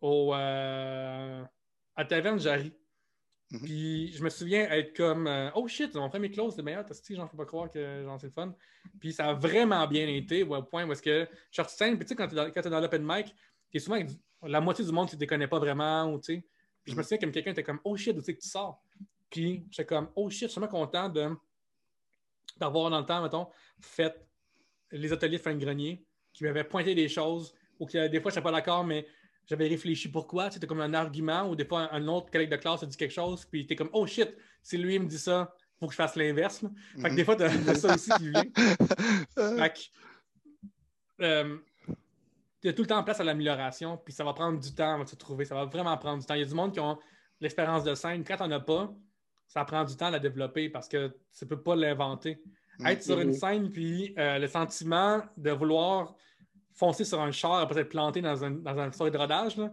au, euh, à Taverne Jarry. Mhm. Puis je me souviens être comme euh, Oh shit, mon premier close, c'est meilleur, t'as j'en peux pas croire que c'est le fun. Puis ça a vraiment bien été au point où est-ce que je suis puis tu sais, quand t'es dans, l'open mic, t'es souvent du- la moitié du monde, tu ne connais pas vraiment, ou tu sais. Puis je me Mhm. souviens comme quelqu'un était comme Oh shit, où tu sais que tu sors? Puis j'étais comme Oh shit, je suis vraiment content de d'avoir dans le temps, mettons, fait les ateliers de fin de grenier, qui m'avaient pointé des choses, ou que des fois, je n'étais pas d'accord, mais j'avais réfléchi pourquoi. C'était comme un argument, ou des fois, un, autre collègue de classe a dit quelque chose, puis tu es comme Oh shit, si lui il me dit ça, il faut que je fasse l'inverse. Fait que des fois, tu as, ça aussi qui vient. Fait que, euh, il y a tout le temps place à l'amélioration, puis ça va prendre du temps avant de se trouver. Ça va vraiment prendre du temps. Il y a du monde qui ont l'expérience de scène. Quand n'en as pas, ça prend du temps à la développer parce que tu ne peux pas l'inventer. Mhm. Être sur une scène, puis euh, le sentiment de vouloir foncer sur un char après être planté dans un, dans un soirée de rodage, là,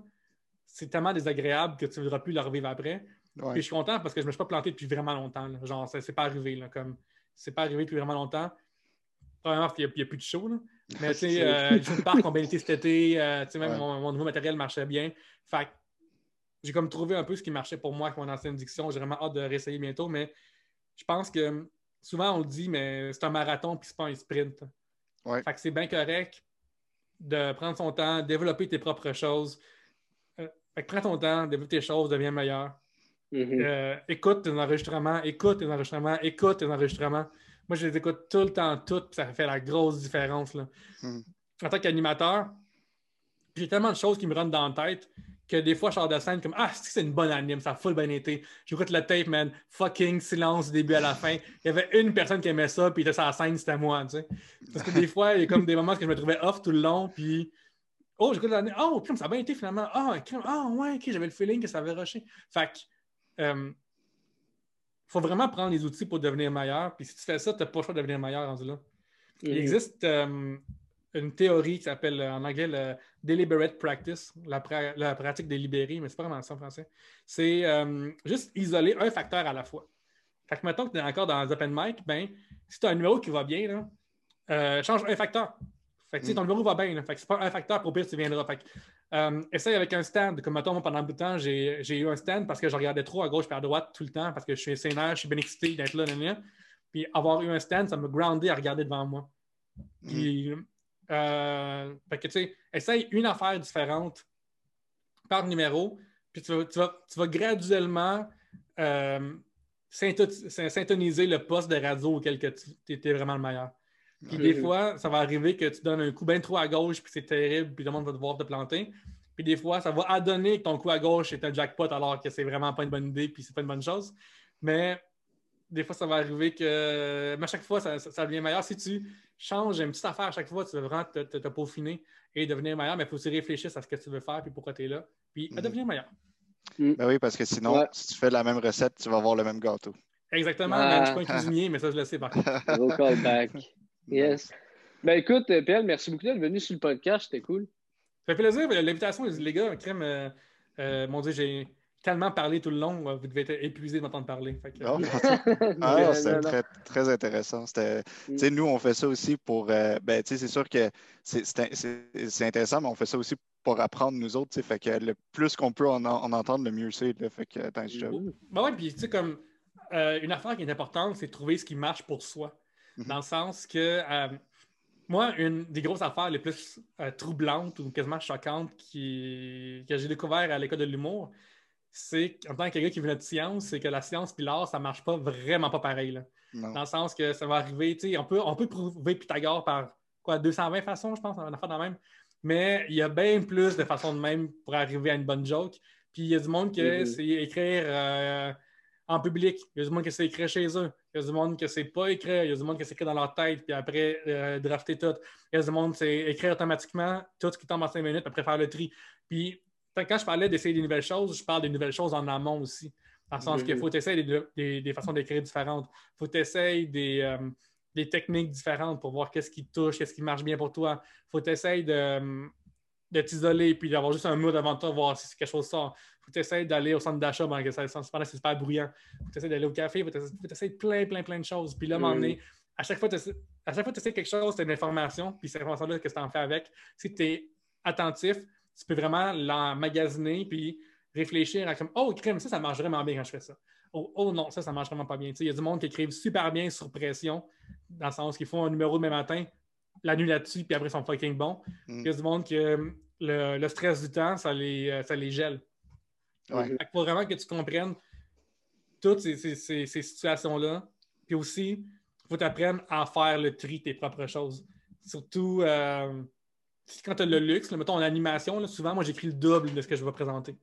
c'est tellement désagréable que tu ne voudras plus le revivre après. Ouais. Puis je suis content parce que je ne me suis pas planté depuis vraiment longtemps. là. Genre, ça- c'est pas arrivé. Là, comme, c'est pas arrivé depuis vraiment longtemps. Probablement parce qu'il n'y a, plus de show. là. Mais tu sais, euh, parc ont bien été cet été. euh, tu sais, même Ouais. mon, mon nouveau matériel marchait bien. Fait j'ai comme trouvé un peu ce qui marchait pour moi avec mon ancienne diction. J'ai vraiment hâte de réessayer bientôt, mais je pense que souvent on le dit, mais c'est un marathon puis c'est pas un sprint. Ouais. Fait que c'est bien correct de prendre son temps, développer tes propres choses. Euh, prends ton temps, développe tes choses, deviens meilleur. Mhm. Euh, écoute tes enregistrements, écoute tes enregistrements, écoute tes enregistrements. Moi, je les écoute tout le temps, tout, puis ça fait la grosse différence. Là. Mhm. En tant qu'animateur, j'ai tellement de choses qui me rentrent dans la tête que des fois, je sors de scène comme Ah, c'est une bonne anime, ça a full bien été. J'écoute le tape, man, fucking silence du début à la fin. Il y avait une personne qui aimait ça, puis il était sur la scène, c'était moi, tu sais. Parce que des fois, il y a comme des moments que je me trouvais off tout le long, puis Oh, j'écoute l'année. Oh, crime, ça a bien été finalement. Ah, crime, ah, ouais, ok, j'avais le feeling que ça avait rushé. Fait que, euh, faut vraiment prendre les outils pour devenir meilleur. Puis si tu fais ça, tu n'as pas le choix de devenir meilleur rendu là. Il Mhm. existe euh, une théorie qui s'appelle euh, en anglais le deliberate practice, la, pra- la pratique délibérée, mais c'est pas vraiment ça en français. C'est euh, juste isoler un facteur à la fois. Fait que mettons que tu es encore dans un open mic, ben, si tu as un numéro qui va bien, là, euh, change un facteur. Fait que sais, ton numéro va bien. là. Fait que c'est pas un facteur pour pire, tu viendras. Fait que, euh, essaye avec un stand. Comme mettons, moi, pendant beaucoup de temps, j'ai eu un stand parce que je regardais trop à gauche et à droite tout le temps parce que je suis scénaire, je suis bien excité d'être là, là, là. Puis avoir eu un stand, ça me groundait à regarder devant moi. Puis, euh, fait que, tu sais, essaye une affaire différente par numéro, puis tu vas, tu vas, tu vas graduellement euh, syntoniser le poste de radio auquel que tu étais vraiment le meilleur. Puis des fois, ça va arriver que tu donnes un coup bien trop à gauche, puis c'est terrible, puis tout le monde va devoir te planter. Puis des fois, ça va adonner que ton coup à gauche est un jackpot alors que c'est vraiment pas une bonne idée, puis c'est pas une bonne chose. Mais des fois, ça va arriver que. Mais à chaque fois, ça, ça- ça devient meilleur. Si tu changes une petite affaire à chaque fois, tu vas vraiment te, te- te peaufiner et devenir meilleur, mais il faut aussi réfléchir à ce que tu veux faire, puis pourquoi tu es là, puis à Mhm. devenir meilleur. Ben oui, parce que sinon, Ouais. si tu fais la même recette, tu vas avoir le même gâteau. Exactement, Ah. je suis pas un cuisinier, mais ça, je le sais par contre. Callback. Yes. Ben écoute, PL, merci beaucoup d'être venu sur le podcast, c'était cool. Ça fait plaisir, l'invitation, les gars, crème, euh, euh, mon Dieu, j'ai tellement parlé tout le long, euh, vous devez être épuisés de m'entendre parler. Fait que- Oh. Non, Ah, non. très, très intéressant. C'était, Mm. tu sais, nous, on fait ça aussi pour. euh, ben, tu sais, c'est sûr que c'est, c'est- c'est- c'est intéressant, mais on fait ça aussi pour apprendre nous autres. tu sais, Fait que le plus qu'on peut en, en entendre, le mieux c'est. Fait que, Mhm. Ben ouais, puis tu sais, comme euh, une affaire qui est importante, c'est de trouver ce qui marche pour soi. Mhm. Dans le sens que euh, moi, une des grosses affaires les plus euh, troublantes ou quasiment choquantes qui, que j'ai découvert à l'école de l'humour, c'est qu'en tant que quelqu'un qui vient de science, c'est que la science puis l'art, ça marche pas vraiment pas pareil. là. Dans le sens que ça va arriver, tu sais, on peut, on peut prouver Pythagore par quoi, 220 façons, je pense, en affaire de même. Mais il y a bien plus de façons de même pour arriver à une bonne joke. Puis il y a du monde que Mhm. c'est écrire euh, en public. Il y a du monde que c'est écrire chez eux. Il y a du monde que c'est pas écrire. Il y a du monde que c'est écrire dans leur tête, puis après euh, drafter tout. Il y a du monde c'est écrire automatiquement tout ce qui tombe en cinq minutes, après faire le tri. Puis quand je parlais d'essayer des nouvelles choses, je parle des nouvelles choses en amont aussi. Dans le sens qu'il Mhm. faut essayer des, des- des façons d'écrire différentes. Il faut essayer des, euh, des techniques différentes pour voir qu'est-ce qui te touche, qu'est-ce qui marche bien pour toi. Il faut essayer de, de t'isoler puis d'avoir juste un mur devant toi, voir si quelque chose sort. Il faut essayer d'aller au centre d'achat pendant que ça, que c'est super bruyant. Il faut essayer d'aller au café, il faut essayer plein, plein, plein de choses. Puis là, à un moment Mhm. donné, à chaque fois, tu essaies quelque chose, c'est une information, puis cette information-là, qu'est-ce que tu en fais avec? Si tu es attentif, tu peux vraiment l'emmagasiner, puis réfléchir à comme Oh, crème, ça, ça marche vraiment bien quand je fais ça. Oh, oh non, ça, ça marche vraiment pas bien. Il y a du monde qui écrivent super bien sur pression, dans le sens qu'ils font un numéro demain matin, la nuit là-dessus, puis après, ils sont fucking bons. Mm. Il y a du monde que euh, le, le stress du temps, ça les, euh, ça les gèle. Ouais. Il faut vraiment que tu comprennes toutes ces, ces- ces- ces situations-là. Puis aussi, il faut t'apprendre à faire le tri de tes propres choses. Surtout euh, quand tu as le luxe, là, mettons en animation, là, souvent, moi, j'écris le double de ce que je vais présenter.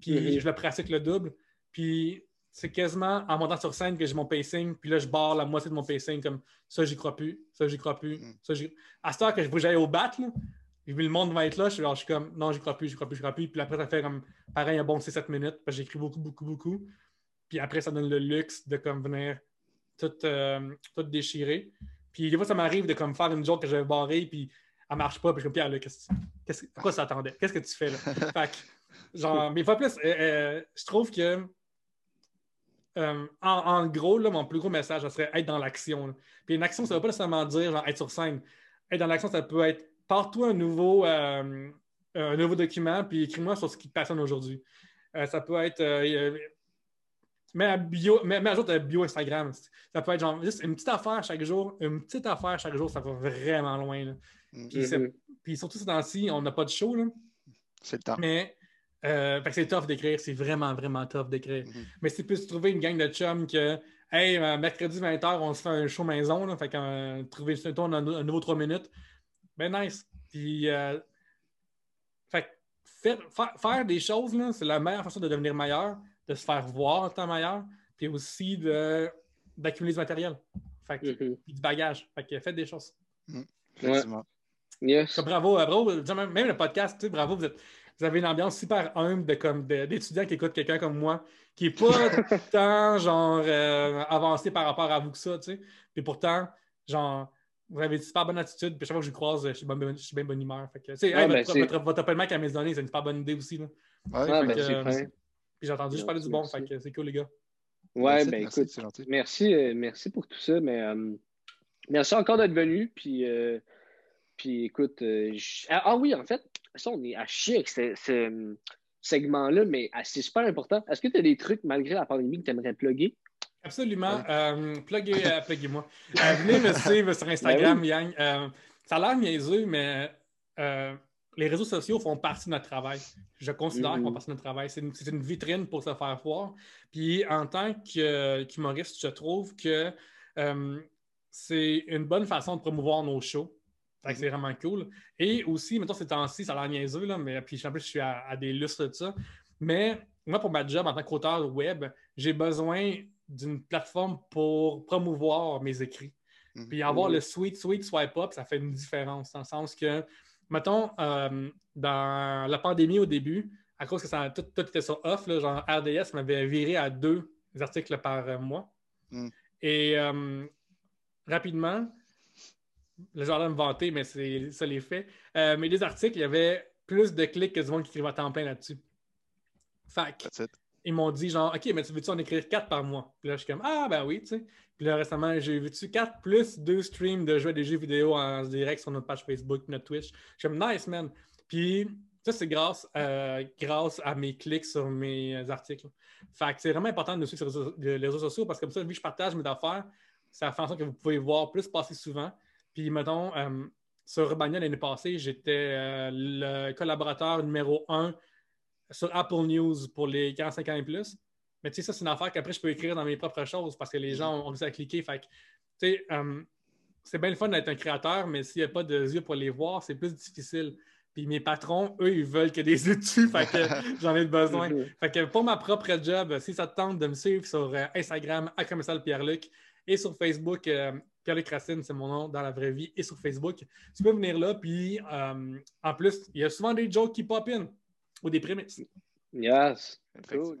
Puis Mhm. je le pratique le double. Puis c'est quasiment en montant sur scène que j'ai mon pacing. Puis là, je barre la moitié de mon pacing comme ça, j'y crois plus. Ça, j'y crois plus. Mhm. Ça, j'y- À cette heure que je veux j'aille au bat, là, le monde va être là, je suis, alors, je suis comme non, j'y crois plus, j'y crois plus, j'y crois plus. Puis après, ça fait comme pareil un bon 6-7 minutes, parce que j'écris beaucoup, beaucoup, beaucoup. Puis après, ça donne le luxe de comme venir tout, euh, tout déchirer. Puis des fois, ça m'arrive de comme faire une joke que j'avais barrée, puis elle marche pas, puis je suis comme Pierre, là, qu'est-ce qu'est-ce que- à quoi ça attendait? Qu'est-ce que tu fais là? fait que, genre, mais pas plus, euh, euh, je trouve que euh, en, en gros, là, mon plus gros message, ça serait être dans l'action. là. Puis une action, ça ne veut pas nécessairement dire genre, être sur scène. Être dans l'action, ça peut être pars-toi un nouveau, euh, un nouveau document, puis écris-moi sur ce qui te passionne aujourd'hui. ça peut être. mets, à bio, mets, à jour ta bio Instagram. Ça peut être genre juste une petite affaire chaque jour. Une petite affaire chaque jour, ça va vraiment loin. Là. Mm-hmm. Puis, surtout ces temps-ci, on n'a pas de show. C'est le temps. Mais euh, c'est tough d'écrire, c'est vraiment, vraiment tough d'écrire. Mm-hmm. Mais c'est plus trouver une gang de chums que, hey, euh, mercredi 20h, on se fait un show maison, là, fait qu'on euh, trouver un, un, nouveau 3 minutes, ben nice. Puis, fait, faire, faire, des choses, c'est la meilleure façon de devenir meilleur, de se faire voir en temps meilleur, puis aussi d'accumuler du matériel. Fait que, mm-hmm. du bagage. Fait que faites des choses. Mm. Yes. Bravo, bravo. Même le podcast, bravo, vous êtes vous avez une ambiance super humble de, comme, d'étudiants qui écoutent quelqu'un comme moi, qui n'est pas tant genre euh, avancé par rapport à vous que ça, tu sais. Puis pourtant, genre, vous avez une super bonne attitude, puis chaque fois que je croise, je suis, bien, je suis bien bonne humeur. Fait que, tu sais, ben, votre, votre, appel à mes données, c'est une super bonne idée aussi. Là. Ouais, ben, euh, puis j'ai entendu, je parlais du bon, fait que c'est cool, les gars. Ouais, ben écoute, merci, euh, merci pour tout ça, mais merci encore d'être venu, puis, puis écoute, ah, ah oui, en fait, ça, on est à chier avec ce, hum, segment-là, mais ah, c'est super important. Est-ce que tu as des trucs, malgré la pandémie, que tu aimerais plugger? Absolument. Euh, euh, moi euh, venez me suivre sur Instagram, ben Yang. ça a l'air niaiseux, mais les réseaux sociaux font partie de notre travail. Je considère qu'ils font mm-hmm. partie de notre travail. C'est une, vitrine pour se faire voir. Puis en tant qu'humoriste, je trouve que c'est une bonne façon de promouvoir nos shows c'est vraiment cool. Et aussi, mettons, ces temps-ci, ça a l'air niaiseux, là, mais puis en plus, je suis à, des lustres de ça. Mais moi, pour ma job en tant qu'auteur web, j'ai besoin d'une plateforme pour promouvoir mes écrits. Mhm. Puis avoir le sweet, sweet swipe up, ça fait une différence, dans le sens que, mettons, euh, dans la pandémie au début, à cause que ça, tout, était sur off, genre RDS m'avait viré à deux articles par mois. Mhm. Et euh, rapidement, le genre de me vanter, mais c'est ça les faits. Euh, mais les articles, il y avait plus de clics que du monde qui écrivait à temps plein là-dessus. Fait ils m'ont dit genre, OK, mais tu veux-tu en écrire quatre par mois? Puis là, je suis comme, ah, ben oui, tu sais. Puis là, récemment, j'ai vu-tu quatre plus deux streams de jouer des jeux vidéo en direct sur notre page Facebook, notre Twitch. Je suis comme, nice, man. Puis ça, c'est grâce, euh, grâce à mes clics sur mes articles. Fait que c'est vraiment important de suivre sur les réseaux sociaux parce que comme ça, vu que je partage mes affaires, ça fait en sorte que vous pouvez voir plus passer souvent. Puis, mettons, euh, sur Urbania l'année passée, j'étais euh, le collaborateur numéro un sur Apple News pour les 45 ans et plus. Mais tu sais, ça, c'est une affaire qu'après, je peux écrire dans mes propres choses parce que les gens ont réussi à cliquer. Fait tu sais, euh, c'est bien le fun d'être un créateur, mais s'il n'y a pas de yeux pour les voir, c'est plus difficile. Puis mes patrons, eux, ils veulent que des yeux dessus, fait que j'en ai besoin. Fait que pour ma propre job, si ça te tente de me suivre sur Instagram, à commercial Pierre-Luc, et sur Facebook, Pierre-Luc Racine, c'est mon nom dans la vraie vie et sur Facebook. Tu peux venir là, puis euh, en plus, il y a souvent des jokes qui pop in ou des prémices. Yes. Cool.